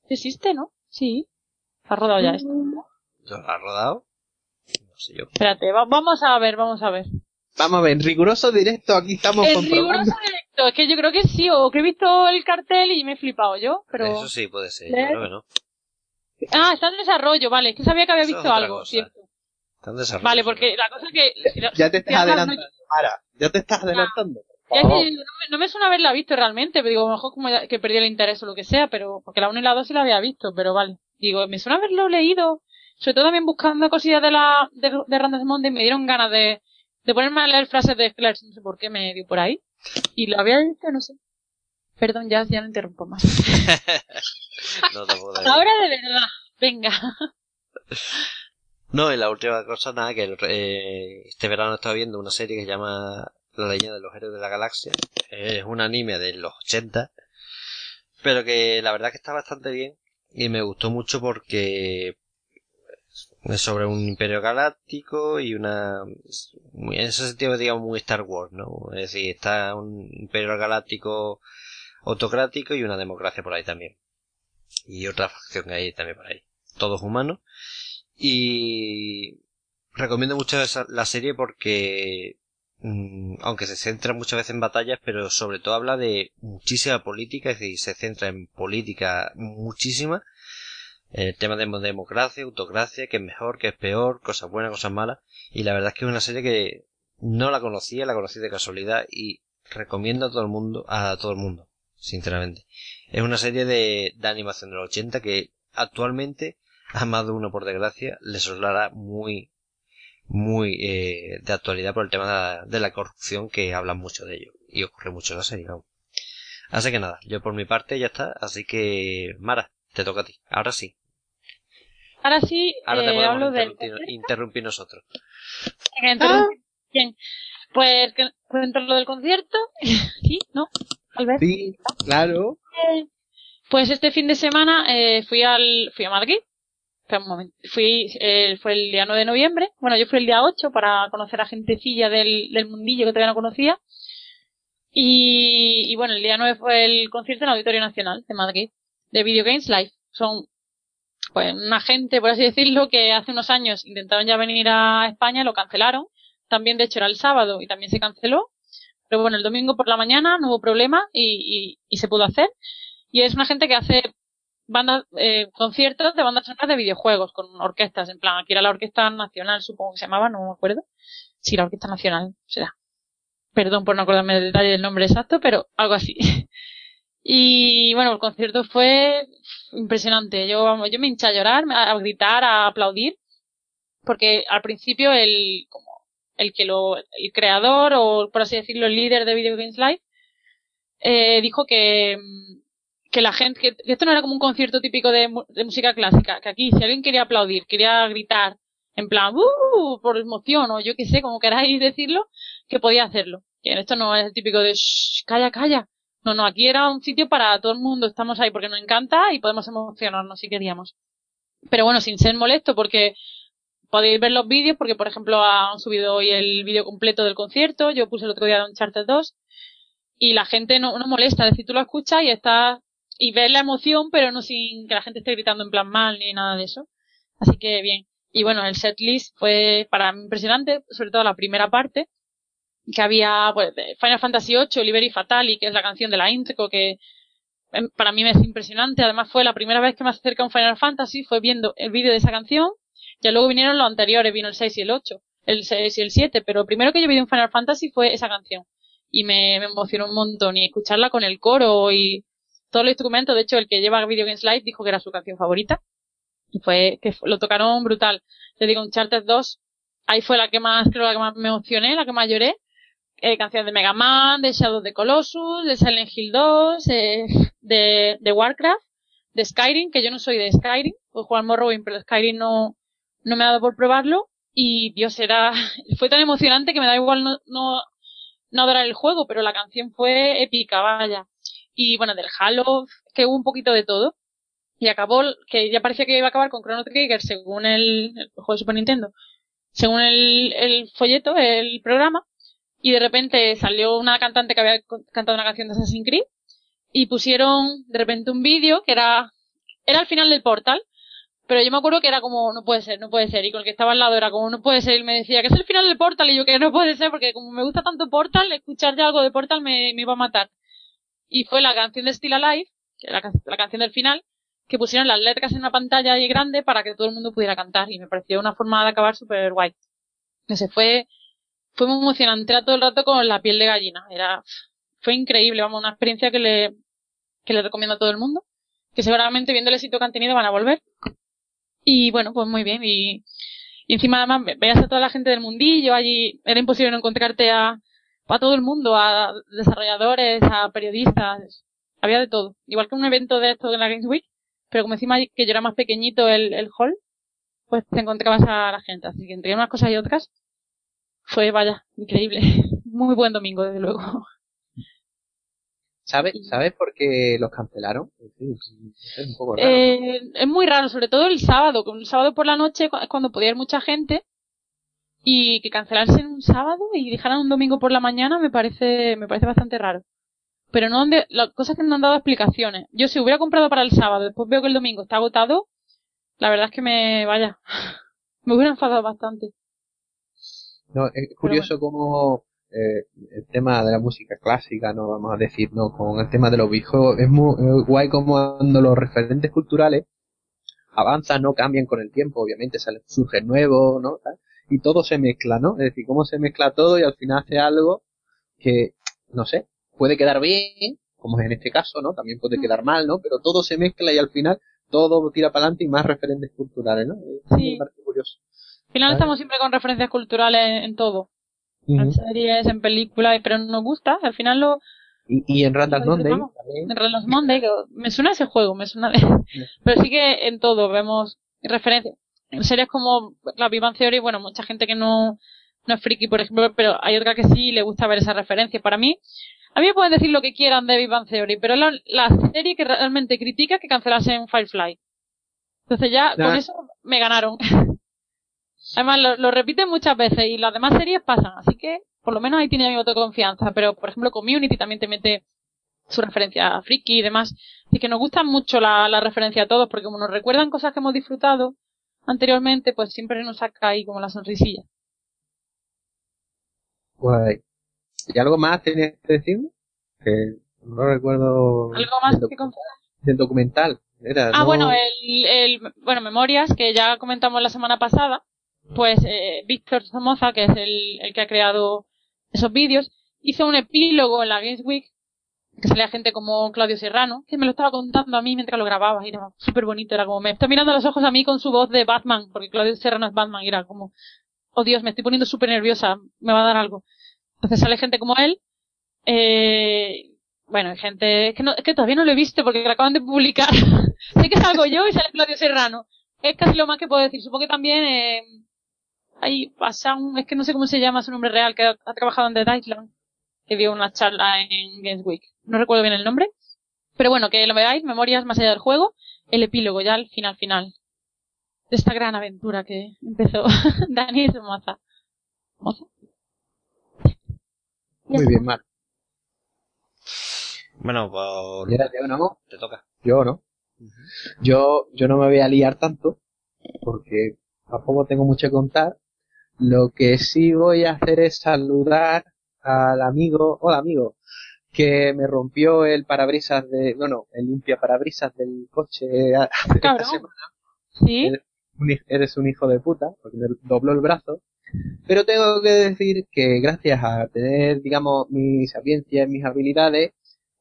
Sí existe, ¿no? Sí. Ha rodado ya esto. ¿Lo ha rodado? No sé yo. Espérate, va- vamos a ver, vamos a ver. Vamos a ver, en riguroso directo aquí estamos En riguroso directo, es que yo creo que sí, o que he visto el cartel y me he flipado yo, pero... Eso sí puede ser, yo creo que no. Ah, está en desarrollo, vale, es que sabía que había Eso visto algo, cosa. cierto. Está en desarrollo. Vale, porque la cosa es que... Ya te estás adelantando, Ara. Ya te estás adelantando. Ya Por es favor. que no, me, no me suena haberla visto realmente, pero digo, a lo mejor como que perdí el interés o lo que sea, pero porque la 1 y la 2 sí la había visto, pero vale. Digo, me suena haberlo leído. Sobre todo también buscando cosillas de la, de, de Random Monday, me dieron ganas de, de ponerme a leer frases de Flash, no sé por qué me dio por ahí. Y lo había dicho, no sé. Perdón, ya, ya no interrumpo más. (laughs) no te puedo Ahora de verdad, venga. No, y la última cosa, nada, que eh, este verano he estado viendo una serie que se llama La leyenda de los héroes de la galaxia. Es un anime de los 80, pero que la verdad que está bastante bien y me gustó mucho porque sobre un imperio galáctico y una en ese sentido digamos muy Star Wars no es decir está un imperio galáctico autocrático y una democracia por ahí también. Y otra facción que hay también por ahí. Todos humanos. Y recomiendo mucho la serie porque mm, aunque se centra muchas veces en batallas pero sobre todo habla de muchísima política es decir se centra en política muchísima el tema de democracia, autocracia, que es mejor, que es peor, cosas buenas, cosas malas. Y la verdad es que es una serie que no la conocía, la conocí de casualidad y recomiendo a todo el mundo, a todo el mundo, sinceramente. Es una serie de, de animación de los 80 que actualmente, a más de uno por desgracia, le sonará muy, muy eh, de actualidad por el tema de la, de la, corrupción que hablan mucho de ello. Y ocurre mucho en la serie. Así que nada, yo por mi parte ya está, así que Mara, te toca a ti. Ahora sí. Ahora sí, Ahora te eh, podemos hablo del... interrumpir, interrumpir nosotros. Bien. Pues cuento lo del concierto. (laughs) sí, ¿no? Tal vez. Sí, claro. Eh, Pues este fin de semana eh, fui al fui a Madrid. Espera un momento. Fui, eh, fue el día 9 de noviembre. Bueno, yo fui el día 8 para conocer a gentecilla del, del mundillo que todavía no conocía. Y, y bueno, el día 9 fue el concierto en el Auditorio Nacional de Madrid, de Video Games Live. Son pues una gente, por así decirlo, que hace unos años intentaron ya venir a España, lo cancelaron. También, de hecho, era el sábado y también se canceló. Pero bueno, el domingo por la mañana no hubo problema y, y, y se pudo hacer. Y es una gente que hace bandas, eh, conciertos de bandas sonoras de videojuegos con orquestas, en plan, aquí era la Orquesta Nacional, supongo que se llamaba, no me acuerdo. Sí, la Orquesta Nacional será. Perdón por no acordarme del detalle del nombre exacto, pero algo así. (laughs) y bueno, el concierto fue impresionante. Yo, yo me hinché a llorar, a, a gritar, a aplaudir, porque al principio el, como, el que lo, el creador, o por así decirlo, el líder de Video Games Live, eh, dijo que, que la gente, que, que esto no era como un concierto típico de, de música clásica, que aquí si alguien quería aplaudir, quería gritar, en plan, ¡uh! por emoción, o yo qué sé, como queráis decirlo, que podía hacerlo. Que esto no es el típico de, "Shh, calla, calla. No, no, aquí era un sitio para todo el mundo, estamos ahí porque nos encanta y podemos emocionarnos si queríamos. Pero bueno, sin ser molesto, porque podéis ver los vídeos, porque por ejemplo han subido hoy el vídeo completo del concierto, yo puse el otro día de Uncharted 2, y la gente no, no molesta, es decir, tú lo escuchas y estás, y ves la emoción, pero no sin que la gente esté gritando en plan mal ni nada de eso. Así que bien. Y bueno, el setlist fue para mí impresionante, sobre todo la primera parte, que había pues, Final Fantasy VIII, Liberi Fatali, que es la canción de la intro, que em, para mí me es impresionante. Además fue la primera vez que me acerca a un Final Fantasy, fue viendo el vídeo de esa canción. Ya luego vinieron los anteriores, vino el 6 y el 8, el 6 y el 7, pero lo primero que yo vi de un Final Fantasy fue esa canción. Y me, emocionó un montón, y escucharla con el coro y todos los instrumentos. De hecho, el que lleva Video Games Live dijo que era su canción favorita. Y fue, que lo tocaron brutal. Te digo, Uncharted 2, ahí fue la que más, creo la que más me emocioné, la que más lloré. Eh, canciones de Mega Man, de Shadow of the Colossus, de Silent Hill 2, eh, de, de Warcraft, de Skyrim, que yo no soy de Skyrim, pues jugar Morrowind, pero Skyrim no, no me ha dado por probarlo. Y Dios, era, (laughs) fue tan emocionante que me da igual no, no, no adorar el juego, pero la canción fue épica, vaya. Y bueno, del Halo, que hubo un poquito de todo. Y acabó, que ya parecía que iba a acabar con Chrono Trigger según el, el juego de Super Nintendo, según el, el folleto, el programa. Y de repente salió una cantante que había cantado una canción de Assassin's Creed. Y pusieron de repente un vídeo que era, era al final del portal. Pero yo me acuerdo que era como, no puede ser, no puede ser. Y con el que estaba al lado era como, no puede ser. Y me decía que es el final del portal. Y yo que no puede ser porque como me gusta tanto portal, escuchar ya algo de portal me, me iba a matar. Y fue la canción de Still Alive, que era la, la canción del final, que pusieron las letras en una pantalla ahí grande para que todo el mundo pudiera cantar. Y me pareció una forma de acabar súper guay. No sé, fue, fue muy emocionante. Era todo el rato con la piel de gallina. Era, fue increíble, vamos, una experiencia que le, que le recomiendo a todo el mundo. que seguramente viendo el éxito que han tenido van a volver. Y bueno, pues muy bien. Y, encima además veas a toda la gente del mundillo allí, era imposible no encontrarte a, a todo el mundo, a desarrolladores, a periodistas, había de todo. Igual que un evento de esto en la Games Week, pero como encima que yo era más pequeñito el, el hall, pues te encontrabas a la gente. Así que entre unas cosas y otras, fue, vaya, increíble. (laughs) Muy buen domingo, desde luego. ¿Sabes ¿Sabes por qué los cancelaron? Es, un poco raro. Eh, es muy raro, sobre todo el sábado. El sábado por la noche es cuando podía ir mucha gente y que cancelarse en un sábado y dejaran un domingo por la mañana me parece me parece bastante raro. Pero no las cosas que no han dado explicaciones. Yo si hubiera comprado para el sábado, después veo que el domingo está agotado, la verdad es que me vaya, (laughs) me hubiera enfadado bastante. No, es curioso cómo eh, el tema de la música clásica, no vamos a decir, no, con el tema de los viejos, es muy guay como cuando los referentes culturales avanzan, no cambian con el tiempo, obviamente salen, surgen nuevos, ¿no? Y todo se mezcla, ¿no? Es decir, cómo se mezcla todo y al final hace algo que, no sé, puede quedar bien, como es en este caso, ¿no? También puede quedar mal, ¿no? Pero todo se mezcla y al final todo tira para adelante y más referentes culturales, ¿no? Sí. curioso. Al final estamos siempre con referencias culturales en todo. En series, en películas, pero nos gusta. Al final lo... Y, y en Randall Monday En Randall Monday, me suena ese juego, me suena de... (laughs) pero sí que en todo vemos referencias. En series como la Vivan Theory, bueno, mucha gente que no, no es friki, por ejemplo, pero hay otra que sí le gusta ver esa referencia. Para mí, a mí me pueden decir lo que quieran de Big Theory, pero la, la serie que realmente critica que cancelasen Firefly. Entonces ya con eso me ganaron. (laughs) Además, lo, lo, repiten muchas veces y las demás series pasan, así que por lo menos ahí tiene mi voto de confianza. Pero, por ejemplo, Community también te mete su referencia a Friki y demás. Así que nos gustan mucho la, la referencia a todos, porque como nos recuerdan cosas que hemos disfrutado anteriormente, pues siempre nos saca ahí como la sonrisilla. Guay. ¿Y algo más tenías que decirme? Que no recuerdo. ¿Algo más que Del documental. Era, ah, bueno, el, el, bueno, Memorias, que ya comentamos la semana pasada, pues eh, Víctor Somoza, que es el, el que ha creado esos vídeos, hizo un epílogo en la Games Week, que salía gente como Claudio Serrano, que me lo estaba contando a mí mientras lo grababa, y era súper bonito, era como, me está mirando a los ojos a mí con su voz de Batman, porque Claudio Serrano es Batman, y era como, oh Dios, me estoy poniendo súper nerviosa, me va a dar algo. Entonces sale gente como él. Eh, bueno, gente, es que, no, es que todavía no lo he visto porque lo acaban de publicar. (laughs) sé que salgo yo y sale Claudio Serrano. Es casi lo más que puedo decir. Supongo que también, eh, hay un, es que no sé cómo se llama su nombre real, que ha, trabajado en The Island, que dio una charla en Games Week. No recuerdo bien el nombre. Pero bueno, que lo veáis, memorias más allá del juego, el epílogo ya al final final. De esta gran aventura que empezó (laughs) Dani y su moza. ¿Moza? Muy bien, Mar. Bueno, pues... yo no. Te toca. Yo no. Yo, yo no me voy a liar tanto, porque tampoco tengo mucho que contar. Lo que sí voy a hacer es saludar al amigo, hola amigo, que me rompió el parabrisas de, bueno, el limpia parabrisas del coche esta (laughs) semana. Sí. Eres un, eres un hijo de puta, porque me dobló el brazo. Pero tengo que decir que gracias a tener, digamos, mi sapiencia y mis habilidades,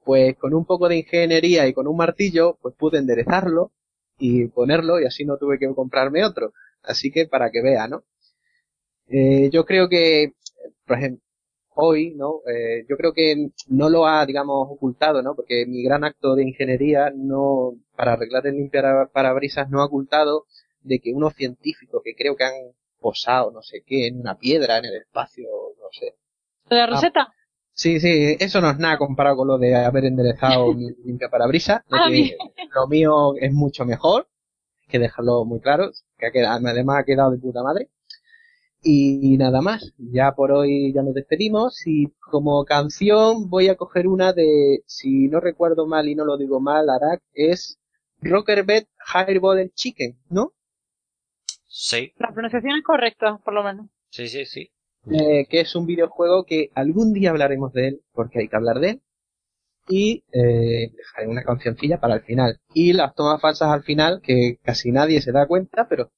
pues con un poco de ingeniería y con un martillo, pues pude enderezarlo y ponerlo y así no tuve que comprarme otro. Así que para que vea, ¿no? Eh, yo creo que, por ejemplo, hoy, ¿no? Eh, yo creo que no lo ha, digamos, ocultado, ¿no? Porque mi gran acto de ingeniería no, para arreglar el limpiar parabrisas no ha ocultado de que unos científicos que creo que han posado, no sé qué, en una piedra, en el espacio, no sé. ¿De la ah, receta? sí, sí, eso no es nada comparado con lo de haber enderezado mi (laughs) limpia parabrisas. Ah, lo mío es mucho mejor, que dejarlo muy claro, que ha quedado, además ha quedado de puta madre. Y nada más, ya por hoy ya nos despedimos y como canción voy a coger una de, si no recuerdo mal y no lo digo mal, Arak, es Rockerbed Hairball Chicken, ¿no? Sí. La pronunciación es correcta, por lo menos. Sí, sí, sí. Eh, que es un videojuego que algún día hablaremos de él, porque hay que hablar de él. Y eh, dejaré una cancioncilla para el final. Y las tomas falsas al final, que casi nadie se da cuenta, pero...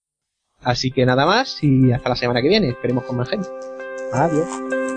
Así que nada más y hasta la semana que viene. Esperemos con más gente. Adiós.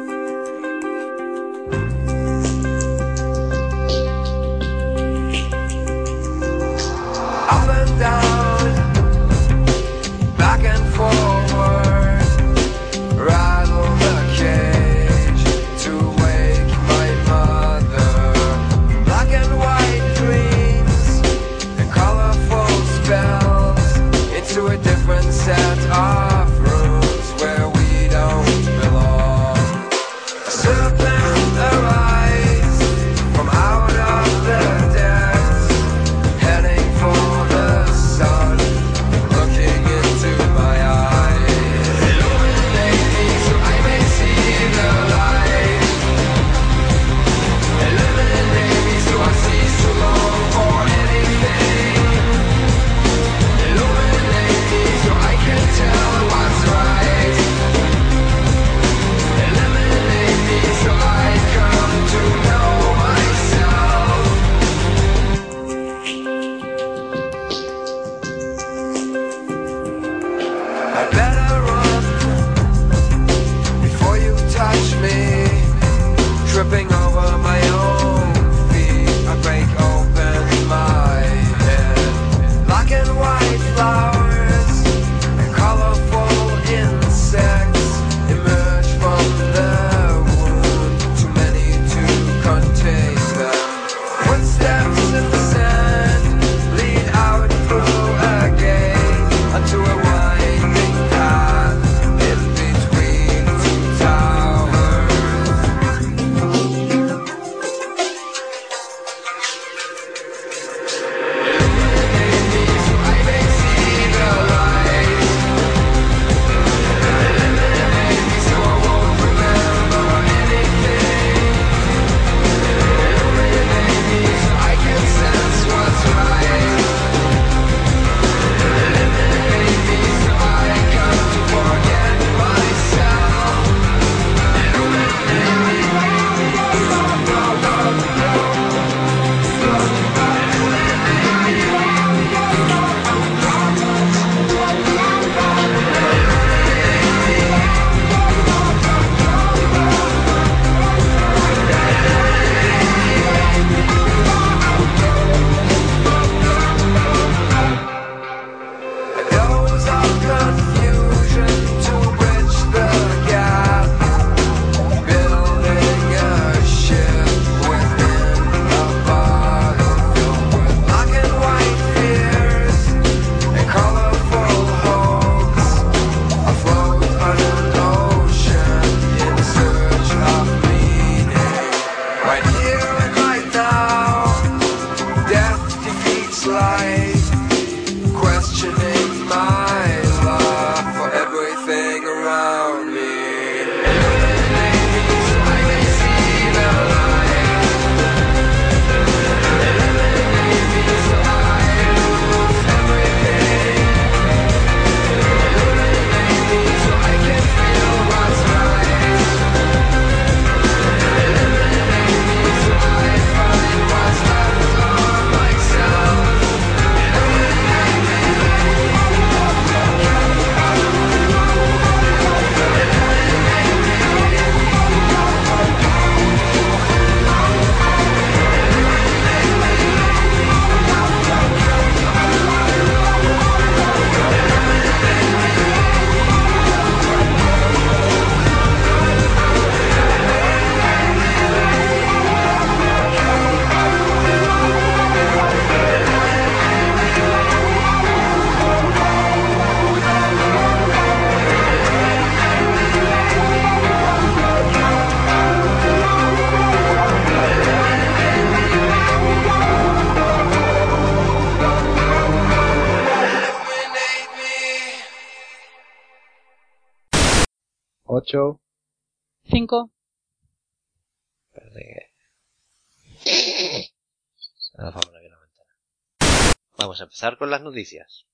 Con las noticias.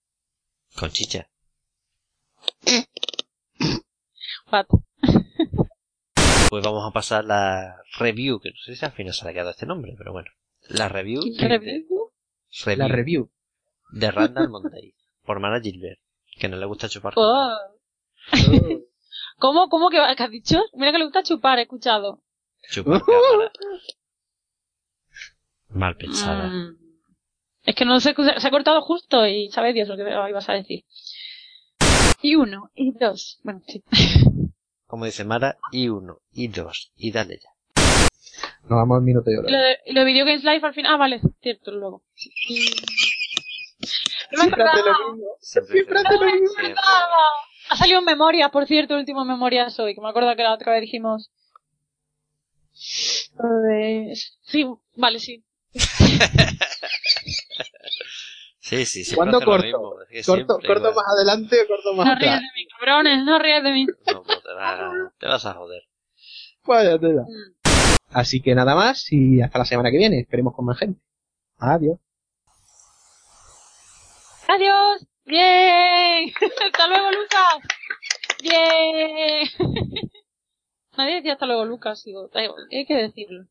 Con chicha. What? Pues vamos a pasar la review, que no sé si al final se le ha quedado este nombre, pero bueno. La review, de, ¿Review? review La review. de Randall Monday por Mana Gilbert, que no le gusta chupar. Oh. (laughs) ¿Cómo, cómo que, que has dicho? Mira que le gusta chupar, he escuchado. Chupar. Mal pensada. Mm. Es que no sé, se ha cortado justo y sabe Dios lo que ibas a decir. Y uno, y dos. Bueno, sí. (laughs) Como dice Mara, y uno, y dos, y dale ya. Nos vamos al minuto y hora. lo, de- y lo de Video Games Live al final. Ah, vale, cierto, luego. No me Siempre hace acordaba. lo mismo. Siempre, lo mismo. siempre. Ha salido en memoria, por cierto, el último memorias hoy, que me acuerdo que la otra vez dijimos. Lo de- Sí, vale, sí. (laughs) Sí, sí, siempre ¿Cuándo hace lo corto? mismo, es que Corto, siempre corto más adelante o corto más No ríes atrás. de mí, cabrones, no ríes de mí. No, te, va- te vas a joder. Vaya tela. Mm. Así que nada más y hasta la semana que viene. Esperemos con más gente. Adiós. ¡Adiós! ¡Bien! (laughs) ¡Hasta luego, Lucas! ¡Bien! (laughs) Nadie decía hasta luego, Lucas, digo, hay que decirlo.